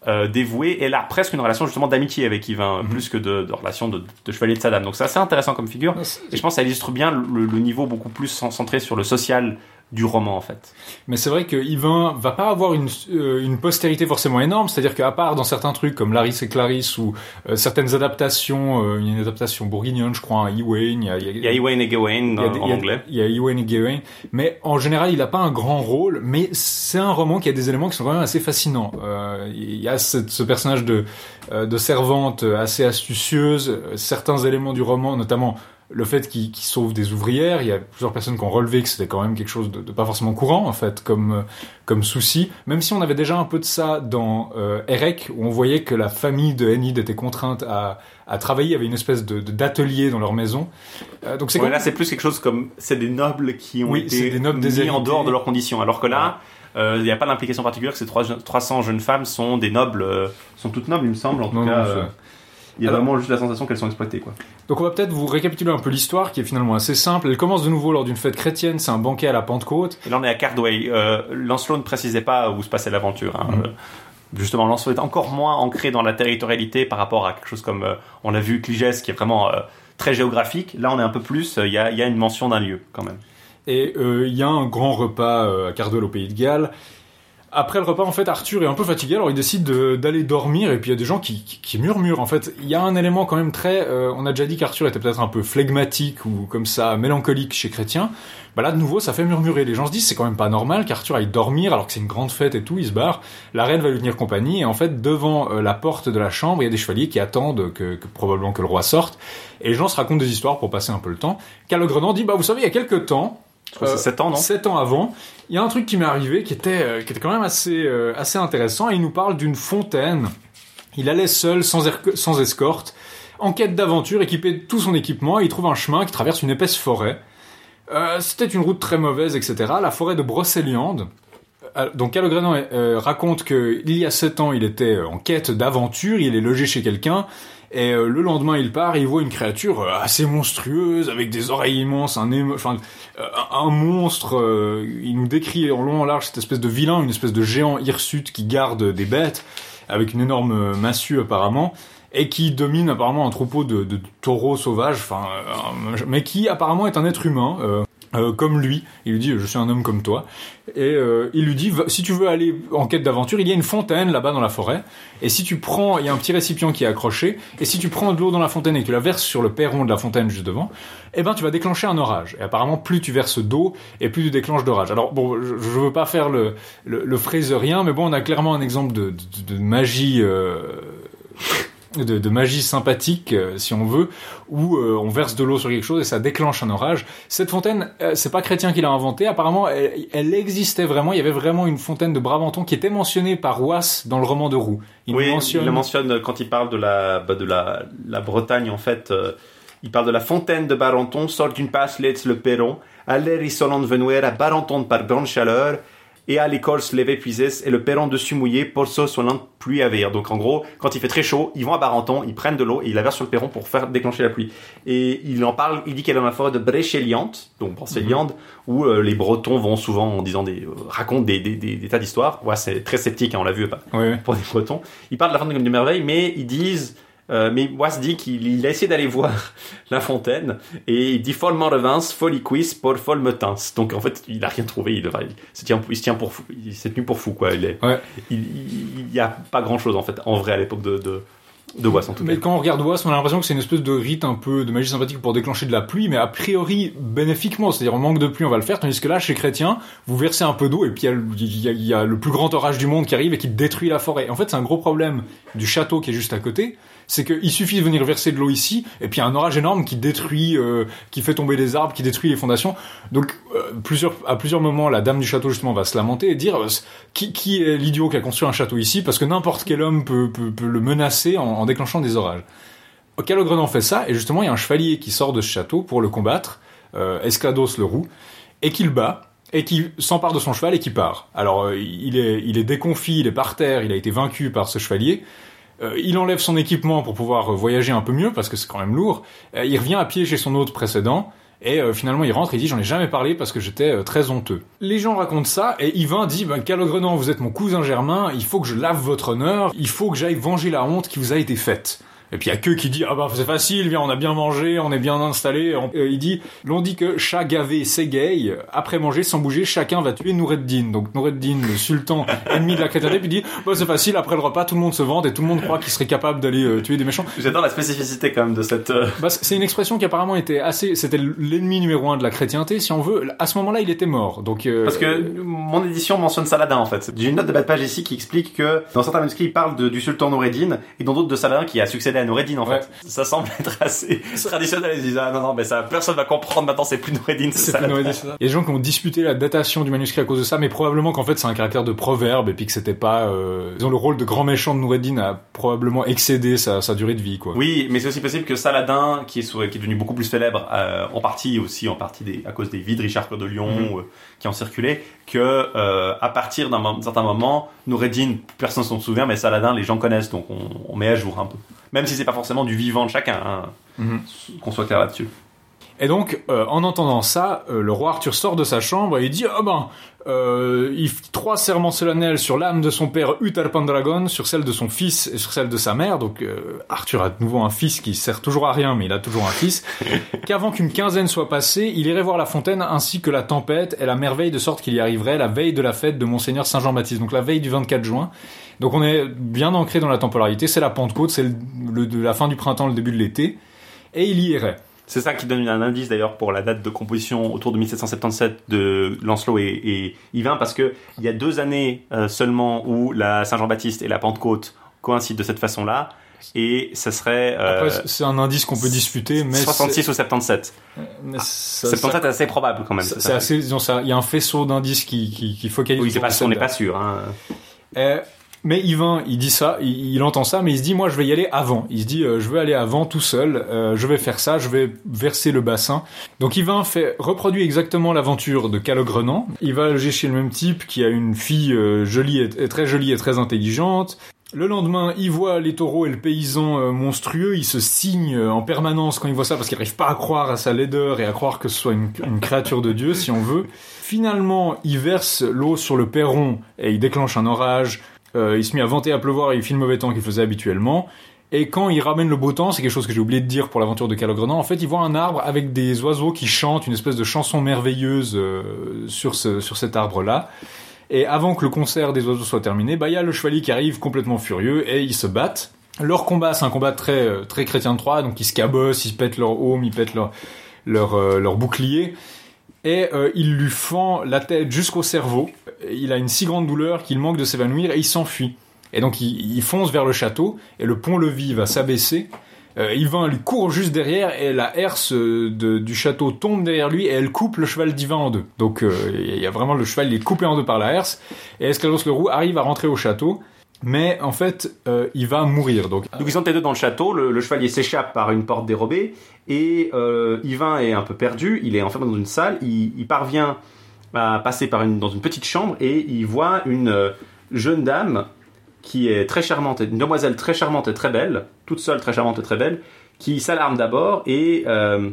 euh, dévouée. Et elle a presque une relation justement d'amitié avec Yvain, Mhm. plus que de, de relation de, de chevalier de sa dame. Donc c'est assez intéressant comme figure. Et je pense que ça illustre bien le, le niveau beaucoup plus centré sur le social du roman en fait. Mais c'est vrai que Yvain va pas avoir une, euh, une postérité forcément énorme, c'est-à-dire qu'à part dans certains trucs comme Larisse et Clarisse ou euh, certaines adaptations, euh, il y a une adaptation bourguignonne, je crois, à Ewain, il y a, il y a- a Ewain et Gawain a en il a- anglais. Il y a Ewain et Gawain, mais en général, il n'a pas un grand rôle, mais c'est un roman qui a des éléments qui sont quand même assez fascinants. Euh, il y a ce, ce personnage de, euh, de servante assez astucieuse, certains éléments du roman, notamment le fait qu'il qu'il sauve des ouvrières. Il y a plusieurs personnes qui ont relevé que c'était quand même quelque chose de, de pas forcément courant, en fait, comme, euh, comme souci. Même si on avait déjà un peu de ça dans euh, Erec, où on voyait que la famille de Enid était contrainte à, à travailler, il y avait une espèce de d'atelier dans leur maison. Euh, donc c'est Ouais, là, c'est plus quelque chose comme c'est des nobles qui ont Oui, été des nobles mis en dehors de leurs conditions. Alors que là, euh, il n'y a pas d'implication particulière. que Ces trois- 300 jeunes femmes sont des nobles, euh, sont toutes nobles, il me semble. En tout Non, cas, non, il y a Alors- vraiment juste la sensation qu'elles sont exploitées, quoi. Donc on va peut-être vous récapituler un peu l'histoire qui est finalement assez simple. Elle commence de nouveau lors d'une fête chrétienne, c'est un banquet à la Pentecôte. Et là, on est à Cardway. Euh, Lancelot ne précisait pas où se passait l'aventure. hein. Mhm. Euh, Justement, Lancelot est encore moins ancré dans la territorialité par rapport à quelque chose comme, euh, on l'a vu, Cligès, qui est vraiment euh, très géographique. Là, on est un peu plus, euh, il y, a, y a une mention d'un lieu, quand même. Et euh, il y a un grand repas euh, à Cardwell au Pays de Galles. Après le repas, en fait, Arthur est un peu fatigué, alors il décide de- d'aller dormir, et puis il y a des gens qui, qui, qui murmurent. En fait, il y a un élément quand même très... euh, on a déjà dit qu'Arthur était peut-être un peu flegmatique ou comme ça, mélancolique chez Chrétien. Bah là, de nouveau, ça fait murmurer. Les gens se disent, c'est quand même pas normal qu'Arthur aille dormir, alors que c'est une grande fête et tout, il se barre. La reine va lui tenir compagnie, et en fait, devant euh, la porte de la chambre, il y a des chevaliers qui attendent que, que probablement que le roi sorte. Et les gens se racontent des histoires pour passer un peu le temps. Calogrenant dit, bah vous savez, il y a quelques temps, Je c'est 7 ans, non Sept ans avant, il y a un truc qui m'est arrivé qui était, euh, qui était quand même assez, euh, assez intéressant. Il nous parle d'une fontaine. Il allait seul, sans, escorte, en quête d'aventure, équipé de tout son équipement. Et il trouve un chemin qui traverse une épaisse forêt. Euh, C'était une route très mauvaise, etc. La forêt de Brocéliande. Donc Calogrenant euh, raconte que il y a sept ans, il était en quête d'aventure, il est logé chez quelqu'un, et euh, le lendemain, il part il voit une créature euh, assez monstrueuse, avec des oreilles immenses, un, euh, un monstre. euh, il nous décrit en long en large cette espèce de vilain, une espèce de géant hirsute qui garde des bêtes, avec une énorme massue apparemment, et qui domine apparemment un troupeau de, de taureaux sauvages, enfin, euh, mais qui apparemment est un être humain. euh, euh, comme lui, il lui dit je suis un homme comme toi, et euh, il lui dit si tu veux aller en quête d'aventure, il y a une fontaine là-bas dans la forêt, et si tu prends, il y a un petit récipient qui est accroché, et si tu prends de l'eau dans la fontaine et que tu la verses sur le perron de la fontaine juste devant, eh ben tu vas déclencher un orage. Et apparemment plus tu verses d'eau et plus tu déclenches d'orage. Alors bon, je, je veux pas faire le le, le mais bon on a clairement un exemple de, de, de magie. euh, de, de magie sympathique, euh, si on veut, où euh, on verse de l'eau sur quelque chose et ça déclenche un orage. Cette fontaine, euh, c'est pas Chrétien qui l'a inventée. Apparemment, elle, elle existait vraiment. Il y avait vraiment une fontaine de Brabanton qui était mentionnée par Was dans le roman de Roux. Il oui, mentionne. il le mentionne quand il parle de la, bah, de la, la Bretagne, en fait. euh, il parle de la fontaine de Barenton, sort d'une passe let's le perron, isolant de venir à Barenton par grande chaleur, et à l'écorce levée puisesse, et le perron dessus mouillé, pour ça soit pluie à venir. Donc en gros, quand il fait très chaud, ils vont à Barenton, ils prennent de l'eau et ils la versent sur le perron pour faire déclencher la pluie. Et il en parle, il dit qu'elle est dans la forêt de Bréchéliante, donc Brocéliande, où euh, les Bretons vont souvent en disant des, euh, racontent des, des, des, des tas d'histoires. Ouais, c'est très sceptique, hein, on l'a vu pas Ouais, ouais. pour des Bretons. Ils parlent de la fontaine comme de merveille, mais ils disent Euh, mais Bois dit qu'il il a essayé d'aller voir la fontaine et il dit follement revins, folie quiz pour folle metins. Donc en fait, il a rien trouvé. Il, il, se tient, il se tient pour fou. Il s'est tenu pour fou quoi. Il est, Ouais. il, il, a pas grand chose en fait en vrai à l'époque de de de en tout Mais cas. quand on regarde Wass, on a l'impression que c'est une espèce de rite un peu de magie sympathique pour déclencher de la pluie, mais a priori bénéfiquement, c'est-à-dire on manque de pluie, on va le faire, tandis que là, chez Chrétien, vous versez un peu d'eau et puis il y, y a le plus grand orage du monde qui arrive et qui détruit la forêt. En fait, c'est un gros problème du château qui est juste à côté, c'est qu'il suffit de venir verser de l'eau ici, et puis il y a un orage énorme qui détruit, euh, qui fait tomber des arbres, qui détruit les fondations. Donc, euh, plusieurs, à plusieurs moments, la dame du château justement va se lamenter et dire euh, qui, qui est l'idiot qui a construit un château ici, parce que n'importe quel homme peut, peut, peut le menacer en, en déclenchant des orages. Calogrenant fait ça, et justement, il y a un chevalier qui sort de ce château pour le combattre, euh, Esclados le roux, et qui le bat, et qui s'empare de son cheval et qui part. Alors, euh, il, est, il est déconfit, il est par terre, il a été vaincu par ce chevalier. Euh, il enlève son équipement pour pouvoir euh, voyager un peu mieux, parce que c'est quand même lourd. Euh, il revient à pied chez son hôte précédent, et finalement, il rentre et dit J'en ai jamais parlé parce que j'étais très honteux. Les gens racontent ça, et Yvain dit ben, Calogrenant, vous êtes mon cousin germain, il faut que je lave votre honneur, il faut que j'aille venger la honte qui vous a été faite. Et puis il y a que qui dit ah bah c'est facile, viens on a bien mangé, on est bien installé. On- euh, il dit l'on dit que chat gavé s'égaye, après manger sans bouger chacun va tuer Noureddin. Donc Noureddin le sultan ennemi de la chrétienté puis dit bah c'est facile après le repas tout le monde se vante et tout le monde croit qu'il serait capable d'aller euh, tuer des méchants. J'adore la spécificité quand même de cette. euh, Bah, c'est une expression qui apparemment était assez c'était l'ennemi numéro un de la chrétienté si on veut. À ce moment-là il était mort donc Parce que mon édition mentionne Saladin en fait. J'ai une note de bas de page ici qui explique que dans certains manuscrits il parle de- du sultan Noureddin et dans d'autres de Saladin qui a succédé à Noureddin en Ouais. fait. Ça semble être assez traditionnel. Ils disent ah non non mais ça personne va comprendre maintenant c'est plus Noureddin c'est plus Noureddin, ça. Il y a des gens qui ont disputé la datation du manuscrit à cause de ça, mais probablement qu'en fait c'est un caractère de proverbe et puis que c'était pas. Euh... Disons, le rôle de grand méchant de Noureddin a probablement excédé sa, sa durée de vie, quoi. Oui, mais c'est aussi possible que Saladin, qui est, sous- qui est devenu beaucoup plus célèbre, euh, en partie aussi en partie des, à cause des vies de Richard Cœur de Lion Mhm. euh, qui ont circulé, que à partir d'un certain moment, Noureddin, personne s'en souvient, mais Saladin, les gens connaissent, donc on, on met à jour un peu. Même si c'est pas forcément du vivant de chacun, hein, Mhm. qu'on soit clair là-dessus. Et donc, euh, en entendant ça, euh, le roi Arthur sort de sa chambre et il dit Ah ben, euh, il fait trois serments solennels sur l'âme de son père Uther Pendragon, sur celle de son fils et sur celle de sa mère. Donc, Arthur a de nouveau un fils qui sert toujours à rien, mais il a toujours un fils. Qu'avant qu'une quinzaine soit passée, il irait voir la fontaine ainsi que la tempête et la merveille, de sorte qu'il y arriverait la veille de la fête de Monseigneur Saint Jean-Baptiste, donc la veille du 24 juin. Donc, on est bien ancré dans la temporalité. C'est la Pentecôte, c'est le, le- de la fin du printemps, le début de l'été, et il y irait. C'est ça qui donne un indice d'ailleurs pour la date de composition autour de 1777 de Lancelot et, et Yvain, parce que il y a deux années euh, seulement où la Saint-Jean-Baptiste et la Pentecôte coïncident de cette façon-là, et ça serait euh, Après, c'est un indice qu'on peut discuter, mais 66 ou 77. c'est- mais ça- 77 est assez probable quand même. c'est assez, il y a un faisceau d'indices qui, qui, qui focalise. Oui, c'est pas, on n'est pas sûr. Hein. Euh, mais Yvain, il dit ça, il, entend ça, mais il se dit, moi, je vais y aller avant. Il se dit, euh, je vais aller avant tout seul, euh, je vais faire ça, je vais verser le bassin. Donc Yvain fait, reproduit exactement l'aventure de Calogrenant. Il va loger chez le même type qui a une fille euh, jolie et, très jolie et très intelligente. Le lendemain, il voit les taureaux et le paysan monstrueux, il se signe en permanence quand il voit ça parce qu'il n'arrive pas à croire à sa laideur et à croire que ce soit une, une créature de Dieu, si on veut. Finalement, il verse l'eau sur le perron et il déclenche un orage. Euh, il se met à vanter, à pleuvoir et il file le mauvais temps qu'il faisait habituellement. Et quand il ramène le beau temps, c'est quelque chose que j'ai oublié de dire pour l'aventure de Calogrenant, en fait, il voit un arbre avec des oiseaux qui chantent une espèce de chanson merveilleuse euh, sur, sur cet arbre-là. Et avant que le concert des oiseaux soit terminé, bah il y a le chevalier qui arrive complètement furieux et ils se battent. Leur combat, c'est un combat très euh, très chrétien de Troie, donc ils se cabossent, ils pètent leur aume, ils pètent leur leur, leur bouclier et euh, il lui fend la tête jusqu'au cerveau. Il a une si grande douleur qu'il manque de s'évanouir et il s'enfuit. Et donc il, fonce vers le château et le pont-levis va s'abaisser. Euh, Yvain lui court juste derrière et la herse euh, du château tombe derrière lui et elle coupe le cheval d'Yvain en deux. Donc euh, il y a vraiment le cheval il est coupé en deux par la herse et Esclados le roux arrive à rentrer au château. Mais en fait, euh, il va mourir. Donc, ils sont les deux dans le château, le, chevalier s'échappe par une porte dérobée, et Yvain est un peu perdu, il est enfermé dans une salle, il, il parvient à passer par une, dans une petite chambre, et il voit une euh, jeune dame qui est très charmante, une demoiselle très charmante et très belle, toute seule très charmante et très belle, qui s'alarme d'abord et euh,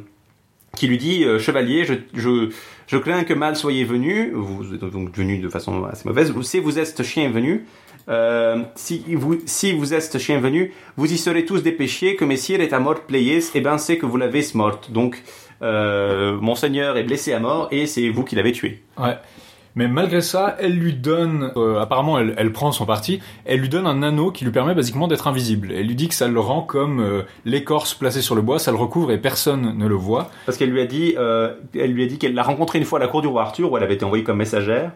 qui lui dit euh, chevalier, je, je, je crains que mal soyez venu, vous êtes donc venu de façon assez mauvaise. Si vous êtes chien venu, euh, si vous si vous êtes chien venu, vous y serez tous dépêchés que messire est à mort playés, et ben c'est que vous l'avez morte. Donc monseigneur est blessé à mort et c'est vous qui l'avez tué. Mais malgré ça, elle lui donne, euh, apparemment elle, elle prend son parti, elle lui donne un anneau qui lui permet basiquement d'être invisible. Elle lui dit que ça le rend comme euh, l'écorce placée sur le bois, ça le recouvre et personne ne le voit. Parce qu'elle lui a dit, euh, elle lui a dit qu'elle l'a rencontré une fois à la cour du roi Arthur où elle avait été envoyée comme messagère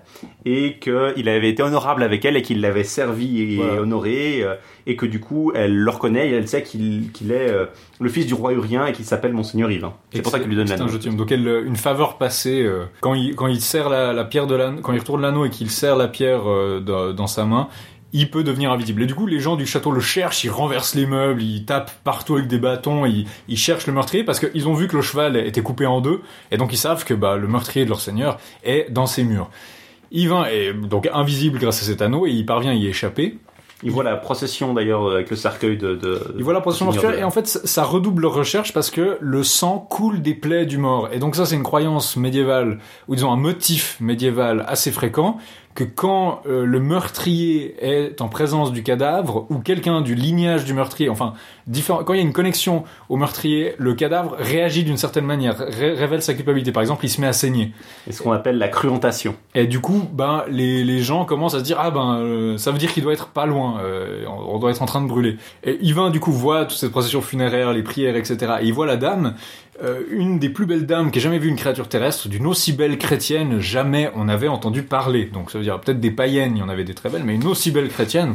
et qu'il avait été honorable avec elle et qu'il l'avait servi et Voilà. honoré et que du coup elle le reconnaît et elle sait qu'il est le fils du roi Urien et qu'il s'appelle Monseigneur Yvain. C'est pour ça qu'elle lui donne l'anneau. Donc elle, une faveur passée quand il quand il la, la pierre de l'anneau, quand il retourne l'anneau et qu'il serre la pierre euh, dans, sa main, il peut devenir invisible. Et du coup, les gens du château le cherchent, ils renversent les meubles, ils tapent partout avec des bâtons, ils, cherchent le meurtrier parce qu'ils ont vu que le cheval était coupé en deux, et donc ils savent que bah, le meurtrier de leur seigneur est dans ces murs. Yvain est donc invisible grâce à cet anneau et il parvient à y échapper. Il voit la procession d'ailleurs avec le cercueil de. de Il voit la procession mortuaire de- et en fait ça ça redouble leur recherche parce que le sang coule des plaies du mort. Et donc ça c'est une croyance médiévale ou disons un motif médiéval assez fréquent que quand euh, le meurtrier est en présence du cadavre ou quelqu'un du lignage du meurtrier, enfin différent, quand il y a une connexion au meurtrier, le cadavre réagit d'une certaine manière, ré- révèle sa culpabilité. Par exemple, il se met à saigner. Et ce qu'on appelle la cruentation. Et du coup, ben les, les gens commencent à se dire ah ben euh, ça veut dire qu'il doit être pas loin, euh, on on doit être en train de brûler. Et Yvain du coup voit toute cette procession funéraire, les prières, etc. Et il voit la dame, euh, une des plus belles dames qui ait jamais vu une créature terrestre, d'une aussi belle chrétienne, jamais on avait entendu parler. Donc ça veut dire peut-être des païennes, il y en avait des très belles, mais une aussi belle chrétienne.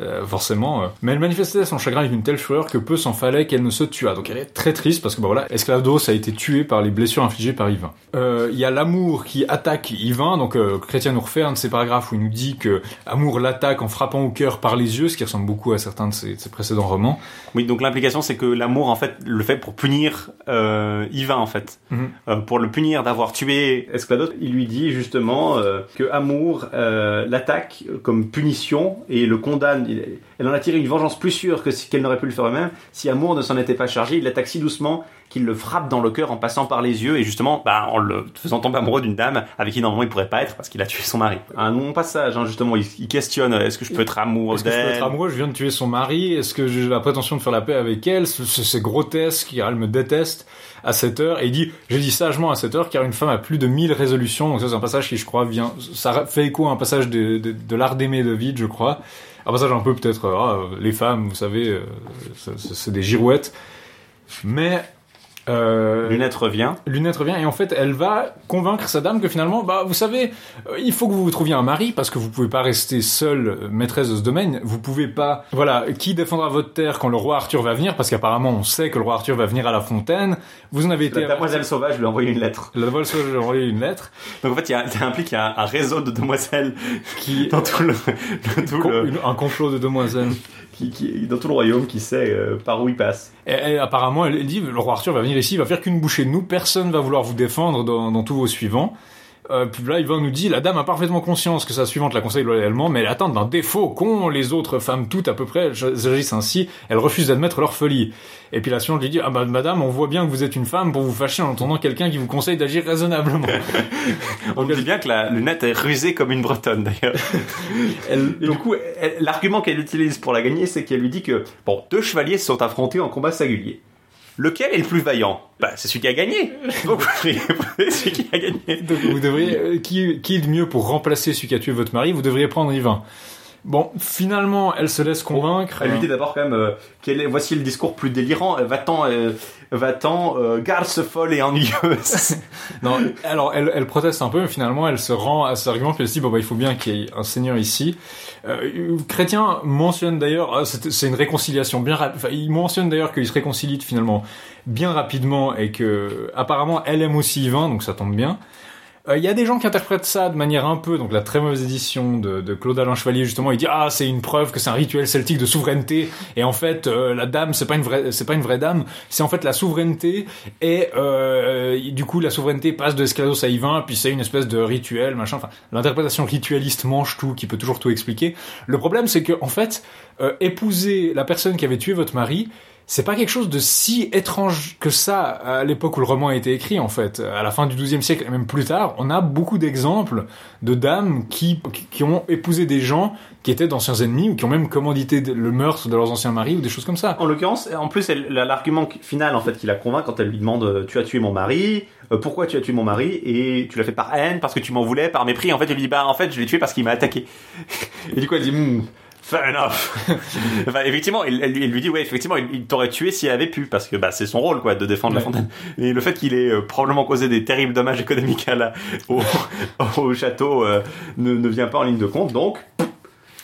Euh, forcément. euh. Mais elle manifestait son chagrin avec une telle fureur que peu s'en fallait qu'elle ne se tuât. Donc elle est très triste parce que bah voilà, Esclados a été tué par les blessures infligées par Yvain. Euh, Il y a l'amour qui attaque Yvain. Donc Chrétien nous refait un de ses paragraphes où il nous dit que Amour l'attaque en frappant au cœur par les yeux, ce qui ressemble beaucoup à certains de ses, de ses précédents romans. Oui, donc l'implication c'est que l'amour en fait le fait pour punir Yvain en fait. Mhm. Euh, pour le punir d'avoir tué Esclados, il lui dit justement que Amour l'attaque comme punition et le condamne. Il- Elle en a tiré une vengeance plus sûre que si- qu'elle n'aurait pu le faire elle-même. Si Amour ne s'en était pas chargé, il l'attaque si doucement qu'il le frappe dans le cœur en passant par les yeux et justement bah, en le faisant tomber amoureux d'une dame avec qui normalement il pourrait pas être parce qu'il a tué son mari. Un long passage, hein, justement, il, il questionne est-ce que je peux être amoureux Est-ce que je peux être amoureux? Je viens de tuer son mari. Est-ce que j'ai la prétention de faire la paix avec elle? C'est grotesque. Elle me déteste à cette heure. Et il dit, j'ai dit sagement à cette heure, car une femme a plus de 1000 résolutions. Donc ça, c'est un passage qui, je crois, vient. Ça fait écho à un passage de, de, de l'art d'aimer de Vide, je crois. Un passage un peu peut-être, euh, ah, les femmes, vous savez, euh, c'est des girouettes. Mais euh, Lunette revient. Lunette revient et en fait elle va convaincre sa dame que finalement bah vous savez euh, il faut que vous vous trouviez un mari parce que vous pouvez pas rester seule euh, maîtresse de ce domaine. Vous pouvez pas voilà qui défendra votre terre quand le roi Arthur va venir? Parce qu'apparemment on sait que le roi Arthur va venir à la fontaine. Vous en avez été La demoiselle sauvage lui a envoyé une lettre. la demoiselle sauvage lui a envoyé une lettre. Donc en fait, il y a, ça implique qu'il y a un réseau de demoiselles qui dans tout le, dans tout con- le, une- un complot de demoiselles dans tout le royaume qui sait euh, par où il passe. Et, apparemment, elle, dit, le roi Arthur va venir ici, il va faire qu'une bouchée de nous, personne va vouloir vous défendre dans tous vos suivants. Euh, puis là, Yvan nous dit, la dame a parfaitement conscience que sa suivante la conseille loyalement, mais elle attend d'un défaut qu'ont les autres femmes toutes à peu près agissent ainsi, elle refuse d'admettre leur folie. Et puis la suivante lui dit, ah bah madame, on voit bien que vous êtes une femme pour vous fâcher en entendant quelqu'un qui vous conseille d'agir raisonnablement. On dit bien que la lunette est rusée comme une bretonne d'ailleurs. Elle- du coup, l'argument qu'elle utilise pour la gagner, c'est qu'elle lui dit que bon, deux chevaliers se sont affrontés en combat singulier. Lequel est le plus vaillant? Bah, c'est celui qui a gagné. Donc, vous devriez prendre celui qui a gagné. Donc vous devriez, euh, qui, qui est le mieux pour remplacer celui qui a tué votre mari? Vous devriez prendre Yvain. Bon, finalement, elle se laisse convaincre. Elle lui dit d'abord quand même, euh, quel est, voici le discours plus délirant. Euh, Va-t'en, euh, va-t'en, euh, garce folle et ennuyeuse. Non, alors elle, elle proteste un peu, mais finalement elle se rend à cet argument, puis elle se dit bon bah il faut bien qu'il y ait un seigneur ici. Euh, Chrétien mentionne d'ailleurs, ah, c'est une réconciliation bien rapide. Enfin, il mentionne d'ailleurs qu'il se réconcilie finalement bien rapidement et que apparemment elle aime aussi Yvain, donc ça tombe bien. Euh, Il y a des gens qui interprètent ça de manière un peu, donc la très mauvaise édition de, de Claude Alain Chevalier justement, il dit ah c'est une preuve que c'est un rituel celtique de souveraineté et en fait euh, la dame c'est pas une vraie c'est pas une vraie dame, c'est en fait la souveraineté et euh, du coup la souveraineté passe de Esclados à Yvain puis c'est une espèce de rituel machin. Enfin l'interprétation ritualiste mange tout qui peut toujours tout expliquer. Le problème c'est que en fait euh, épouser la personne qui avait tué votre mari c'est pas quelque chose de si étrange que ça à l'époque où le roman a été écrit en fait. À la fin du XIIe siècle et même plus tard, on a beaucoup d'exemples de dames qui, qui ont épousé des gens qui étaient d'anciens ennemis ou qui ont même commandité le meurtre de leurs anciens maris ou des choses comme ça. En l'occurrence, en plus, l'argument final en fait qui la convainc quand elle lui demande euh, tu as tué mon mari, euh, pourquoi tu as tué mon mari? Et tu l'as fait par haine parce que tu m'en voulais, par mépris. En fait, elle lui dit bah en fait je l'ai tué parce qu'il m'a attaqué. et du coup elle dit Hmm, fair enough. enfin, effectivement, elle, elle lui- elle lui dit ouais effectivement il, il t'aurait tué s'il avait pu parce que bah c'est son rôle quoi de défendre la fontaine. Et le fait qu'il ait euh, probablement causé des terribles dommages économiques à la, au, au château euh, ne, ne vient pas en ligne de compte donc.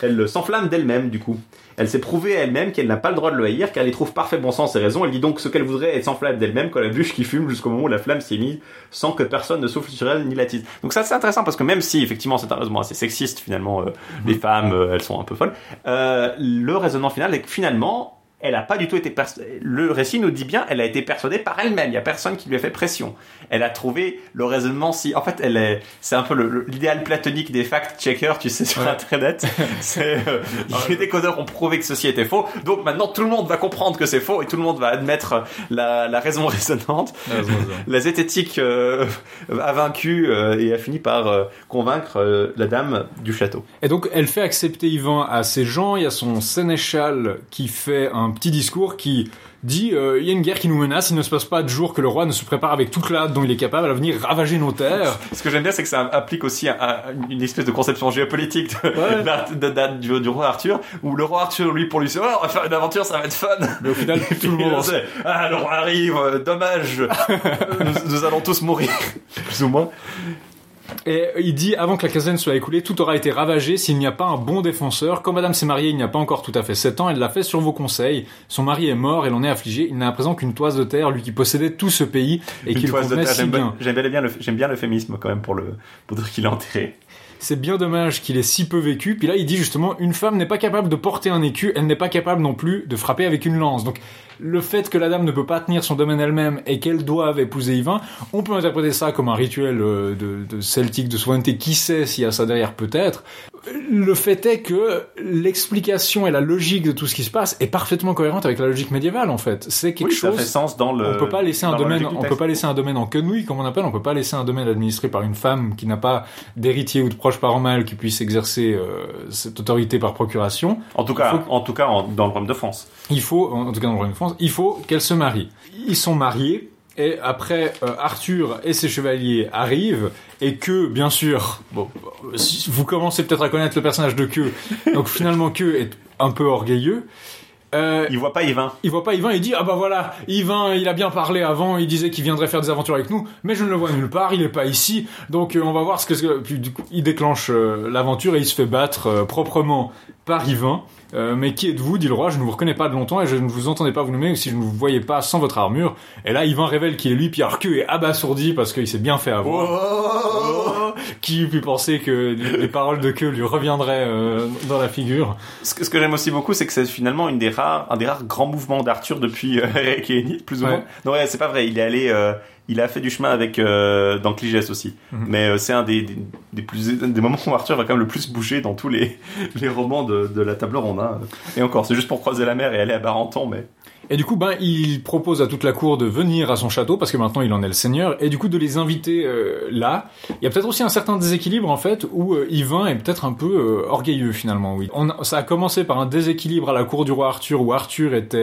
Elle s'enflamme d'elle-même, du coup. Elle s'est prouvée à elle-même qu'elle n'a pas le droit de le haïr, car elle y trouve parfait bon sens et raison. Elle dit donc ce qu'elle voudrait, elle s'enflamme d'elle-même quand la bûche qui fume jusqu'au moment où la flamme s'est mise, sans que personne ne souffle sur elle ni l'attise. Donc ça, c'est intéressant, parce que même si, effectivement, c'est un raisonnement assez sexiste, finalement, euh, les femmes, euh, elles sont un peu folles, euh, le raisonnement final est que finalement, elle a pas du tout été le récit nous dit bien elle a été persuadée par elle-même il y a personne qui lui a fait pression. Elle a trouvé le raisonnement si en fait elle est c'est un peu l'idéal platonique des fact checkers tu sais sur Ouais. internet. C'est euh, les décodeurs ont prouvé que ceci était faux. Donc maintenant tout le monde va comprendre que c'est faux et tout le monde va admettre la, la raison raisonnante la zététique euh, a vaincu euh, et a fini par convaincre la dame du château. Et donc, elle fait accepter Ivan à ses gens. Il y a son sénéchal qui fait un petit discours qui dit euh, il y a une guerre qui nous menace. Il ne se passe pas de jour que le roi ne se prépare avec toute la dont il est capable à venir ravager nos terres. Ce que j'aime bien, c'est que ça applique aussi à, à une espèce de conception géopolitique de, Ouais. de- de- de- du, du roi Arthur, où le roi Arthur, lui, pour lui, c'est, oh, on va faire une aventure, ça va être fun. Mais au final, tout le monde. C'est, ah, le roi arrive, euh, dommage, nous, nous allons tous mourir, plus ou moins. Et il dit avant que la caserne soit écoulée, tout aura été ravagé s'il n'y a pas un bon défenseur. Quand Madame s'est mariée, il n'y a pas encore tout à fait sept ans. Elle l'a fait sur vos conseils. Son mari est mort, elle en est affligée. Il n'a à présent qu'une toise de terre, lui qui possédait tout ce pays et Une qui le toise de convenait terre, si j'aime bien. bien, j'aime bien, le- j'aime bien l'euphémisme quand même pour le, pour dire qu'il est enterré. C'est bien dommage qu'il ait si peu vécu. Puis là, il dit justement, une femme n'est pas capable de porter un écu, elle n'est pas capable non plus de frapper avec une lance. Donc, le fait que la dame ne peut pas tenir son domaine elle-même et qu'elle doive épouser Yvain, on peut interpréter ça comme un rituel euh, de, de celtique, de souveraineté. Qui sait s'il y a ça derrière, peut-être. Le fait est que l'explication et la logique de tout ce qui se passe est parfaitement cohérente avec la logique médiévale, en fait. C'est quelque Oui, ça chose fait sens dans le. on peut pas laisser un domaine, on peut pas laisser un domaine en quenouille, comme on appelle, on peut pas laisser un domaine administré par une femme qui n'a pas d'héritier ou de proche parent mâle qui puisse exercer euh, cette autorité par procuration. En tout cas, faut- en tout cas, en- dans le royaume de France. Il faut, en tout cas dans le royaume de France, il faut qu'elle se marie. Ils sont mariés. Et après, euh, Arthur et ses chevaliers arrivent, et que, bien sûr, bon, vous commencez peut-être à connaître le personnage de Que, donc finalement Que est un peu orgueilleux. Euh, Il voit pas Yvain. il voit pas Yvain, il dit ah bah voilà, Yvain, il a bien parlé avant, il disait qu'il viendrait faire des aventures avec nous, mais je ne le vois nulle part, il est pas ici, donc euh, on va voir ce que puis du coup il déclenche euh, l'aventure et il se fait battre proprement par Yvain. Euh, mais qui êtes-vous dit le roi, je ne vous reconnais pas de longtemps et je ne vous entendais pas vous nommer si je ne vous voyais pas sans votre armure. Et là Yvain révèle qu'il est lui, Pierre Que est abasourdi parce qu'il s'est bien fait avoir. Qui eût pu penser que les paroles de Que lui reviendraient euh, dans la figure? Ce que, ce que j'aime aussi beaucoup, c'est que c'est finalement une des rares, un des rares grands mouvements d'Arthur depuis euh, plus ou Ouais. moins. Non, ouais, c'est pas vrai. Il est allé, euh, il a fait du chemin avec euh, dans Cligès aussi. Mhm. Mais euh, c'est un des, des, des plus des moments où Arthur va quand même le plus bouger dans tous les les romans de, de la table ronde. hein. Et encore, c'est juste pour croiser la mer et aller à Barenton, mais Et du coup, ben, il propose à toute la cour de venir à son château parce que maintenant il en est le seigneur, et du coup de les inviter euh, là. Il y a peut-être aussi un certain déséquilibre en fait où euh, Yvain est peut-être un peu euh, orgueilleux finalement. Oui, On a- ça a commencé par un déséquilibre à la cour du roi Arthur où Arthur était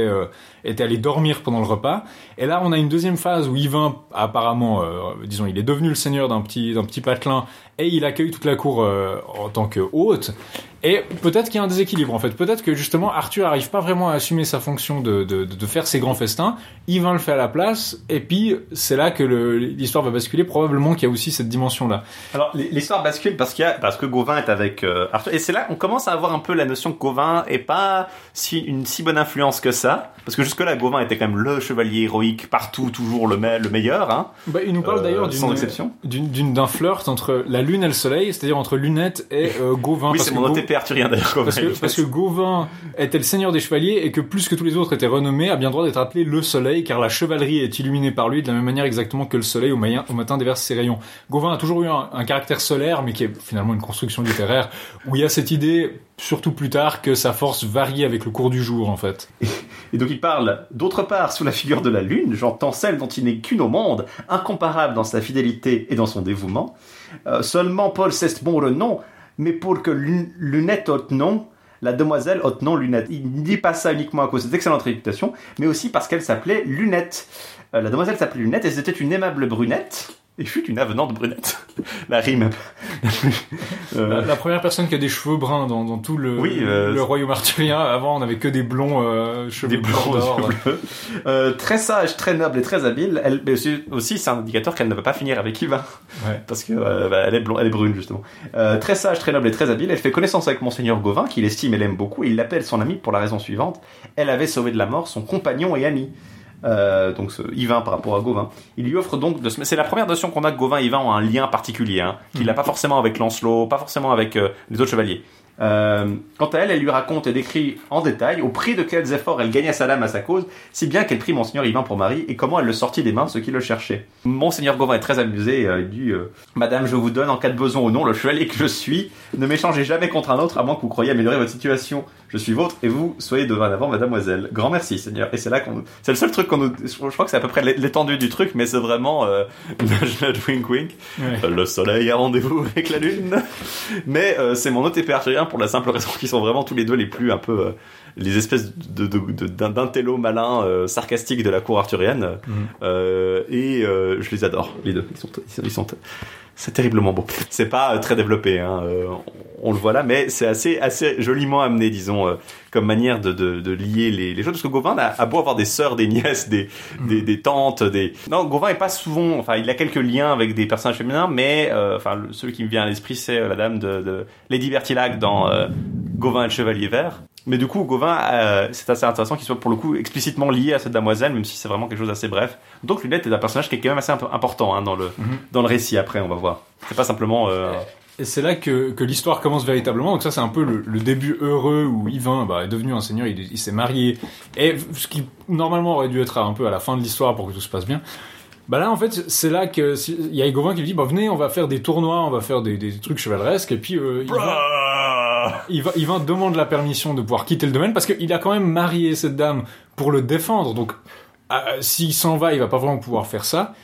était allé dormir pendant le repas, et là on a une deuxième phase où Yvain apparemment, euh, disons, il est devenu le seigneur d'un petit d'un petit patelin et il accueille toute la cour euh, en tant que hôte. Et peut-être qu'il y a un déséquilibre en fait. Peut-être que justement Arthur arrive pas vraiment à assumer sa fonction de, de, faire ses grands festins. Yvain le fait à la place. Et puis c'est là que l'histoire va basculer. Probablement qu'il y a aussi cette dimension là. Alors l'histoire bascule parce qu'il parce que Gauvin est avec euh, Arthur et c'est là qu'on commence à avoir un peu la notion que Gauvin est pas si une si bonne influence que ça parce que jusque là Gauvin était quand même le chevalier héroïque partout toujours le, me- le meilleur hein Bah, il nous parle Euh, d'ailleurs d'une d'un flirt entre la lune et le soleil, c'est-à-dire entre Lunette et euh, Gauvin. oui c'est mon Gau- arthurien d'ailleurs. Parce que, parce que Gauvin était le seigneur des chevaliers et que plus que tous les autres étaient renommés, a bien droit d'être appelé le soleil car la chevalerie est illuminée par lui de la même manière exactement que le soleil au matin déverse ses rayons. Gauvin a toujours eu un, un caractère solaire mais qui est finalement une construction littéraire où il y a cette idée, surtout plus tard, que sa force varie avec le cours du jour en fait. Et donc il parle d'autre part sous la figure de la lune, j'entends celle dont il n'est qu'une au monde, incomparable dans sa fidélité et dans son dévouement. Euh, seulement Paul cesse bon le nom, mais pour que Lu- Lunette haute nom, la demoiselle haute nom Lunette. Il ne dit pas ça uniquement à cause de cette excellente réputation, mais aussi parce qu'elle s'appelait Lunette. Euh, la demoiselle s'appelait Lunette et c'était une aimable brunette. Et fut une avenante brunette. la rime. Euh, La, la première personne qui a des cheveux bruns dans, dans tout le, Oui, euh, le royaume arthurien, avant on avait que des blonds euh, cheveux des yeux bleus. Euh, très sage, très noble et très habile. Elle, mais aussi, aussi, c'est un indicateur qu'elle ne va pas finir avec Yvain. Ouais. Parce que euh, bah, elle, est blonde, elle est brune justement. Très sage, très noble et très habile. Elle fait connaissance avec monseigneur Gauvin, qu'il estime et l'aime beaucoup. Et il l'appelle son ami pour la raison suivante. Elle avait sauvé de la mort son compagnon et ami. Euh, donc ce Yvain par rapport à Gauvin. Il lui offre donc de se... C'est la première notion qu'on a que Gauvin et Yvain ont un lien particulier, hein, qu'il n'a pas forcément avec Lancelot, pas forcément avec euh, les autres chevaliers. Euh, quant à elle, elle lui raconte et décrit en détail au prix de quels efforts elle gagnait sa dame à sa cause, si bien qu'elle prit Monseigneur Yvain pour mari et comment elle le sortit des mains de ceux qui le cherchaient. Monseigneur Gauvin est très amusé, euh, il dit euh, Madame, je vous donne en cas de besoin ou non le chevalier que je suis, ne m'échangez jamais contre un autre à moins que vous croyiez améliorer votre situation. Je suis vôtre et vous soyez dorénavant mademoiselle. Grand merci Seigneur. Et c'est là qu'on... C'est le seul truc qu'on nous... Je crois que c'est à peu près l'étendue du truc, mais c'est vraiment... Euh, wink wink. Ouais. Euh, Le soleil a rendez-vous avec la lune. Mais euh, c'est mon épée arthurien pour la simple raison qu'ils sont vraiment tous les deux les plus un peu euh, les espèces de, de, de- d'un d'intello malin euh, sarcastique de la cour arthurienne. Mhm. Euh, et euh, je les adore les deux. Ils sont, ils sont, ils sont- c'est terriblement beau. C'est pas euh, très développé, hein, euh, on, on le voit là, mais c'est assez, assez joliment amené, disons, euh, comme manière de, de, de lier les, les choses. Parce que Gauvin a, a beau avoir des sœurs, des nièces, des, des, des tantes, des. Non, Gauvin est pas souvent. Enfin, il a quelques liens avec des personnages féminins, mais euh, enfin, celui qui me vient à l'esprit, c'est la dame de, de Lady Bertilac dans euh, Gauvin et le Chevalier Vert. Mais du coup, Gauvin, euh, c'est assez intéressant qu'il soit pour le coup explicitement lié à cette damoiselle, même si c'est vraiment quelque chose d'assez bref. Donc Lunette est un personnage qui est quand même assez imp- important hein, dans le Mhm. dans le récit. Après, on va voir. C'est pas simplement. euh, Et c'est là que, que l'histoire commence véritablement. Donc ça, c'est un peu le, le début heureux où Yvain bah, est devenu un seigneur, il, il s'est marié. Et ce qui normalement aurait dû être un peu à la fin de l'histoire pour que tout se passe bien. Bah là, en fait, c'est là que si- il y a Gauvin qui lui dit bah venez, on va faire des tournois, on va faire des, des trucs chevaleresques. Et puis euh, Yvain, Yvain, Yvain demande la permission de pouvoir quitter le domaine parce qu'il a quand même marié cette dame pour le défendre. Donc ah, s'il s'en va, il va pas vraiment pouvoir faire ça.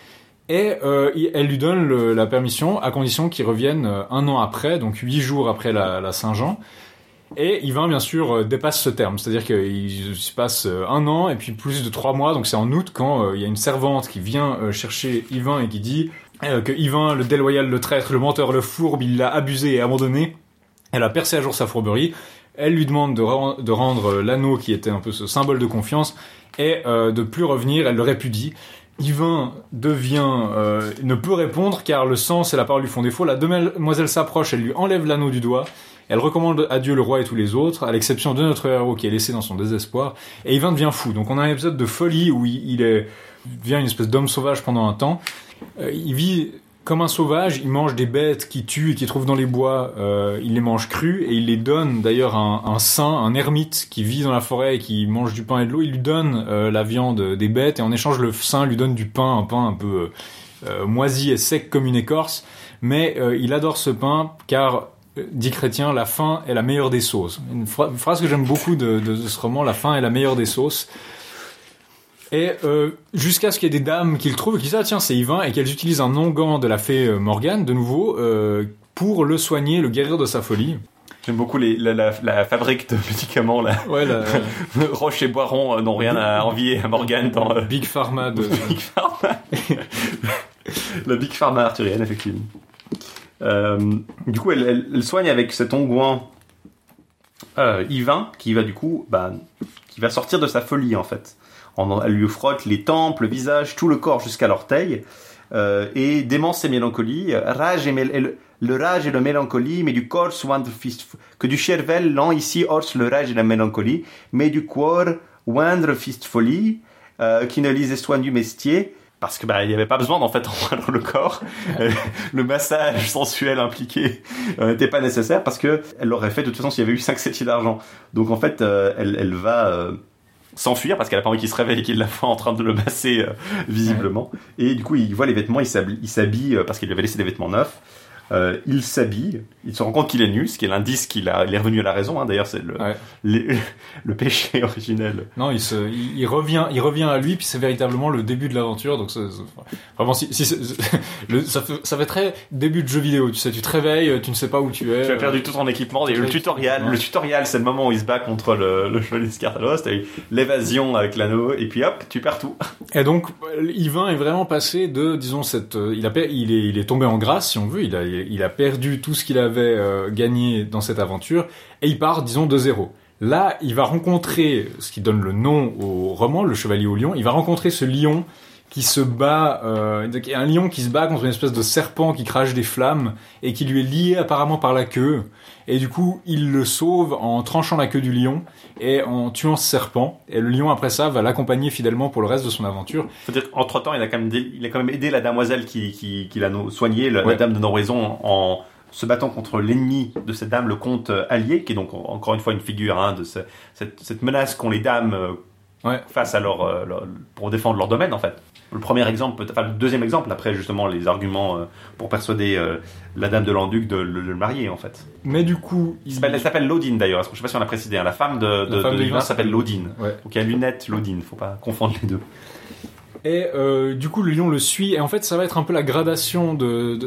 Et euh, elle lui donne la permission à condition qu'il revienne euh, un an après, donc huit jours après la, la Saint-Jean. Et Yvain, bien sûr, euh, dépasse ce terme. C'est-à-dire qu'il se passe euh, un an et puis plus de trois mois. Donc c'est en août quand euh, il y a une servante qui vient euh, chercher Yvain et qui dit euh, que Yvain, le déloyal, le traître, le menteur, le fourbe, il l'a abusé et abandonné. Elle a percé à jour sa fourberie. Elle lui demande de, ren- de rendre euh, l'anneau qui était un peu ce symbole de confiance et euh, de plus revenir. Elle le répudie. Yvain devient euh, ne peut répondre car le sens et la parole lui font défaut. La demoiselle s'approche, elle lui enlève l'anneau du doigt. Elle recommande à Dieu le roi et tous les autres, à l'exception de notre héros qui est laissé dans son désespoir. Et Yvain devient fou. Donc on a un épisode de folie où il, il est, devient une espèce d'homme sauvage pendant un temps. Euh, il vit comme un sauvage, il mange des bêtes qu'il tue et qu'il trouve dans les bois, euh, il les mange crus et il les donne d'ailleurs à un, saint, un ermite qui vit dans la forêt et qui mange du pain et de l'eau, il lui donne euh, la viande des bêtes et en échange le saint lui donne du pain, un pain un peu euh, moisi et sec comme une écorce, mais il adore ce pain car dit chrétien, la faim est la meilleure des sauces. Une, phra- une phrase que j'aime beaucoup de ce roman, la faim est la meilleure des sauces. Et euh, jusqu'à ce qu'il y ait des dames qui le trouvent et qui disent ah tiens c'est Yvain et qu'elles utilisent un onguent de la fée euh, Morgane de nouveau euh, pour le soigner, le guérir de sa folie. J'aime beaucoup les, la, la, la fabrique de médicaments là. Ouais, la, Roche et Boiron euh, n'ont rien à envier à Morgane dans Big Pharma de. Big Pharma. la Big Pharma arthurienne, effectivement. Du coup, elle, elle- elle soigne avec cet onguent Yvain, qui va du coup, bah, qui va sortir de sa folie en fait. Elle lui frotte les tempes, le visage, tout le corps jusqu'à l'orteil, euh, et démence et mélancolie, rage et, le, rage et la mélancolie, mais du corps soindre fist, que du cervel lent ici orse le rage et la mélancolie, mais du corps oindre fist folie, euh, qui ne lisait soin du mestier, parce que bah il n'y avait pas besoin d'en fait en le corps. Euh, le massage sensuel impliqué n'était pas nécessaire parce que elle l'aurait fait de toute façon s'il y avait eu 5 septiers d'argent. Donc en fait, elle, elle va s'enfuir parce qu'elle a pas envie qu'il se réveille et qu'il la voit en train de le masser euh, visiblement. Et du coup, il voit les vêtements, il s'habille, il s'habille euh, parce qu'il lui avait laissé des vêtements neufs. Euh, il s'habille, il se rend compte qu'il est nu, ce qui est l'indice qu'il a, il est revenu à la raison. Hein. D'ailleurs, c'est le, Ouais. les- le péché originel. Non, il, se, il, il revient, il revient à lui, puis c'est véritablement le début de l'aventure. Donc, vraiment, si, si c'est- le, ça, fait, ça fait très début de jeu vidéo. Tu sais, tu te réveilles, tu ne sais pas où tu es. Tu as perdu tout ton équipement. Et le tutoriel, Ouais. le tutoriel, c'est le moment où il se bat contre le, le chevalier Scartalos. T'as eu l'évasion avec l'anneau, et puis hop, tu perds tout. Et donc, euh, Yvain est vraiment passé de, disons, cette, euh, il a, il est, il est tombé en grâce, si on veut. Il a, il a perdu tout ce qu'il avait euh, gagné dans cette aventure, et il part, disons, de zéro. Là, il va rencontrer, ce qui donne le nom au roman, le Chevalier au Lion. Il va rencontrer ce lion qui se bat, euh, un lion qui se bat contre une espèce de serpent qui crache des flammes et qui lui est lié apparemment par la queue. Et du coup, il le sauve en tranchant la queue du lion et en tuant ce serpent. Et le lion, après ça, va l'accompagner fidèlement pour le reste de son aventure. Faut dire qu'entre temps, il a quand même, il a quand même aidé la damoiselle qui, qui, qui l'a no- soigné, la, Ouais. dame de Noraison, en se battant contre l'ennemi de cette dame, le comte euh, allié, qui est donc en- encore une fois une figure hein, de ce- cette, cette menace qu'ont les dames euh, Ouais. face à leur, leur- pour défendre leur domaine en fait. Le premier exemple, enfin le deuxième exemple, après justement les arguments euh, pour persuader euh, la dame de Landuc de, le- marier en fait. Mais du coup, Elle il... s'appelle- Elle s'appelle Laudine d'ailleurs, je sais pas si on l'a précisé, hein, la femme de, de, de s'appelle Laudine. Ouais. Donc il y a lunette, Laudine, faut pas confondre les deux. Et euh, du coup, le lion le suit, et en fait, ça va être un peu la gradation de...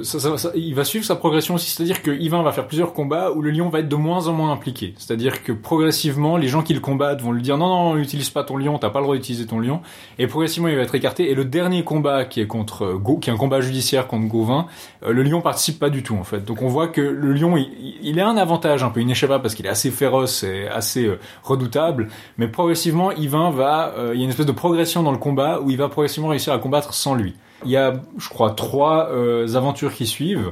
il va suivre sa progression aussi, c'est-à-dire que Yvain va faire plusieurs combats où le lion va être de moins en moins impliqué. C'est-à-dire que progressivement, les gens qui le combattent vont lui dire non, non, utilise pas ton lion, t'as pas le droit d'utiliser ton lion, et progressivement, il va être écarté. Et le dernier combat qui est contre euh, Go, qui est un combat judiciaire contre Gauvin, euh, le lion participe pas du tout en fait. Donc on voit que le lion, il, a un avantage un peu inéchappable parce qu'il est assez féroce et assez redoutable, mais progressivement, Yvain va, il y a une espèce de progression dans le combat où il va progressivement réussir à combattre sans lui. Il y a, je crois, trois euh, aventures qui suivent.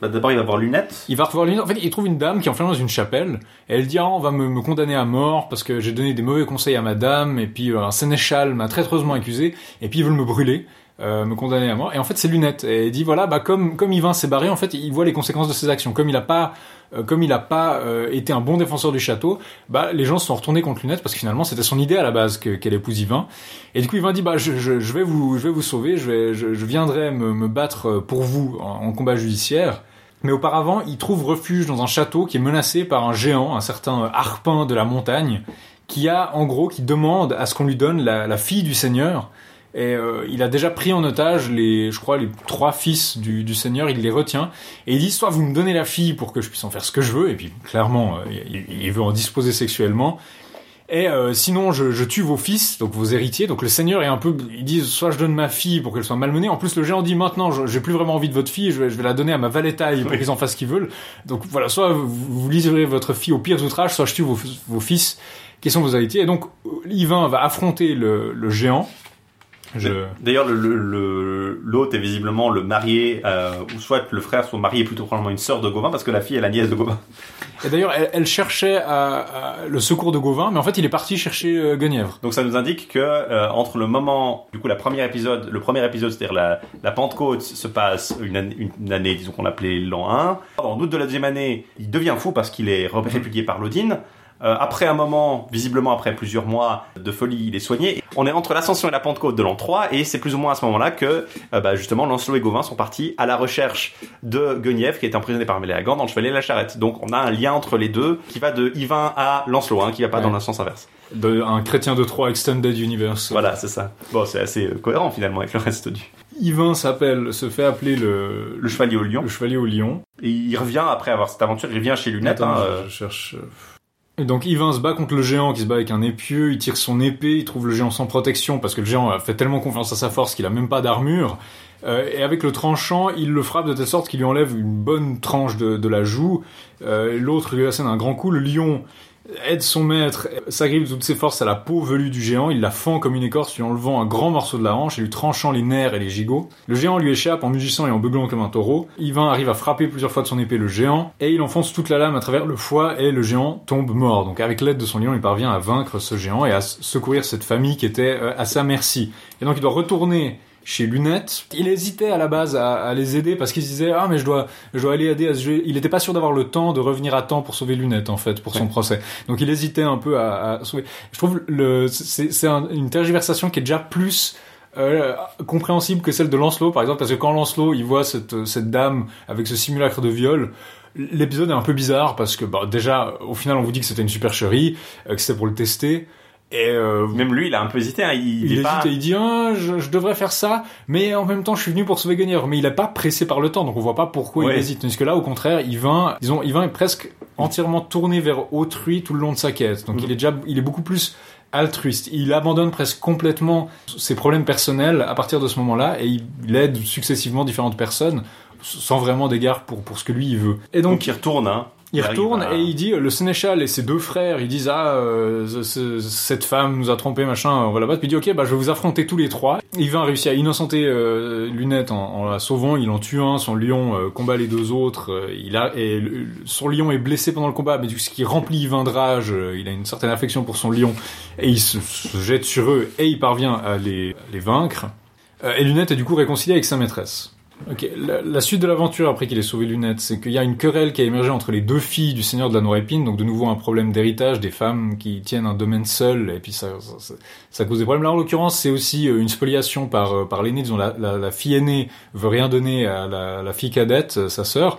Bah, D'abord il va voir lunette. Il va revoir lui. En fait, il trouve une dame qui est enfermée dans une chapelle. Et elle dit, ah, on va me, me condamner à mort parce que j'ai donné des mauvais conseils à madame. Et puis euh, un sénéchal m'a traîtreusement accusé. Et puis ils veulent me brûler. euh, me condamner à mort. Et en fait, c'est Lunette. Et il dit voilà, bah comme comme Yvain s'est barré, en fait, il voit les conséquences de ses actions. Comme il a pas euh, comme il a pas euh, été un bon défenseur du château, bah les gens se sont retournés contre Lunette parce que finalement c'était son idée à la base que qu'elle épouse Yvain. Et du coup, Yvain dit bah je, je, je vais vous je vais vous sauver, je vais je, je viendrai me, me battre pour vous en, en combat judiciaire. Mais auparavant, il trouve refuge dans un château qui est menacé par un géant, un certain Harpin de la montagne, qui a en gros qui demande à ce qu'on lui donne la, la fille du seigneur. Et euh, il a déjà pris en otage les, je crois, les trois fils du, du seigneur. Il les retient et il dit soit vous me donnez la fille pour que je puisse en faire ce que je veux. Et puis clairement, euh, il, il veut en disposer sexuellement. Et euh, sinon, je, je tue vos fils, donc vos héritiers. Donc le seigneur est un peu, il dit soit je donne ma fille pour qu'elle soit malmenée. En plus, le géant dit maintenant, je- j'ai plus vraiment envie de votre fille, je vais, je vais la donner à ma valetaille pour Oui. qu'ils en fassent ce qu'ils veulent. Donc voilà, soit vous, vous livrez votre fille au pire outrage, soit je tue vos, vos fils qui sont vos héritiers. Et donc Yvain va affronter le, le géant. Je... D'ailleurs, le- le- le- l'hôte est visiblement le marié, euh, ou soit le frère, soit marié plutôt probablement une sœur de Gauvin, parce que la fille est la nièce de Gauvin. Et d'ailleurs, elle, elle cherchait à- à le secours de Gauvin, mais en fait, il est parti chercher euh, Guenièvre. Donc ça nous indique que euh, entre le moment, du coup, la première épisode, le premier épisode, c'est-à-dire la, la Pentecôte, se passe une année, une année, disons qu'on l'appelait l'an 1. En août de la deuxième année, il devient fou parce qu'il est répudié par l'Odine. Euh, après un moment, visiblement après plusieurs mois de folie, il est soigné. On est entre l'ascension et la Pentecôte de l'an 3, et c'est plus ou moins à ce moment-là que, euh, bah, justement, Lancelot et Gauvin sont partis à la recherche de Guenièvre, qui est emprisonné par Méléagant dans le Chevalier de la Charrette. Donc on a un lien entre les deux qui va de Yvain à Lancelot, hein, qui va pas Ouais. dans le sens inverse. De, un chrétien de Troyes Extended Universe. Voilà, c'est ça. Bon, c'est assez euh, cohérent finalement avec le reste du. Yvain s'appelle, se fait appeler le, Le Chevalier au Lion. le chevalier au lion. Et il revient après avoir cette aventure, il revient chez Lunette. Attends, hein, je- euh, je cherche. Donc Yvain se bat contre le géant qui se bat avec un épieu, il tire son épée, il trouve le géant sans protection parce que le géant fait tellement confiance à sa force qu'il a même pas d'armure. Euh, et avec le tranchant, il le frappe de telle sorte qu'il lui enlève une bonne tranche de, de la joue. Euh, L'autre lui assène un grand coup. Le lion aide son maître, s'agrippe de toutes ses forces à la peau velue du géant, il la fend comme une écorce, lui enlevant un grand morceau de la hanche et lui tranchant les nerfs et les gigots. Le géant lui échappe en mugissant et en beuglant comme un taureau. Yvain arrive à frapper plusieurs fois de son épée le géant, et il enfonce toute la lame à travers le foie, et le géant tombe mort. Donc avec l'aide de son lion, il parvient à vaincre ce géant et à secourir cette famille qui était euh, à sa merci. Et donc il doit retourner chez Lunette. Il hésitait à la base à, à les aider parce qu'il se disait ah mais je dois je dois aller aider à ce jeu. Il n'était pas sûr d'avoir le temps de revenir à temps pour sauver Lunette en fait pour son procès. Donc il hésitait un peu à, à sauver. Je trouve le c'est c'est un- une tergiversation qui est déjà plus euh, compréhensible que celle de Lancelot par exemple parce que quand Lancelot il voit cette cette dame avec ce simulacre de viol l'épisode est un peu bizarre parce que bah, déjà au final on vous dit que c'était une supercherie euh, que c'était pour le tester et euh, Même lui, il a un peu hésité. hein. Il, il, hésite pas. et il dit ah, je, je devrais faire ça, mais en même temps je suis venu pour sauver Guenièvre. Mais il a pas pressé par le temps, donc on voit pas pourquoi Ouais. il hésite. Tandis que là, au contraire, Yvain, disons, Yvain est presque entièrement tourné vers autrui tout le long de sa quête. Donc Mhm. il est déjà, il est beaucoup plus altruiste. Il abandonne presque complètement ses problèmes personnels à partir de ce moment-là et il aide successivement différentes personnes sans vraiment d'égard pour pour ce que lui il veut. Et Donc donc il retourne. Hein. Il retourne à- et il dit euh, le sénéchal et ses deux frères ils disent ah euh, ce- ce- cette femme nous a trompé machin on va la battre. Puis il dit ok bah je vais vous affronter tous les trois. Yvain réussit à innocenter euh, Lunette en, en la sauvant. Il en tue un son lion euh, combat les deux autres euh, il a et le- son lion est blessé pendant le combat mais du coup, ce qui remplit Yvain de rage euh, il a une certaine affection pour son lion et il se, se jette sur eux et il parvient à les, à les vaincre. Euh, et Lunette est du coup réconciliée avec sa maîtresse Ok, la, suite de l'aventure après qu'il ait sauvé Lunette, c'est qu'il y a une querelle qui a émergé entre les deux filles du seigneur de la Noirépine, donc de nouveau un problème d'héritage des femmes qui tiennent un domaine seul, et puis ça, ça, ça- cause des problèmes. Là, en l'occurrence, c'est aussi euh, une spoliation par, euh, par l'aîné, disons la, la, la fille aînée veut rien donner à la, la fille cadette, euh, sa sœur,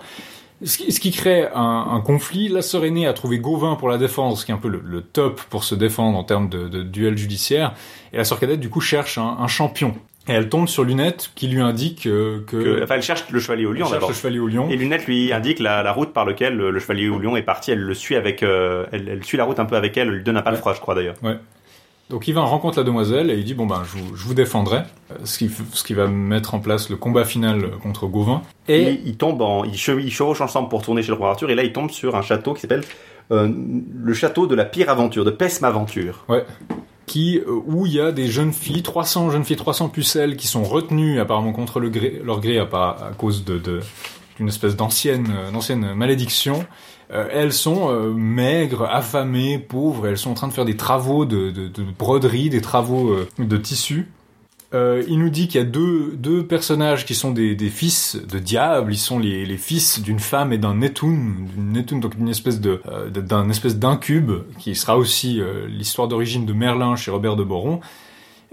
ce qui, ce qui crée un, un conflit. La sœur aînée a trouvé Gauvin pour la défendre, ce qui est un peu le, le top pour se défendre en termes de, de duel judiciaire, et la sœur cadette, du coup, cherche un, un champion. Et elle tombe sur Lunette qui lui indique euh, que, que- enfin, elle cherche le chevalier au lion d'abord. le chevalier au lion. Et Lunette lui indique la, la route par laquelle le, le chevalier au lion est parti. Elle le suit avec, euh, elle, elle suit la route un peu avec elle. Elle lui donne un pas de froid, je crois d'ailleurs. Donc Yvain rencontre la demoiselle et il dit bon ben je vous, je vous défendrai, euh, ce qui, ce qui va mettre en place le combat final contre Gauvin. Et Et il tombe en, il, ils chevauchent ensemble pour tourner chez le roi Arthur. Et là, il tombe sur un château qui s'appelle euh, le château de la pire aventure, de Pesme Aventure. Qui euh, où il y a des jeunes filles, 300 jeunes filles, 300 pucelles qui sont retenues apparemment contre le gré, leur gré à, cause d'une espèce d'ancienne euh, malédiction. Euh, elles sont maigres, affamées, pauvres. Elles sont en train de faire des travaux de, de, de broderie, des travaux de tissu. Euh, il nous dit qu'il y a deux, deux personnages qui sont des, des fils de diable. Ils sont les, les fils d'une femme et d'un Netun, Netun, donc d'une espèce de euh, d'un espèce d'incube qui sera aussi euh, l'histoire d'origine de Merlin chez Robert de Boron.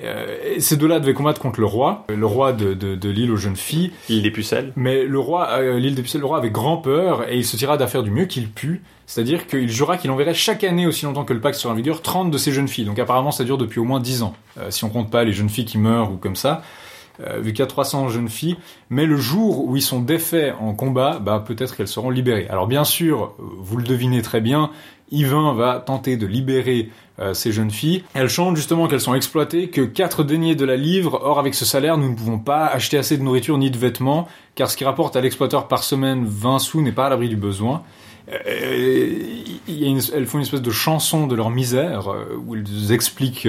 Euh, ces deux-là devaient combattre contre le roi, le roi de, de, de l'île aux jeunes filles. Il des pucelles. Mais le roi, euh, l'île des Pucelles, le roi avait grand peur et il se tira d'affaire du mieux qu'il put. C'est-à-dire qu'il jura qu'il enverrait chaque année, aussi longtemps que le pacte sera en vigueur, 30 de ces jeunes filles. Donc apparemment, ça dure depuis au moins 10 ans. Euh, si on compte pas les jeunes filles qui meurent ou comme ça. Euh, vu qu'il y a 300 jeunes filles. Mais le jour où ils sont défaits en combat, bah, peut-être qu'elles seront libérées. Alors bien sûr, vous le devinez très bien, Yvain va tenter de libérer euh, ces jeunes filles. Elles chantent justement qu'elles sont exploitées, que quatre deniers de la livre. Or, avec ce salaire, nous ne pouvons pas acheter assez de nourriture ni de vêtements, car ce qui rapporte à l'exploiteur par semaine 20 sous n'est pas à l'abri du besoin. Euh, elles font une espèce de chanson de leur misère, euh, où elles expliquent...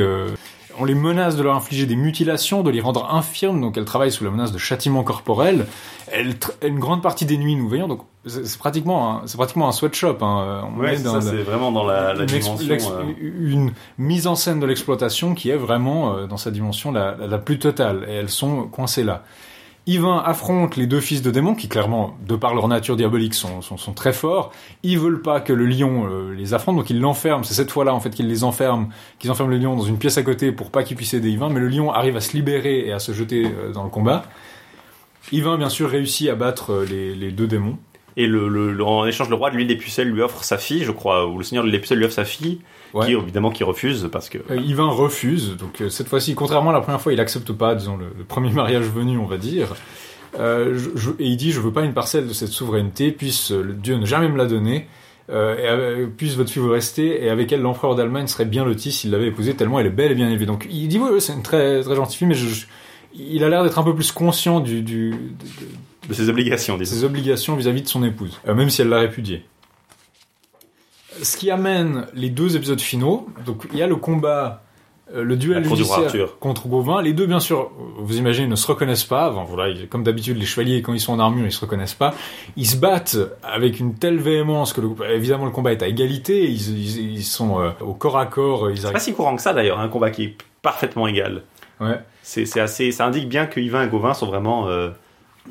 on les menace de leur infliger des mutilations, de les rendre infirmes, donc elles travaillent sous la menace de châtiments corporels. Elles une grande partie des nuits, nous veillons, donc c'est pratiquement, c'est pratiquement un sweatshop. Hein. On Ouais, est c'est dans ça, c'est vraiment dans la, la une, ex- dimension. euh, une mise en scène de l'exploitation qui est vraiment euh, dans sa dimension la, la, la plus totale et elles sont coincées là. Yvain affronte les deux fils de démons qui clairement, de par leur nature diabolique, sont, sont, sont très forts. Ils veulent pas que le lion euh, les affronte, donc ils l'enferment. C'est cette fois-là en fait qu'ils les enferment, qu'ils enferment le lion dans une pièce à côté pour pas qu'il puisse aider Yvain. Mais le lion arrive à se libérer et à se jeter euh, dans le combat. Yvain bien sûr réussit à battre euh, les, les deux démons. Et le, le- le- en échange, le roi de l'huile des pucelles lui offre sa fille, je crois, ou le seigneur des pucelles lui offre sa fille, Ouais. qui évidemment qui refuse parce que Euh, Yvain refuse, donc euh, cette fois-ci, contrairement à la première fois, il accepte pas, disons, le, le premier mariage venu, on va dire. Euh, je- je- et il dit, je veux pas une parcelle de cette souveraineté, puisse Dieu ne jamais me la donner, euh, et puisse votre fille vous rester, et avec elle, l'empereur d'Allemagne serait bien loti s'il l'avait épousée, tellement elle est belle et bien élevée. Donc il dit, oui, oui, c'est une très, très gentille fille, mais je, je- il a l'air d'être un peu plus conscient du, du, de- ses obligations, disons. ses obligations vis-à-vis de son épouse, euh, même si elle l'a répudié. Ce qui amène les deux épisodes finaux, donc il y a le combat, euh, le duel judiciaire contre Gauvin. Les deux, bien sûr, vous imaginez, ne se reconnaissent pas. Voilà, comme d'habitude, les chevaliers, quand ils sont en armure, ils se reconnaissent pas. Ils se battent avec une telle véhémence que, le- évidemment, le combat est à égalité. Ils, ils- ils sont euh, au corps à corps. C'est arrivent pas si courant que ça d'ailleurs, un combat qui est parfaitement égal. Ouais. C'est c'est assez, ça indique bien que Yvain et Gauvin sont vraiment euh,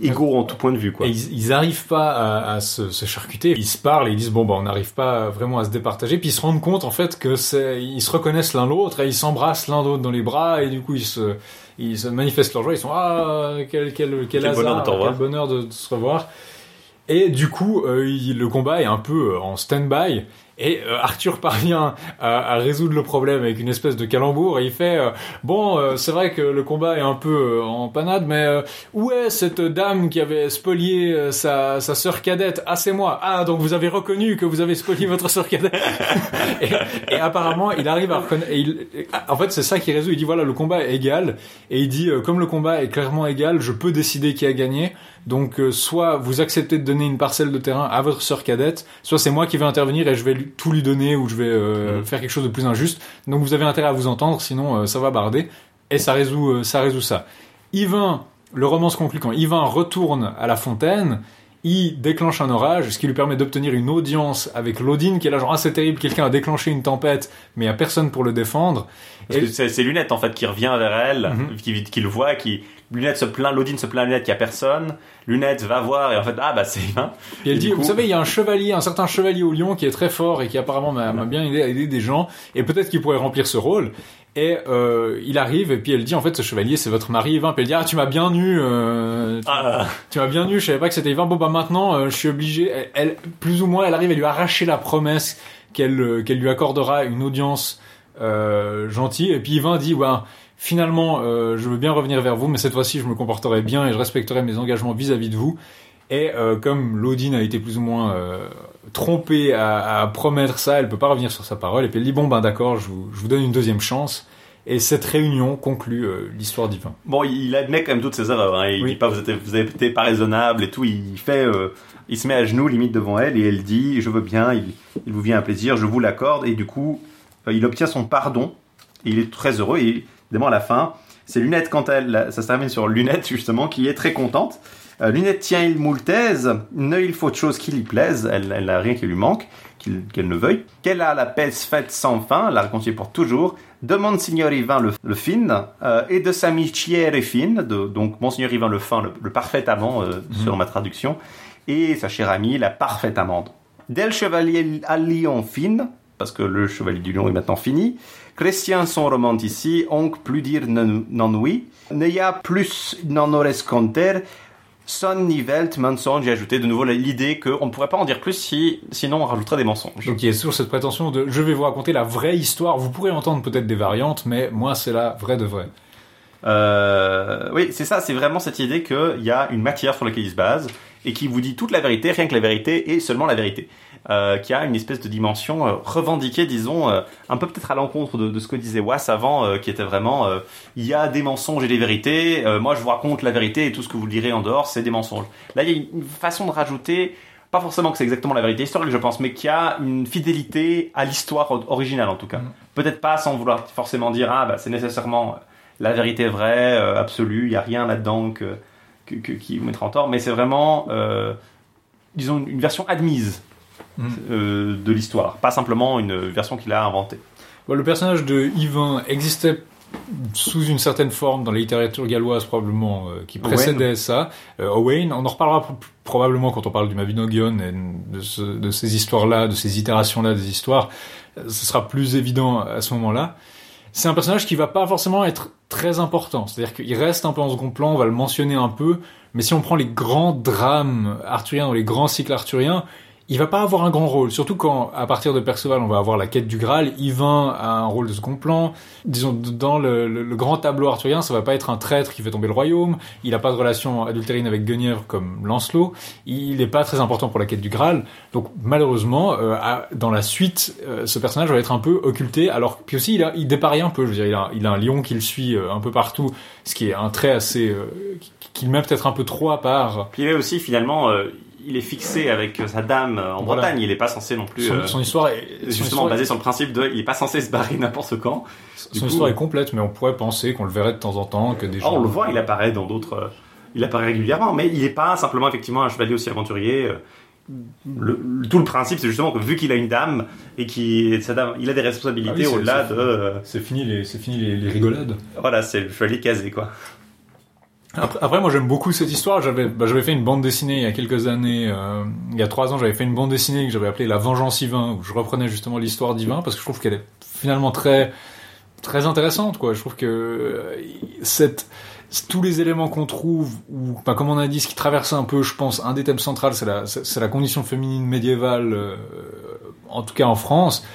égaux en tout point de vue, quoi. Et ils, ils arrivent pas à, à se, se charcuter. Ils se parlent et ils disent bon bah on n'arrive pas vraiment à se départager. Puis ils se rendent compte en fait que c'est ils se reconnaissent l'un l'autre et ils s'embrassent l'un l'autre dans les bras et du coup ils se ils se manifestent leur joie. Ils sont ah quel quel quel, Quel hasard, bonheur de quel bonheur de, de se revoir. Et du coup euh, il- le combat est un peu en stand-by. Et euh, Arthur parvient à, à résoudre le problème avec une espèce de calembour et il fait euh, bon euh, c'est vrai que le combat est un peu euh, en panade mais euh, où est cette dame qui avait spolié sa, sa sœur cadette? Ah, c'est moi. Ah, donc vous avez reconnu que vous avez spolié votre sœur cadette. et, et apparemment, il arrive à reconnaître. il- en fait, c'est ça qui résout. Il dit voilà, le combat est égal. Et il dit comme le combat est clairement égal, je peux décider qui a gagné. Donc, euh, soit vous acceptez de donner une parcelle de terrain à votre sœur cadette, soit c'est moi qui vais intervenir et je vais lui- tout lui donner ou je vais euh, Mhm. faire quelque chose de plus injuste. Donc, vous avez intérêt à vous entendre, sinon euh, ça va barder. Et ça résout, ça résout ça. Yvain, le roman se conclut quand Yvain retourne à la fontaine, il déclenche un orage, ce qui lui permet d'obtenir une audience avec Lodine, qui est là genre, ah, c'est terrible, quelqu'un a déclenché une tempête, mais il y a personne pour le défendre. Parce Et- que c'est c'est Lunette en fait qui revient vers elle, Mhm. qui, qui le voit, qui Lunette se plaint, Lodine se plaint à Lunette qu'il y a personne. Lunette va voir et en fait ah bah c'est Yvain. Et elle Et dit, vous savez, il y a un chevalier, un certain chevalier au lion qui est très fort et qui apparemment m'a bien aidé à aider des gens, et peut-être qu'il pourrait remplir ce rôle. Et euh, il arrive, et puis elle dit, en fait, ce chevalier, c'est votre mari Yvain. Puis elle dit, ah, tu m'as bien eu, euh, tu, Ah, tu m'as bien eu, je savais pas que c'était Yvain. Bon, bah maintenant, euh, je suis obligé. Elle, elle- plus ou moins, elle arrive à lui arracher la promesse qu'elle euh, qu'elle lui accordera une audience euh, gentille. Et puis Yvain dit, ouais, finalement, euh, je veux bien revenir vers vous, mais cette fois-ci, je me comporterai bien et je respecterai mes engagements vis-à-vis de vous. Et euh, comme Lodine a été plus ou moins euh, trompée à, à promettre ça, elle peut pas revenir sur sa parole. Et puis elle dit bon ben d'accord, je vous, je vous donne une deuxième chance. Et cette réunion conclut euh, l'histoire d'Yvain. Bon, il admet quand même toutes ses erreurs. Hein. Il Oui. dit pas vous, êtes, vous avez été pas raisonnable et tout. Il fait, il se met à genoux limite devant elle et elle dit je veux bien. Il, il vous vient un plaisir, je vous l'accorde et du coup il obtient son pardon. Et il est très heureux et évidemment à la fin c'est Lunette quand elle, ça se termine sur Lunette justement qui est très contente. Euh, Lunette tient il moultaise, ne il faut de choses qui lui plaisent. Elle, elle a rien qui lui manque, qu'elle ne veuille. Qu'elle a la paix faite sans fin, la réconcilier pour toujours. De Monseigneur Yvain le, le fin, euh, et de sa michière fine, de, donc Monseigneur Yvain le fin, le, le parfait amant, euh, selon ma traduction, et sa chère amie, la parfaite amante. Del chevalier à lion fine, parce que le chevalier du lion est maintenant fini. Chrétien son roman ici, onc plus dire n'en n'en oui. Ne y a plus n'en aurait compter. Son nivelt mensonge, j'ai ajouté de nouveau l'idée qu'on ne pourrait pas en dire plus si, sinon on rajouterait des mensonges. Donc il y a toujours cette prétention de je vais vous raconter la vraie histoire. Vous pourrez entendre peut-être des variantes, mais moi c'est la vraie de vraie. Euh, oui, c'est ça, c'est vraiment cette idée qu'il y a une matière sur laquelle il se base et qui vous dit toute la vérité, rien que la vérité et seulement la vérité. Euh, qui a une espèce de dimension euh, revendiquée, disons, euh, un peu peut-être à l'encontre de, de ce que disait Wass avant, euh, qui était vraiment, euh, il y a des mensonges et des vérités, euh, moi je vous raconte la vérité et tout ce que vous direz en dehors, c'est des mensonges. Là, il y a une façon de rajouter, pas forcément que c'est exactement la vérité historique, je pense, mais qu'il y a une fidélité à l'histoire originale en tout cas. Mhm. Peut-être pas sans vouloir forcément dire, ah bah c'est nécessairement la vérité vraie, euh, absolue, il n'y a rien là-dedans que, que- que- qui vous mettra en tort, mais c'est vraiment, euh, disons, une version admise Mhm. euh, de l'histoire, pas simplement une version qu'il a inventée. Bon, le personnage de Yvain existait sous une certaine forme dans la littérature galloise probablement euh, qui précédait ça. Euh, Owain, on en reparlera probablement quand on parle du Mabinogion et de, ce- de ces histoires-là, de ces itérations-là des histoires. Ce sera plus évident à ce moment-là. C'est un personnage qui va pas forcément être très important. C'est-à-dire qu'il reste un peu en second plan, on va le mentionner un peu, mais si on prend les grands drames arthuriens ou les grands cycles arthuriens, il va pas avoir un grand rôle, surtout quand, à partir de Perceval, on va avoir la quête du Graal. Yvain a un rôle de second plan. Disons, dans le, le- le grand tableau arthurien, ça va pas être un traître qui fait tomber le royaume. Il a pas de relation adultérine avec Guenièvre comme Lancelot. Il est pas très important pour la quête du Graal. Donc, malheureusement, euh, à- dans la suite, euh, ce personnage va être un peu occulté. Alors, puis aussi, il, a, il dépareille un peu. Je veux dire, il a, il a un lion qui le suit euh, un peu partout, ce qui est un trait assez, euh, qui, qui le met peut-être un peu trop à part. Puis il est aussi finalement, euh, il est fixé avec sa dame en Voilà. Bretagne, il n'est pas censé non plus... Son, euh, son histoire est, son Justement histoire est- basé sur le principe de, il n'est pas censé se barrer n'importe quand. Son coup, histoire est complète, mais on pourrait penser qu'on le verrait de temps en temps, que des Ah, gens... on le voit, il apparaît dans d'autres, euh, il apparaît régulièrement, mais il n'est pas simplement effectivement un chevalier aussi aventurier. euh, le, le- tout le principe, c'est justement que vu qu'il a une dame et qu'il sa dame, il a des responsabilités Ah oui, au-delà de. C'est fini les, c'est fini les, les rigolades. voilà, c'est le chevalier casé, quoi. Après, moi j'aime beaucoup cette histoire. J'avais, bah, j'avais fait une bande dessinée il y a quelques années, euh, il y a trois ans, j'avais fait une bande dessinée que j'avais appelée La Vengeance Yvain, où je reprenais justement l'histoire d'Yvain parce que je trouve qu'elle est finalement très, très intéressante. Quoi. Je trouve que euh, cette, tous les éléments qu'on trouve, ou bah, comme on a dit, ce qui traverse un peu, je pense, un des thèmes centraux, c'est la, c'est la condition féminine médiévale, euh, en tout cas en France.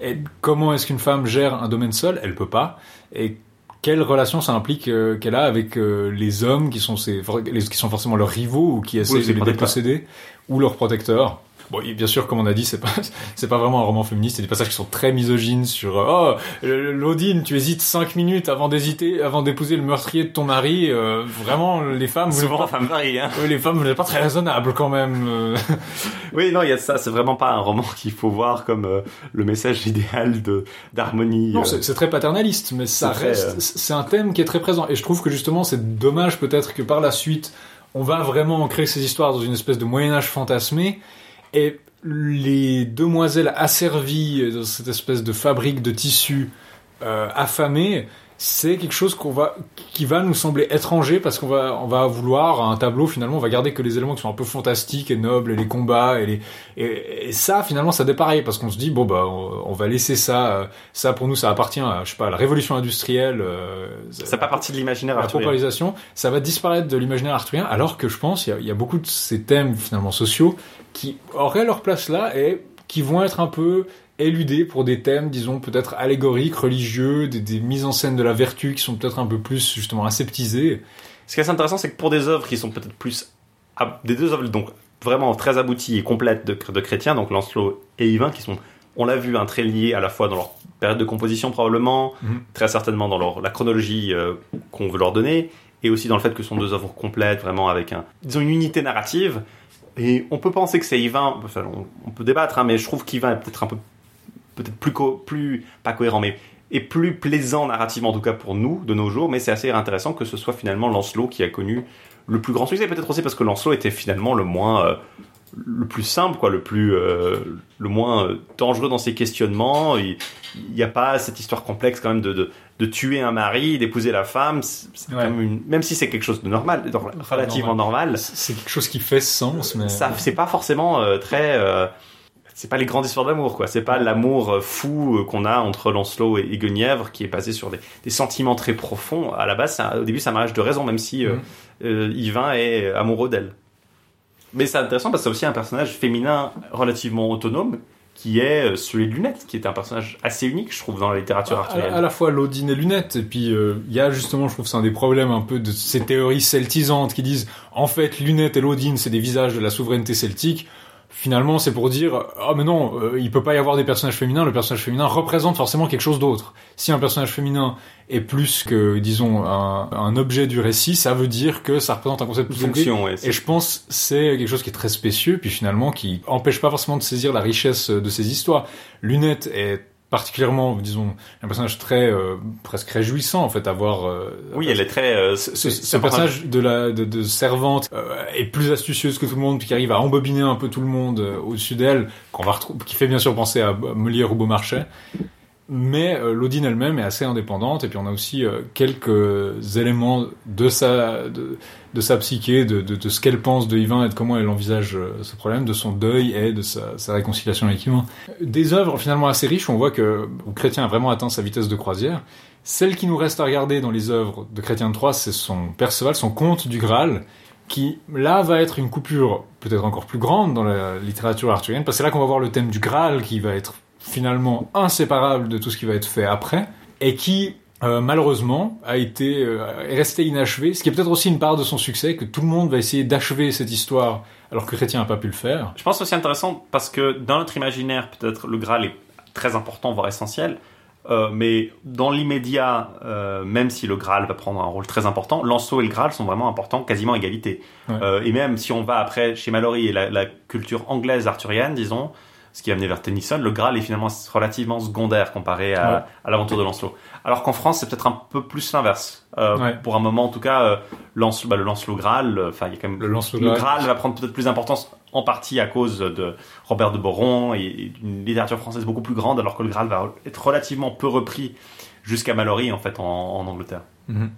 Et comment est-ce qu'une femme gère un domaine seul Elle peut pas. Et quelle relation ça implique euh, qu'elle a avec euh, les hommes qui sont ses, les- qui sont forcément leurs rivaux ou qui essaient de les déposséder ou leurs protecteurs. Bon, et bien sûr, comme on a dit, c'est pas c'est pas vraiment un roman féministe. Il y a des passages qui sont très misogynes sur euh, oh Laudine, tu hésites cinq minutes avant d'hésiter, avant d'épouser le meurtrier de ton mari. Euh, vraiment, les femmes, Souvent, n'êtes femme varie, hein. pas, oui, les femmes, vous n'êtes pas très raisonnables quand même. euh. Oui, non, il y a ça. C'est vraiment pas un roman qu'il faut voir comme euh, le message idéal de d'harmonie. Non, euh. c'est c'est très paternaliste, mais ça c'est reste. C'est un thème qui est très présent. Et je trouve que justement, c'est dommage peut-être que par la suite, on va vraiment ancrer ces histoires dans une espèce de Moyen-Âge fantasmé. Et les demoiselles asservies dans cette espèce de fabrique de tissus euh, affamés, c'est quelque chose qu'on va, qui va nous sembler étranger parce qu'on va, on va vouloir un tableau finalement, on va garder que les éléments qui sont un peu fantastiques et nobles et les combats et les, et, et ça finalement ça dépareille parce qu'on se dit bon bah on, on va laisser ça, euh, ça pour nous ça appartient à je sais pas à la révolution industrielle, euh, Ça fait pas partie de l'imaginaire la arthurien. popularisation, ça va disparaître de l'imaginaire arthurien, alors que je pense il y a, il y a beaucoup de ces thèmes finalement sociaux qui auraient leur place là et qui vont être un peu éludés pour des thèmes, disons peut-être allégoriques, religieux, des, des mises en scène de la vertu qui sont peut-être un peu plus justement aseptisées. Ce qui est assez intéressant, c'est que pour des œuvres qui sont peut-être plus des deux œuvres donc vraiment très abouties et complètes de, de chrétiens, donc Lancelot et Yvain, qui sont, on l'a vu, un très liés à la fois dans leur période de composition probablement, Mhm. très certainement dans leur, la chronologie euh, qu'on veut leur donner, et aussi dans le fait que ce sont deux œuvres complètes, vraiment avec un, disons une unité narrative. Et on peut penser que c'est Yvain, on, peut débattre, hein, mais je trouve qu'Yvain est peut-être un peu, peut-être plus, pas cohérent, mais est plus plaisant narrativement, en tout cas pour nous, de nos jours, mais c'est assez intéressant que ce soit finalement Lancelot qui a connu le plus grand succès, peut-être aussi parce que Lancelot était finalement le moins, euh, le plus simple, quoi, le plus, euh, le moins euh, dangereux dans ses questionnements. Il n'y a pas cette histoire complexe quand même de, de, de tuer un mari, d'épouser la femme, c'est c'est Ouais. quand même une- même si c'est quelque chose de normal, de relativement normal, C'est quelque chose qui fait sens, mais ça c'est pas forcément euh, très euh, c'est pas les grandes histoires d'amour quoi. C'est pas l'amour euh, fou qu'on a entre Lancelot et, et Guenièvre qui est basé sur des, des sentiments très profonds. À la base au début c'est un mariage de raison même si euh, Yvain est amoureux d'elle mais c'est intéressant parce que c'est aussi un personnage féminin relativement autonome qui est euh, celui de Lunette qui est un personnage assez unique je trouve dans la littérature à, arthurienne à la fois Laudine et Lunette, et puis euh, il y a justement, je trouve, c'est un des problèmes un peu de ces théories celtisantes qui disent en fait Lunette et Laudine c'est des visages de la souveraineté celtique. Finalement, c'est pour dire ah mais non, euh, il peut pas y avoir des personnages féminins. Le personnage féminin représente forcément quelque chose d'autre. Si un personnage féminin est plus que disons un, un objet du récit, ça veut dire que ça représente un concept plus fonction ouais, Et je pense c'est quelque chose qui est très spécieux, puis finalement qui empêche pas forcément de saisir la richesse de ces histoires. Lunette est particulièrement, disons, un personnage très euh, presque réjouissant en fait à voir. euh, oui elle est très euh, ce, personnage- personnage de la de, de servante euh, est plus astucieuse que tout le monde, puis qui arrive à embobiner un peu tout le monde euh, au-dessus d'elle, qu'on va retrouver, qui fait bien sûr penser à Molière ou Beaumarchais. Mais euh, elle-même est assez indépendante, et puis on a aussi euh, quelques éléments de sa de, de sa psyché, de, de, de ce qu'elle pense de Yvain et de comment elle envisage euh, ce problème, de son deuil et de sa, sa réconciliation avec Yvain. Des œuvres finalement assez riches, où on voit que où Chrétien a vraiment atteint sa vitesse de croisière. Celle qui nous reste à regarder dans les œuvres de Chrétien de Troyes, c'est son Perceval, son conte du Graal, qui là va être une coupure peut-être encore plus grande dans la littérature arthurienne, parce que c'est là qu'on va voir le thème du Graal qui va être finalement inséparable de tout ce qui va être fait après, et qui euh, malheureusement a été euh, est resté inachevé, ce qui est peut-être aussi une part de son succès, que tout le monde va essayer d'achever cette histoire alors que Chrétien n'a pas pu le faire. Je pense aussi intéressant parce que dans notre imaginaire, peut-être le Graal est très important, voire essentiel. Euh, mais dans l'immédiat, même si le Graal va prendre un rôle très important, Lancelot et le Graal sont vraiment importants, quasiment à égalité. Ouais. Et même si on va après chez Mallory et la, la culture anglaise arthurienne, disons, ce qui a amené vers Tennyson, le Graal est finalement relativement secondaire comparé à, Ouais. à l'aventure de Lancelot. Alors qu'en France, c'est peut-être un peu plus l'inverse. Euh, Ouais. Pour un moment, en tout cas, euh, Lance, bah, le Lancelot Graal, euh, enfin, il y a quand même Le Lancelot le Graal. Va prendre peut-être plus d'importance en partie à cause de Robert de Boron et, d'une littérature française beaucoup plus grande, alors que le Graal va être relativement peu repris jusqu'à Mallory en fait en, en Angleterre. Mhm.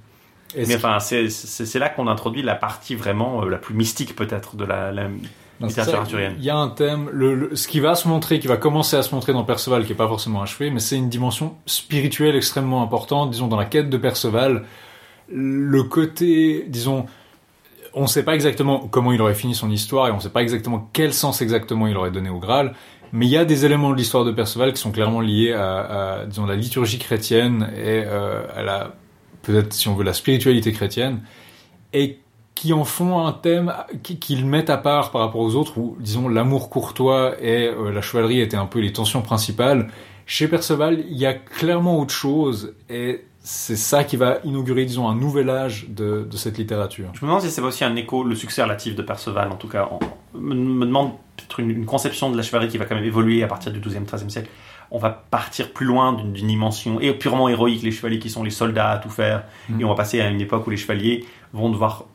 Mais enfin, c'est- là qu'on introduit la partie vraiment euh, la plus mystique peut-être de la, la- Il y a un thème, le, le- ce qui va se montrer, qui va commencer à se montrer dans Perceval, qui est pas forcément achevé, mais c'est une dimension spirituelle extrêmement importante, disons, dans la quête de Perceval. Le côté, disons, on ne sait pas exactement comment il aurait fini son histoire et on ne sait pas exactement quel sens exactement il aurait donné au Graal, mais il y a des éléments de l'histoire de Perceval qui sont clairement liés à, à, disons, la liturgie chrétienne et euh, à la, peut-être, si on veut, la spiritualité chrétienne, et qui en font un thème qui, qui le mettent à part par rapport aux autres où disons l'amour courtois et euh, la chevalerie étaient un peu les tensions principales chez Perceval il y a clairement autre chose et c'est ça qui va inaugurer disons un nouvel âge de, de cette littérature Je me demande si c'est aussi un écho, le succès relatif de Perceval, en tout cas. On me, me demande peut-être une, une conception de la chevalerie qui va quand même évoluer à partir du 12e, 13e siècle. On va partir plus loin d'une dimension purement héroïque, les chevaliers qui sont les soldats à tout faire, Mhm. et on va passer à une époque où les chevaliers vont devoir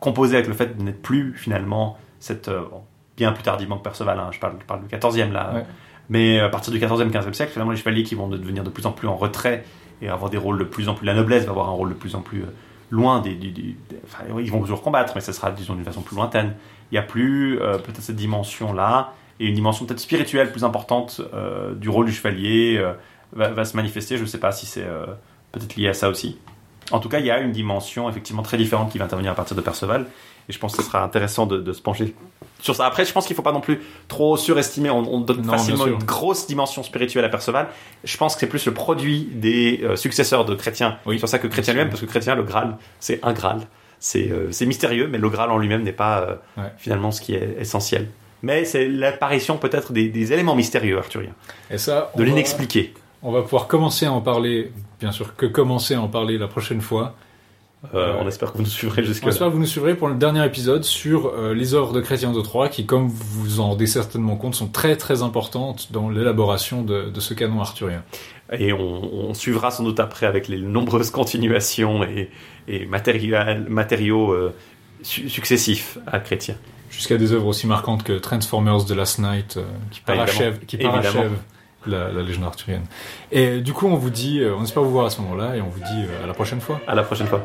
composer avec le fait de n'être plus finalement cette. euh, bon, bien plus tardivement que Perceval, hein, je, parle, je parle du 14e là. Ouais. Mais à partir du 14e, 15e siècle, finalement, les chevaliers qui vont devenir de plus en plus en retrait et avoir des rôles de plus en plus. La noblesse va avoir un rôle de plus en plus euh, loin des. des- enfin, ils vont toujours combattre, mais ce sera, disons, d'une façon plus lointaine. Il n'y a plus euh, peut-être cette dimension-là, et une dimension peut-être spirituelle plus importante euh, du rôle du chevalier euh, va, va se manifester. Je ne sais pas si c'est euh, peut-être lié à ça aussi. En tout cas, il y a une dimension effectivement très différente qui va intervenir à partir de Perceval, et je pense que ce sera intéressant de, de se pencher sur ça. Après, je pense qu'il ne faut pas non plus trop surestimer. On, on donne Non, facilement une grosse dimension spirituelle à Perceval. Je pense que c'est plus le produit des euh, successeurs de Chrétien. Oui. Sur ça que Chrétien lui-même, parce que Chrétien, le Graal, c'est un Graal. C'est euh, mystérieux, mais le Graal en lui-même n'est pas euh, Ouais. finalement ce qui est essentiel. Mais c'est l'apparition peut-être des, des éléments mystérieux arthuriens, et ça de va- l'inexpliqué. on va pouvoir commencer à en parler bien sûr que commencer à en parler la prochaine fois Euh, on espère que vous nous suivrez jusque On espère que vous nous suivrez pour le dernier épisode sur euh, les œuvres de Chrétien de Troyes qui, comme vous en rendez certainement compte, sont très très importantes dans l'élaboration de, de ce canon arthurien. Et on, on suivra sans doute après avec les nombreuses continuations et, matériaux euh, su- successifs à Chrétien. Jusqu'à des œuvres aussi marquantes que Transformers The Last Night qui Ah, parachève, qui évidemment. parachève la, la légende arthurienne. Et du coup, on vous dit, euh, on espère vous voir à ce moment-là et on vous dit euh, à la prochaine fois. À la prochaine fois.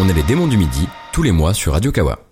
On est les démons du midi, tous les mois sur Radio Kawa.